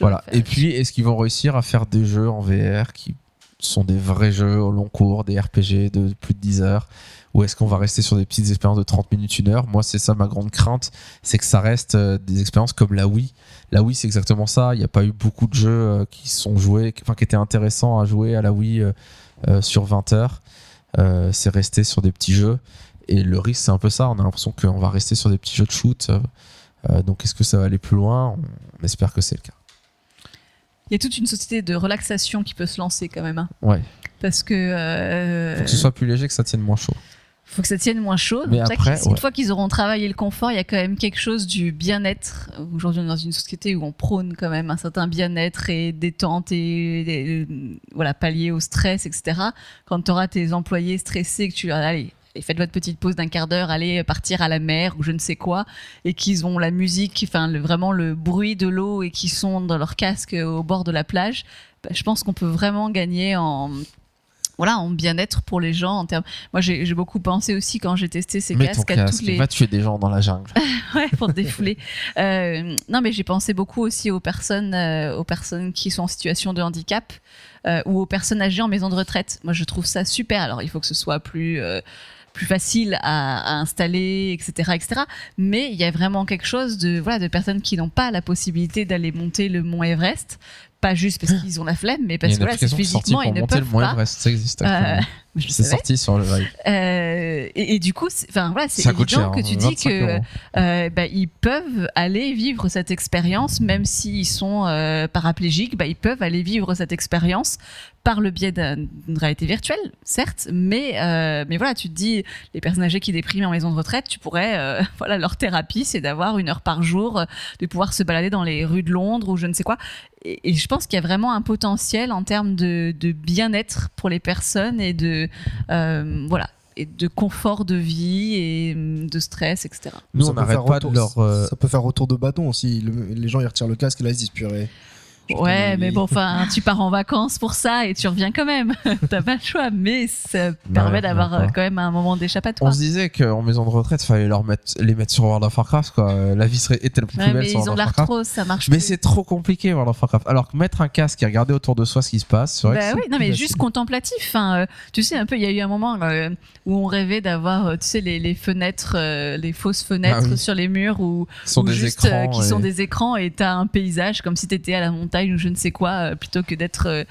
Voilà. Et puis, est-ce qu'ils vont réussir à faire des jeux en VR qui sont des vrais jeux au long cours, des RPG de plus de 10 heures Ou est-ce qu'on va rester sur des petites expériences de 30 minutes, une heure? Moi, c'est ça ma grande crainte, c'est que ça reste euh, des expériences comme la Wii. La Wii, c'est exactement ça. Il n'y a pas eu beaucoup de jeux euh, qui sont joués, enfin, qui étaient intéressants à jouer à la Wii euh, sur 20 heures. Euh, c'est resté sur des petits jeux. Et le risque, c'est un peu ça. On a l'impression qu'on va rester sur des petits jeux de shoot. Euh, donc, est-ce que ça va aller plus loin? On, on espère que c'est le cas. Il y a toute une société de relaxation qui peut se lancer quand même. hein. Ouais. Parce que. euh, Faut que ce soit plus léger, que ça tienne moins chaud. Faut que ça tienne moins chaud. Mais après, Une ouais. fois qu'ils auront travaillé le confort, il y a quand même quelque chose du bien-être. Aujourd'hui, on est dans une société où on prône quand même un certain bien-être et détente et, et, voilà, pallier au stress, etc. Quand tu auras tes employés stressés, que tu leur dis, allez, et faites votre petite pause d'un quart d'heure, allez partir à la mer ou je ne sais quoi, et qu'ils ont la musique, enfin le- vraiment le bruit de l'eau et qui sont dans leur casque au bord de la plage, bah, je pense qu'on peut vraiment gagner en voilà en bien-être pour les gens en termes moi j'ai beaucoup pensé aussi quand j'ai testé ces Mets ton casques à casque, tous les va tuer des gens dans la jungle. [laughs] ouais, pour défouler. [laughs] Euh, non, mais j'ai pensé beaucoup aussi aux personnes, euh, aux personnes qui sont en situation de handicap euh, ou aux personnes âgées en maison de retraite. Moi, je trouve ça super. Alors, il faut que ce soit plus, euh, plus facile à, à installer, etc., etc. Mais il y a vraiment quelque chose de voilà de personnes qui n'ont pas la possibilité d'aller monter le mont Everest, pas juste parce [gasps] qu'ils ont la flemme, mais parce que voilà, physiquement ils ne peuvent pas. C'est sorti sur le live. Euh, et, et du coup, c'est- enfin voilà, c'est évident cher. que tu hein, dis 25 que euh, bah, ils peuvent aller vivre cette expérience, même s'ils sont euh, paraplégiques, bah, ils peuvent aller vivre cette expérience par le biais d'un- d'une réalité virtuelle, certes, mais euh, mais voilà, tu te dis les personnes âgées qui dépriment en maison de retraite, tu pourrais, euh, [laughs] voilà, leur thérapie, c'est d'avoir une heure par jour, de pouvoir se balader dans les rues de Londres ou je ne sais quoi. Et, et je pense qu'il y a vraiment un potentiel en termes de, de bien-être pour les personnes et de euh, voilà et de confort de vie et hum, de stress, etc. Nous, Ça on peut n'arrête faire pas de retour- leur. euh, Ça peut faire retour de bâton aussi. Le- les gens ils retirent le casque et là ils se disent purée. Ouais, mais bon, enfin, tu pars en vacances pour ça et tu reviens quand même. [laughs] T'as pas le choix, mais ça permet d'avoir euh, quand même un moment On d'échappatoire. se disait qu'en maison de retraite, fallait leur mettre, les mettre sur World of Warcraft, quoi. Euh, La vie serait était plus Ouais, belle mais sur ils World ont of Warcraft. ça marche Mais c'est trop compliqué World of Warcraft. Alors que mettre un casque et regarder autour de soi ce qui se passe, c'est vrai. que Bah c'est oui, non mais facile. juste contemplatif. Enfin, euh, tu sais un peu, il y a eu un moment euh, où on rêvait d'avoir, tu sais, les, les fenêtres, euh, les fausses fenêtres Ah oui. sur les murs ou, juste écrans. euh, qui et- sont des écrans et t'as un paysage comme si t'étais à la montagne ou je ne sais quoi, euh, plutôt que d'être euh,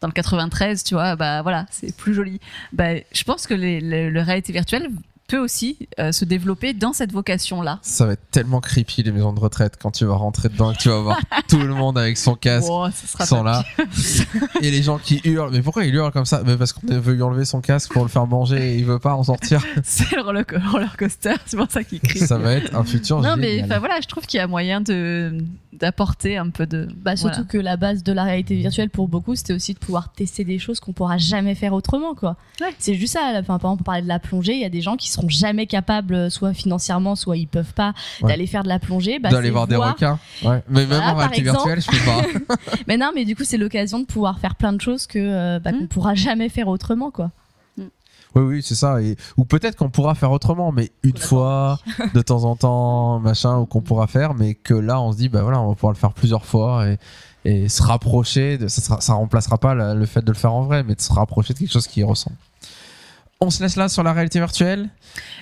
dans le 93, tu vois. Bah voilà, c'est plus joli. Bah, je pense que les, les- le réalité virtuelle peut aussi euh, se développer dans cette vocation-là. Ça va être tellement creepy les maisons de retraite quand tu vas rentrer dedans et que tu vas voir [laughs] tout le monde avec son casque. Wow, pas là [laughs] et les gens qui hurlent mais pourquoi ils hurlent comme ça? Mais parce qu'on veut lui enlever son casque pour le faire manger et il veut pas en sortir [laughs] C'est le roller, roller coaster, c'est pour ça qu'il crie. ça va être un futur Non, mais génial. enfin voilà, je trouve qu'il y a moyen de d'apporter un peu de. Bah, surtout Voilà. que la base de la réalité virtuelle pour beaucoup, c'était aussi de pouvoir tester des choses qu'on pourra jamais faire autrement, quoi. Ouais. C'est juste ça. Enfin, par exemple, on parlait de la plongée, il y a des gens qui seront jamais capables, euh, soit financièrement, soit ils peuvent pas, Ouais. d'aller faire de la plongée. Bah, d'aller c'est voir des requins ouais. mais même en réalité exemple. virtuelle je peux pas [laughs] Mais non, mais du coup, c'est l'occasion de pouvoir faire plein de choses que euh, bah, Mm. qu'on pourra jamais faire autrement, quoi. Oui oui c'est ça. Et ou peut-être qu'on pourra faire autrement mais une fois de temps en temps [laughs] machin ou qu'on pourra faire mais que là on se dit bah voilà on va pouvoir le faire plusieurs fois et et se rapprocher de ça sera, ça remplacera pas la- le fait de le faire en vrai mais de se rapprocher de quelque chose qui y ressemble on se laisse là sur la réalité virtuelle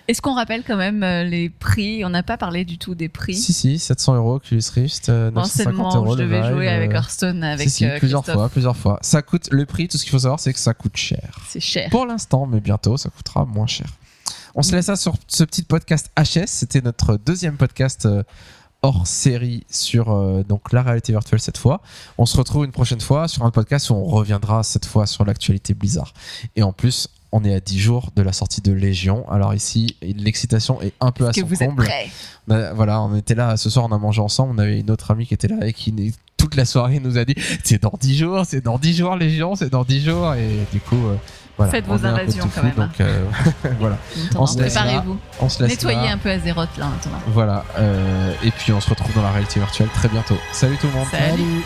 Est-ce qu'on rappelle quand même euh, les prix? On n'a pas parlé du tout des prix. Si, si, 700 euros Oculus Rift, euh, Bon, c'est le 950 moment euros je devais jouer avec euh, Hearthstone, avec si, si, euh, plusieurs Christophe. fois, plusieurs fois. Ça coûte le prix, tout ce qu'il faut savoir, c'est que ça coûte cher. C'est cher. Pour l'instant, mais bientôt, ça coûtera moins cher. On se laisse là sur ce petit podcast HS. C'était notre deuxième podcast euh, hors série sur euh, donc la réalité virtuelle cette fois. On se retrouve une prochaine fois sur un podcast où on reviendra cette fois sur l'actualité Blizzard. Et en plus, on est à 10 jours de la sortie de Légion. Alors ici, l'excitation est un peu à Est-ce que son vous êtes comble. prêts On a- voilà, on était là ce soir, on a mangé ensemble. On avait une autre amie qui était là et qui toute la soirée nous a dit c'est dans 10 jours, c'est dans 10 jours Légion, c'est dans 10 jours et du coup euh, voilà, Faites vos est invasions quand même, hein. Donc euh, [laughs] voilà, Attends, On se laisse là. Préparez-vous. on se laisse Nettoyez là. un peu Azeroth là maintenant. Voilà, euh, et puis on se retrouve dans la réalité virtuelle très bientôt. Salut tout le monde. Salut. Salut.